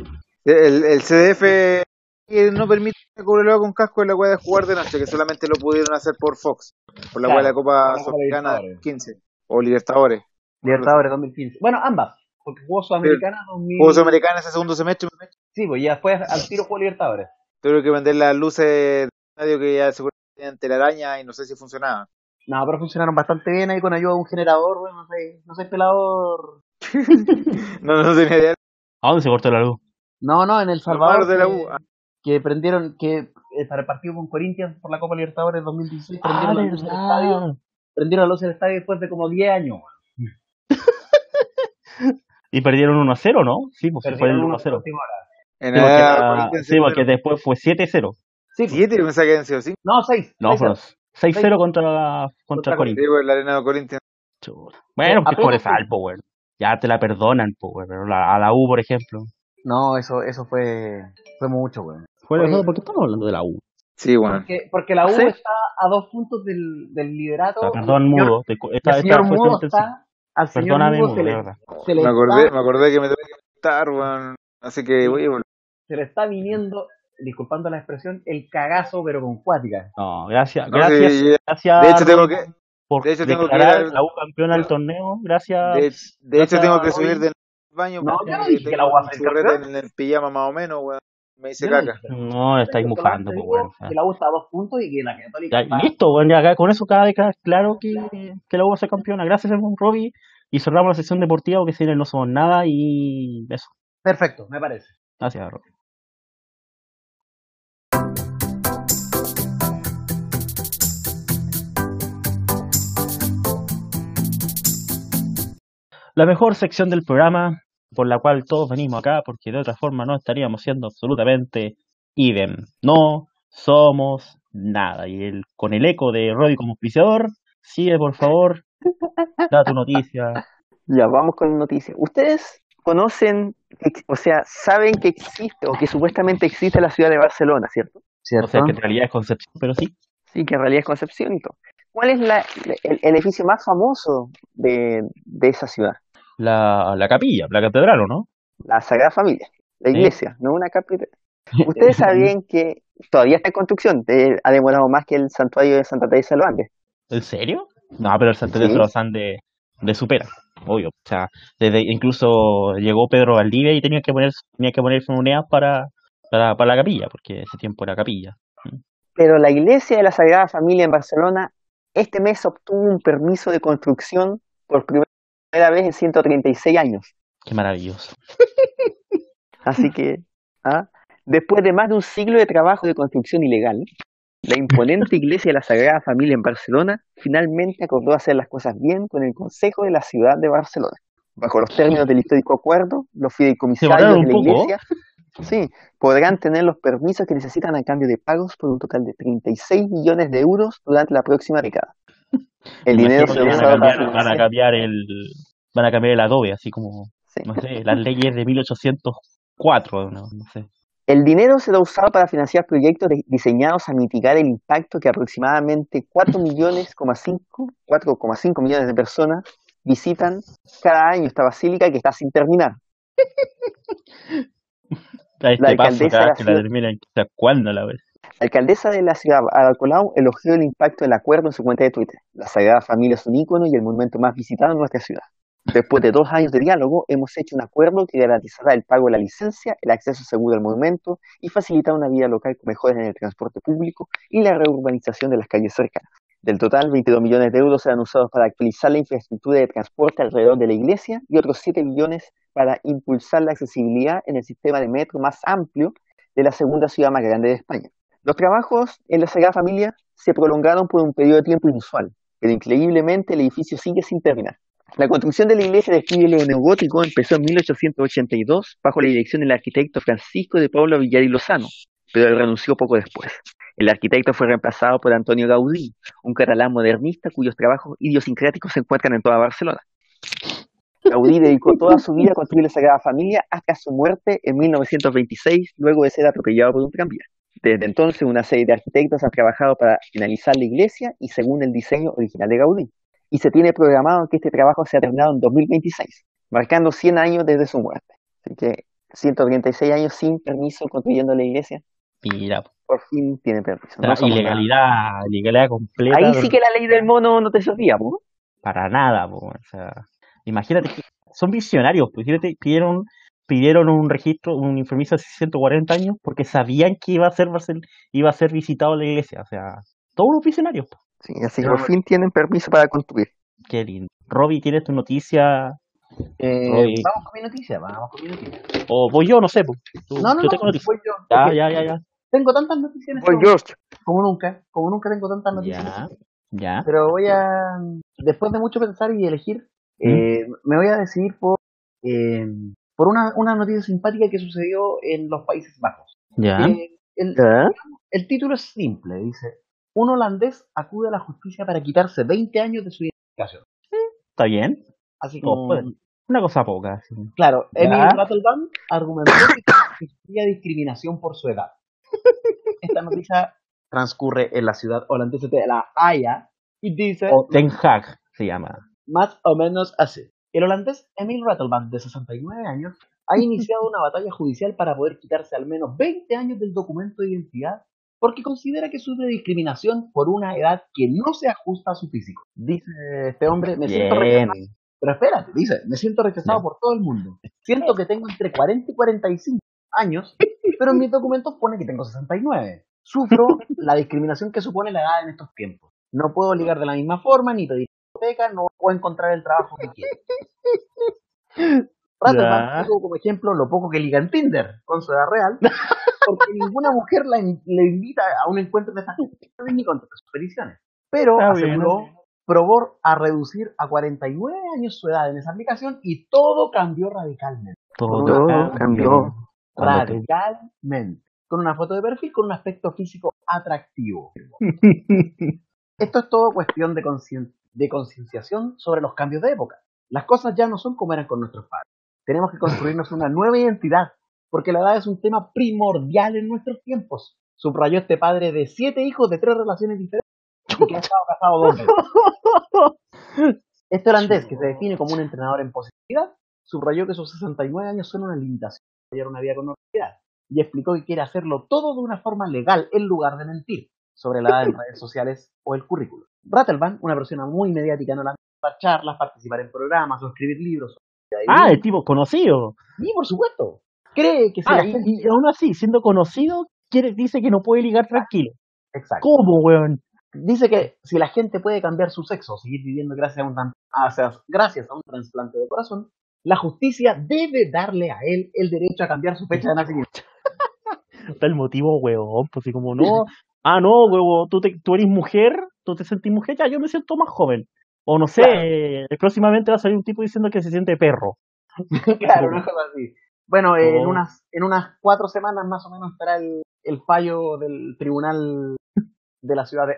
El, el CDF que no permite a Cobreloa con casco en la wea de jugar de noche, que solamente lo pudieron hacer por Fox, por la Claro, wea de la Copa Sudamericana Libertadores. 15 o Libertadores. Libertadores 2015. Bueno, ambas. Porque jugó Sudamericana 2000. Juegos Sudamericana ese segundo semestre, Sí, pues ya después al tiro jugó Libertadores. tuve que vender las luces del estadio que ya seguramente tenían telaraña y no sé si funcionaban. No, pero funcionaron bastante bien ahí con ayuda de un generador, bueno, no sé, no sé, pelador. No, no tenía idea. ¿A dónde se cortó la luz? No, no, en El Salvador. de la que- U. Ah, que prendieron, que eh, para el partido con Corinthians por la Copa Libertadores 2016 Ah, prendieron la luz del estadio, prendieron la luz del estadio después de como 10 años. Y perdieron 1-0, ¿no? Sí, pues sí, fue el Perdieron una 1-0. última hora. En Sí, porque, la era- Corinthians sí, porque 6-0. después fue 7-0. Sí, pues. Siete, pensaba que habían sido cinco. no, 6. No, fueron 6-0 contra, contra Contra el Corinthians. Sí, pues, la arena de Corinthians. Bueno, que apenas por fue- algo, weón. Ya te la perdonan, pues. Pero la- a la U, por ejemplo. No, eso, eso fue, fue mucho, güey. Oye. juego, ¿por qué estamos hablando de la U? Sí, bueno. Porque, porque la U Sí. está a dos puntos del, del liderato. Ah, perdón, señor- mudo. te cu- El Esta, señor esta fue Mudo está. Al señor Perdóname, Mudo mudo, se le, verdad. se le Me acordé, está, me acordé que me tengo que estar, weón. Así que, oye, bueno. se le está viniendo, disculpando la expresión, el cagazo, pero con cuática. No, gracias, No, gracias, sí, gracias. de hecho, tengo que, por de hecho, tengo que declarar ir al- la U campeona del torneo. Gracias. de, de hecho, gracias, tengo que subir del baño. No, yo no dije que la U va a ser campeón. en el pijama más o menos, weón. Me no caca. No, estáis mufando, pues, weón. Que la U está a dos puntos y que la Católica Ya, listo, bueno, ya acá con eso cada vez queda claro que, que la U va a ser campeona. Gracias, Robbie. Y cerramos la sesión deportiva porque sin él no somos nada y eso. Perfecto, me parece. Gracias, Robbie. La mejor sección del programa por la cual todos venimos acá porque de otra forma no estaríamos siendo absolutamente idem. No somos nada. Y el, con el eco de Roddy como auspiciador, sigue por favor Da tu noticia. Ya, vamos con noticias. ¿Ustedes conocen, o sea, saben que existe o que supuestamente existe la ciudad de Barcelona, ¿cierto? O ¿Cierto? sea, que en realidad es Concepción, pero sí. Sí, que en realidad es Concepción y todo. ¿Cuál es la, el, el edificio más famoso de, de esa ciudad? La, la capilla, la catedral, ¿o no? La Sagrada Familia, la iglesia, no una capilla. Ustedes sabían que todavía está en construcción, eh, ha demorado más que el santuario de Santa Teresa de los Andes. ¿En serio? No, pero el Santander Sí. de los Andes le supera, obvio. O sea, desde incluso llegó Pedro Valdivia y tenía que poner, tenía que poner monedas para, para, para la capilla, porque ese tiempo era capilla. Pero la iglesia de la Sagrada Familia en Barcelona este mes obtuvo un permiso de construcción por primera vez en 136 años. Qué maravilloso. Así que, ¿ah? después de más de un siglo de trabajo de construcción ilegal, la imponente iglesia de la Sagrada Familia en Barcelona finalmente acordó hacer las cosas bien con el Consejo de la Ciudad de Barcelona. Bajo los términos del histórico acuerdo, los fideicomisarios de la poco. iglesia sí, podrán tener los permisos que necesitan a cambio de pagos por un total de 36 millones de euros durante la próxima década. El dinero será que van van a cambiar el, van a cambiar el adobe, así como, sí. no sé, las leyes de 1804, no, no sé. El dinero será usado para financiar proyectos de- diseñados a mitigar el impacto que aproximadamente 4 millones, 4,5 millones de personas visitan cada año esta basílica que está sin terminar. Este La paso, alcaldesa cada la que la quizás cuándo la ves. La alcaldesa de la ciudad, Ada Colau, elogió el impacto del acuerdo en su cuenta de Twitter. La Sagrada Familia es un ícono y el monumento más visitado en nuestra ciudad. Después de dos años de diálogo, hemos hecho un acuerdo que garantizará el pago de la licencia, el acceso seguro al monumento y facilitar una vida local con mejoras en el transporte público y la reurbanización de las calles cercanas. Del total, 22 millones de euros serán usados para actualizar la infraestructura de transporte alrededor de la iglesia y otros 7 millones para impulsar la accesibilidad en el sistema de metro más amplio de la segunda ciudad más grande de España. Los trabajos en la Sagrada Familia se prolongaron por un periodo de tiempo inusual, pero increíblemente el edificio sigue sin terminar. La construcción de la iglesia de estilo neogótico empezó en 1882 bajo la dirección del arquitecto Francisco de Pablo Villar y Lozano, pero él renunció poco después. El arquitecto fue reemplazado por Antonio Gaudí, un catalán modernista cuyos trabajos idiosincráticos se encuentran en toda Barcelona. Gaudí dedicó toda su vida a construir la Sagrada Familia hasta su muerte en 1926, luego de ser atropellado por un tranvía. Desde entonces, una serie de arquitectos han trabajado para finalizar la iglesia y según el diseño original de Gaudí. Y se tiene programado que este trabajo sea terminado en 2026, marcando 100 años desde su muerte. Así que 136 años sin permiso construyendo la iglesia, Mira, por fin tiene permiso. la No ilegalidad, ilegalidad completa. Ahí sí que la ley del mono no te servía, ¿no? Para nada, po, o sea, imagínate son visionarios, pues fíjate, pidieron, pidieron un registro, un informiso hace 140 años porque sabían que iba a ser, iba a ser visitado la iglesia, o sea, todos los visionarios. Sí, así que por fin tienen permiso para construir. Qué lindo. Robbie, ¿tienes tu noticia? Eh, vamos con mi noticia, vamos con mi noticia. O voy yo, no sé. Tú- No, no, yo no, tengo voy yo. Ya, ya, ya, ya. Tengo tantas noticias en este Voy George. como nunca, como nunca tengo tantas noticias. Ya, ya. Pero voy a, después de mucho pensar y elegir, eh, me voy a decidir por, eh, por una, una noticia simpática que sucedió en los Países Bajos. Ya. Eh, el, ¿Ya? el título es simple, dice, un holandés acude a la justicia para quitarse 20 años de su identificación. ¿Está bien? Así No, como, Una cosa poca. así. claro, Ya. Emil Rattelbaum argumentó que sufría discriminación por su edad. Esta noticia transcurre en la ciudad holandesa de La Haya y dice O Den Haag se llama. más o menos así. El holandés Emil Rattelband, de 69 años, ha iniciado una batalla judicial para poder quitarse al menos 20 años del documento de identidad porque considera que sufre discriminación por una edad que no se ajusta a su físico. Dice este hombre, me siento rechazado. Pero espérate, dice, me siento rechazado por todo el mundo. Siento que tengo entre 40 y 45 años, pero en mis documentos pone que tengo 69. Sufro la discriminación que supone la edad en estos tiempos. No puedo ligar de la misma forma, ni pedir no puedo encontrar el trabajo que Ya. puso como ejemplo lo poco que liga en Tinder con su edad real, porque ninguna mujer la in- le invita a un encuentro de características ni contesta sus peticiones. Pero Está bien, aseguró, probó a reducir a 49 años su edad en esa aplicación y todo cambió radicalmente. Todo, cambió. Radicalmente. Con una foto de perfil con un aspecto físico atractivo. Esto es todo cuestión de, conscien- de concienciación sobre los cambios de época. Las cosas ya no son como eran con nuestros padres. Tenemos que construirnos una nueva identidad, porque la edad es un tema primordial en nuestros tiempos. Subrayó este padre de siete hijos de tres relaciones diferentes y que ha estado casado dos veces. Este holandés, que se define como un entrenador en positividad, subrayó que sus 69 años son una limitación para una vida con normalidad y explicó que quiere hacerlo todo de una forma legal en lugar de mentir sobre la edad en redes sociales o el currículo. Rattelban, una persona muy mediática en Holanda, dar charlas, participar en programas o escribir libros. Ah, el tipo conocido. Sí, por supuesto. Cree que si Ah, y, gente... y aún así, siendo conocido, quiere, dice que no puede ligar tranquilo. Exacto. ¿Cómo, weón? Dice que si la gente puede cambiar su sexo o seguir viviendo gracias a un, sea, gracias a un trasplante de corazón, la justicia debe darle a él el derecho a cambiar su fecha de nacimiento. Está el motivo, weón. Pues así como, no. Ah, no, weón, tú, te, tú eres mujer, tú te sentís mujer, ya yo me siento más joven. O no sé, Claro. eh, próximamente va a salir un tipo diciendo que se siente perro. claro, una cosa así. Bueno, eh, en, Oh. unas, en unas cuatro semanas más o menos estará el, el fallo del tribunal de la ciudad de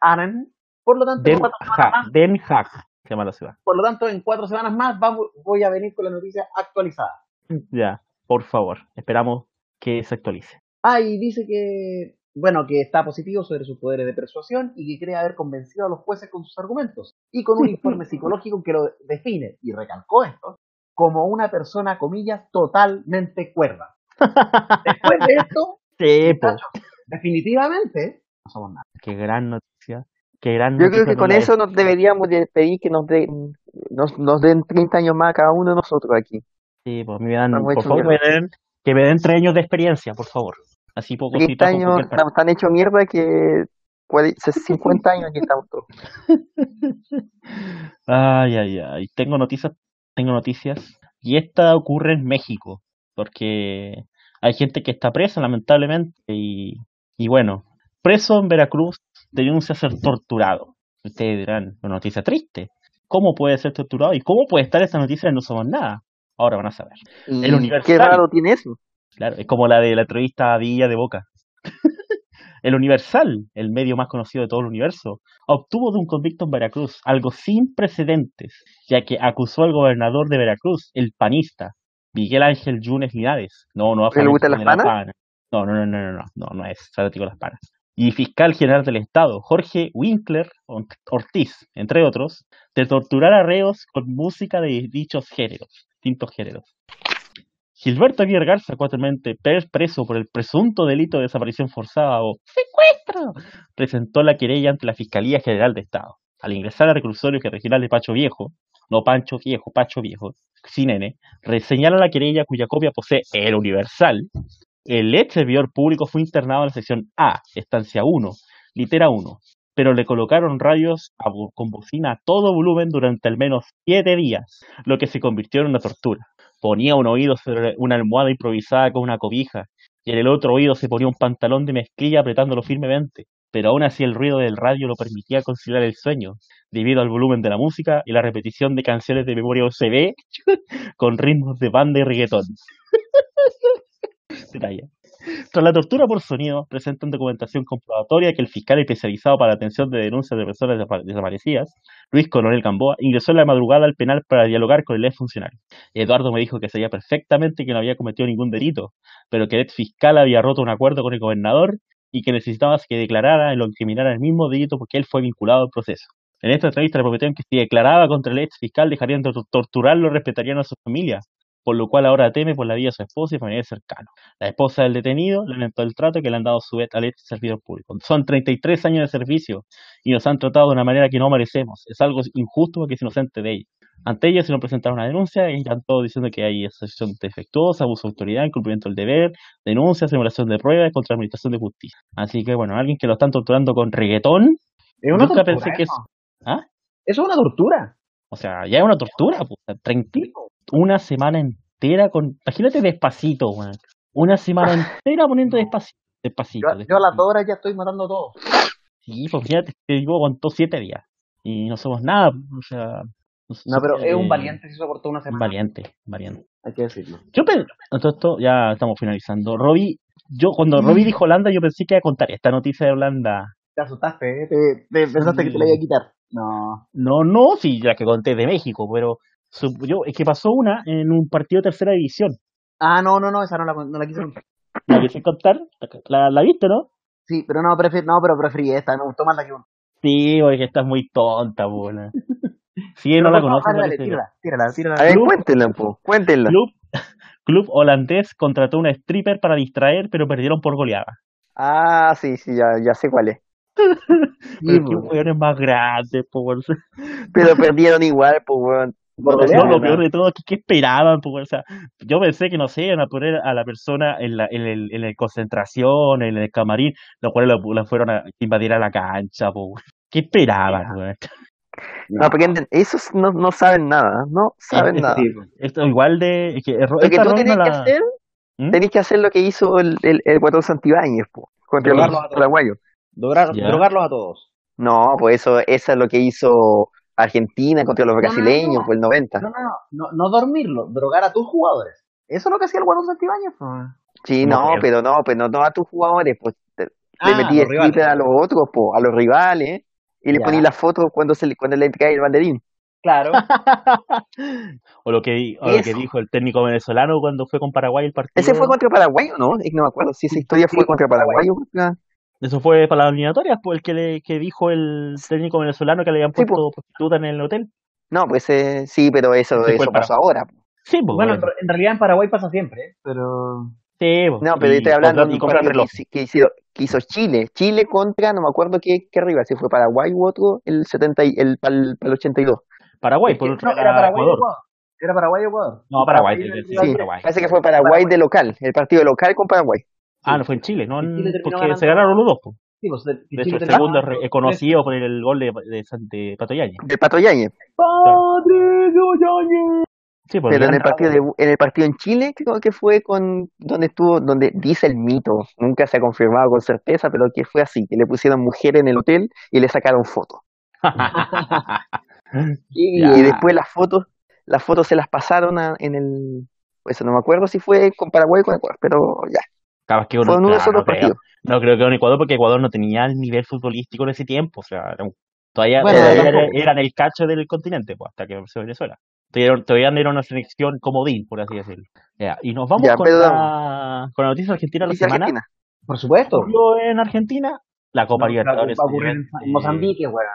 Arnhem. Por lo tanto, en Den cuatro semanas más, Den Haag se llama la ciudad. por lo tanto, en cuatro semanas más vamos, voy a venir con la noticia actualizada. Ya, por favor, esperamos que se actualice. Ah, y dice que, bueno, que está positivo sobre sus poderes de persuasión y que cree haber convencido a los jueces con sus argumentos y con un informe psicológico que lo define, y recalcó esto, como una persona, comillas, totalmente cuerda. Después de esto, Sí, definitivamente, no somos nada. Qué gran noticia. Qué gran Yo creo que con eso nos deberíamos de pedir que nos den, nos, nos den 30 años más a cada uno de nosotros aquí. Sí, pues me dan, por favor, mierda. me den- que me den tres años de experiencia, por favor. Así poco 30 años estamos tan hechos mierda que puede, 50 años aquí estamos todos. Ay, ay, ay. Tengo noticias, tengo noticias. Y esta ocurre en México, porque hay gente que está presa, lamentablemente, y, y bueno, preso en Veracruz denuncia ser torturado. Ustedes dirán, una noticia triste. ¿Cómo puede ser torturado? ¿Y cómo puede estar esta noticia en No Somos Nada? Ahora van a saber. El qué raro tiene eso. Claro, es como la de la entrevista a Villa de Boca. el Universal, el medio más conocido de todo el universo, obtuvo de un convicto en Veracruz algo sin precedentes, ya que acusó al gobernador de Veracruz, el panista, Miguel Ángel Yunes Linares. No, no, ¿Que le gustan las panas? pana. No, no, no, no, no, no, no, no es fanático de las panas. Y fiscal general del Estado, Jorge Winkler Ortiz, entre otros, de torturar a reos con música de dichos géneros, distintos géneros. Gilberto Aguirre Garza, pre- preso por el presunto delito de desaparición forzada o secuestro, presentó la querella ante la Fiscalía General de Estado. Al ingresar al reclusorio regional de Pacho Viejo, no Pancho Viejo, Pacho Viejo, sin N, reseñala la querella cuya copia posee el Universal. El ex servidor público fue internado en la sección A, estancia 1, litera 1, pero le colocaron radios con bocina a todo volumen durante al menos siete días, lo que se convirtió en una tortura ponía un oído sobre una almohada improvisada con una cobija, y en el otro oído se ponía un pantalón de mezclilla apretándolo firmemente, pero aún así el ruido del radio lo permitía conciliar el sueño, debido al volumen de la música y la repetición de canciones de memoria USB con ritmos de banda y reggaetón. Detalle. Tras la tortura por sonido, presentan documentación comprobatoria que el fiscal especializado para la atención de denuncias de personas desapa- desaparecidas, Luis Coronel Gamboa, ingresó en la madrugada al penal para dialogar con el ex funcionario. Eduardo me dijo que sabía perfectamente que no había cometido ningún delito, pero que el ex fiscal había roto un acuerdo con el gobernador y que necesitaba que declarara y lo incriminara el mismo delito porque él fue vinculado al proceso. En esta entrevista le prometieron que si declaraba contra el ex fiscal dejarían de tor- torturarlo y respetarían a su familia, por lo cual ahora teme por la vida de su esposa y familiares cercanos. La esposa del detenido lamentó el trato que le han dado a su ex al ex servidor público. Son 33 años de servicio y nos han tratado de una manera que no merecemos. Es algo injusto porque es inocente de ella. Ante ella se nos presentaron una denuncia y están todos diciendo que hay asociación defectuosa, abuso de autoridad, incumplimiento del deber, denuncia, simulación de pruebas contra la administración de justicia. Así que bueno, alguien que lo están torturando con reggaetón, Es una nunca tortura. pensé que eso. es... ¿Ah? Eso es una tortura. O sea, ya es una tortura, pues. 30, una semana entera con... Imagínate despacito, weón. Una semana entera poniendo despacito. Despacito, Yo, yo a despacito. las dos horas ya estoy matando todo. Sí, pues fíjate, te digo, aguantó siete días. Y no somos nada, o sea... No, pero es un eh, valiente si soportó una Un semana. valiente, valiente. Hay que decirlo. Yo pensé, esto ya estamos finalizando. Robbie, yo cuando Mm. Robbie dijo Holanda, yo pensé que iba a contar esta noticia de Holanda. Te asustaste, ¿eh? Te, te pensaste que te la iba a quitar. No. No, no, sí, la que conté de México, pero yo, es que pasó una en un partido de tercera división. Ah, no, no, no, esa no la, no la quise contar. ¿La quise contar? ¿La, la viste, no? Sí, pero no, prefi- no, pero preferí esta, me gustó más la que una. Sí, porque estás muy tonta, buena. Sí, Pero no la dale, parece. tírala, tírala, tírala. A ver, Club. cuéntenla, po, cuéntenla. Club, club holandés contrató una stripper para distraer, pero perdieron por goleada. Ah, sí, sí, ya, ya sé cuál es. Pero qué pues. hueones más grandes, po, weón. Pero perdieron igual, pues, weón. No, lo peor de todo es que, ¿qué esperaban? weón? O sea, yo pensé que no sé, iban a poner a la persona en la, en el, en el concentración, en el camarín, los cuales la, fueron a invadir a la cancha, weón. ¿Qué esperaban? No, porque esos no, no saben nada, no saben nada. Pues. Esto igual de. Es que erro- Lo que tú tenés que hacer, ¿Mm? tenés que hacer lo que hizo el, el, el Guatón Santibáñez, contra los paraguayos. Ya. drogarlos a todos. No, pues eso, eso es lo que hizo Argentina contra los no, brasileños, no. por el 90. No, no, no, no, no dormirlo, drogar a tus jugadores. Eso es lo que hacía el Guadón Santibáñez. pues. Sí, No pero no, pero no a tus jugadores, pues te- Ah, le los rivales. stripper a los otros, po, a los rivales, y le Ya. ponías las fotos cuando se le, cuando le cae el banderín. Claro. o lo que, di- o lo que Eso. dijo el técnico venezolano cuando fue con Paraguay el partido. ¿Ese fue contra Paraguay o no? Es que no me acuerdo si esa historia Sí, fue contra Paraguay. Paraguay. Eso fue para las eliminatorias, pues el que, le, que dijo el técnico venezolano que le habían Sí, puesto prostituta en el hotel. No, pues eh, sí, pero eso, fue eso el pasó ahora. po. Sí, pues bueno, en, bueno. en realidad en Paraguay pasa siempre, ¿eh? pero... Sí, pues, No, pero yo estoy hablando de que, que hizo, que hizo Chile. Chile contra, no me acuerdo qué, qué rival, si fue Paraguay u otro, el 70 y, el, para el 82. Paraguay, por otro no, era Paraguay o Ecuador. Ecuador. Era Paraguay o Ecuador. No, Paraguay, el sí, Sí. Paraguay. parece que fue Paraguay de local, el partido local con Paraguay. Ah, no fue en Chile, no en- Chile porque ganando. se ganaron los dos. pues. Sí, pues, de, De hecho, el segundo es conocido por el gol de, de, de Pato Yáñez. Del Pato. Patricio Yáñez. Sí, pues Pero en el partido de, en el partido en Chile creo que fue con donde estuvo, donde dice el mito, nunca se ha confirmado con certeza, pero que fue así, que le pusieron mujer en el hotel y le sacaron fotos. Y, después las fotos, las fotos se las pasaron a- en el, pues no me acuerdo si fue con Paraguay o con Ecuador, pero ya, Capaz que uno, fue uno dos no, creo, no creo que con Ecuador, porque Ecuador no tenía el nivel futbolístico en ese tiempo. O sea, era un- todavía, Bueno, todavía tampoco. era- eran el cacho del continente, pues, hasta que empezó Venezuela. Todavía, era una selección comodín, por así decirlo. Ya, Y nos vamos Ya, con, la, con la noticia argentina de la semana. Argentina. Por supuesto. En Argentina la Copa No, Libertadores. va a ocurrir en, en Mozambique, weón.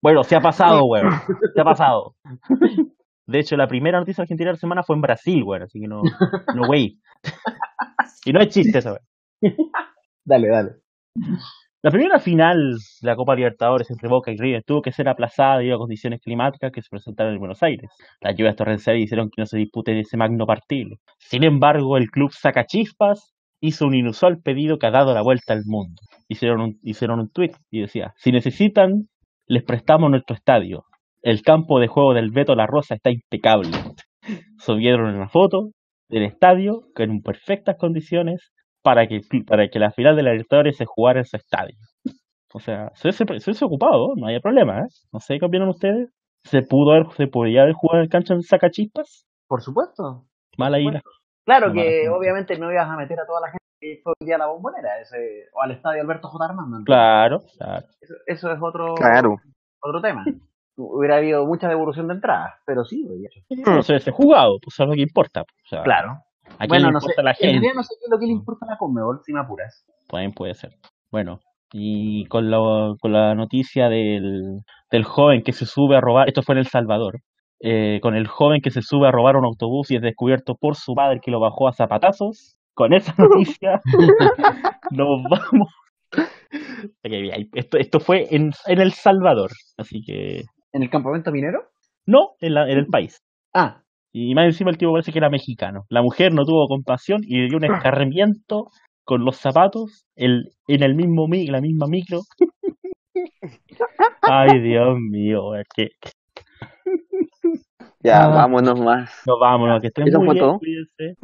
Bueno, se ha pasado, weón. Se ha pasado. De hecho, la primera noticia argentina de la semana fue en Brasil, weón. Así que no, no, wey. Y no es chiste eso, weón. Dale, dale. La primera final de la Copa Libertadores entre Boca y River tuvo que ser aplazada debido a condiciones climáticas que se presentaron en Buenos Aires. Las lluvias torrenciales hicieron que no se dispute ese magno partido. Sin embargo, el club Sacachispas hizo un inusual pedido que ha dado la vuelta al mundo. Hicieron un, hicieron un tweet y decía, si necesitan, les prestamos nuestro estadio. El campo de juego del Beto La Rosa está impecable. Subieron una foto del estadio en perfectas condiciones para que, para que la final de la Libertadores se jugara en su estadio. O sea, se hubiese, se hubiese ocupado, no haya problema, ¿eh? No sé qué opinan ustedes. ¿Se pudo haber, se podía haber jugado en cancha en sacachispas? Por supuesto. Mal ahí la- Claro No, que obviamente no ibas a meter a toda la gente que fue a la bombonera ese, o al estadio Alberto J. Armando. ¿no? Claro, claro. Eso, eso es otro, Claro. otro tema. Hubiera habido mucha devolución de entradas, pero sí, güey. No se hubiese jugado, pues eso es lo que importa. pues, O sea, Claro. ¿A quién Bueno, le no sé. importa la En gente? realidad no sé qué es lo que le importa a la Conmebol, si me apuras. Pueden, puede ser. Bueno, y con, lo- con la noticia del, del joven que se sube a robar, esto fue en El Salvador, eh, con el joven que se sube a robar un autobús y es descubierto por su padre que lo bajó a zapatazos, con esa noticia nos vamos. Esto, esto fue en, en El Salvador, así que ¿En el campamento minero? no en, la- en el país. Ah, Y más encima el tipo parece que era mexicano. La mujer no tuvo compasión y le dio un escarmiento con los zapatos el, en el mismo mi- la misma micro. Ay, Dios mío, es que Ya, Ah. vámonos más. nos vámonos, que estén ¿Eso muy fue bien, todo? cuídense.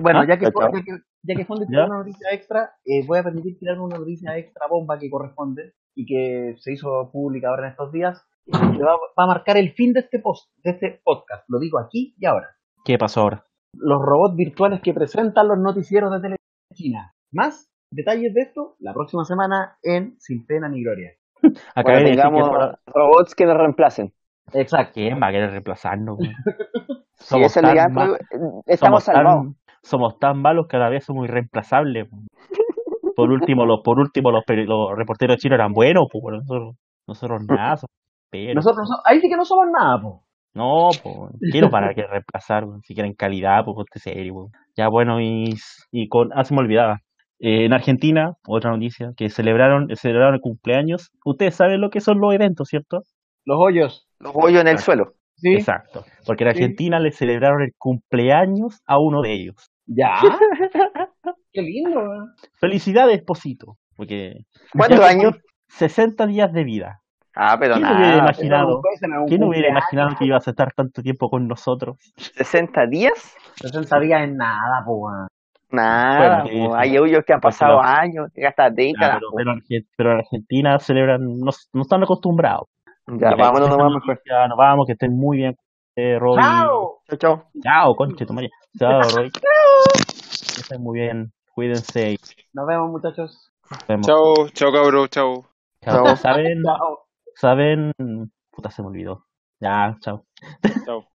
bueno, Ah, ya, que, ya, que, ya que una noticia extra, eh, voy a permitir tirar una noticia extra bomba que corresponde y que se hizo pública ahora en estos días. Va, va a marcar el fin de este, post, de este podcast. Lo digo aquí y ahora. ¿Qué pasó ahora? Los robots virtuales que presentan los noticieros de televisión china. Más detalles de esto la próxima semana en Sin Pena ni Gloria. Acabé Cuando de decir que tengamos fuera- robots que nos reemplacen. Exacto. ¿Quién va a querer reemplazarnos? Si Somos esa es tan ma- pues, estamos somos tan- salvados. somos tan malos que a la vez somos irreemplazables. Por último, los, por último los, peri- los reporteros chinos eran buenos, pues bueno, nosotros, nosotros nada, Nosotros, no so- ahí sí que no somos nada, po. No, quiero para que reemplazar, si quieren calidad, pues ponte serio. Ya bueno, y, y con, ah, se me olvidaba. Eh, en Argentina, otra noticia, que celebraron, celebraron el cumpleaños. Ustedes saben lo que son los eventos, ¿cierto? Los hoyos. Los hoyos en el suelo. Sí. Exacto. Porque en Sí. Argentina le celebraron el cumpleaños a uno de ellos. Ya. Qué lindo, weón. Felicidades, Posito. Porque ¿Cuántos años? 60 días de vida. Ah, pero ¿Quién hubiera nada. imaginado? Es un ¿Quién hubiera imaginado que ibas a estar tanto tiempo con nosotros? ¿60 días? 60 días es nada, po, weón. Nada. Bueno, po, hay hoyos que han Porque pasado años, hasta Ah, décadas. pero, pero, pero en Argentina celebran, no, no están acostumbrados. Ya, Ya, vámonos nomás mejor. Nos vamos, que estén muy bien, eh, Roy. ¡Chao! Chao, chao. Chao, conche tu madre. Chao, Roy. Que estén muy bien. Cuídense Nos vemos, muchachos. nos vemos. Chao, chao cabros, chao. Chao. Chao. ¿Saben? Chao. ¿Saben? Puta, se me olvidó. Ya, chao. Chao.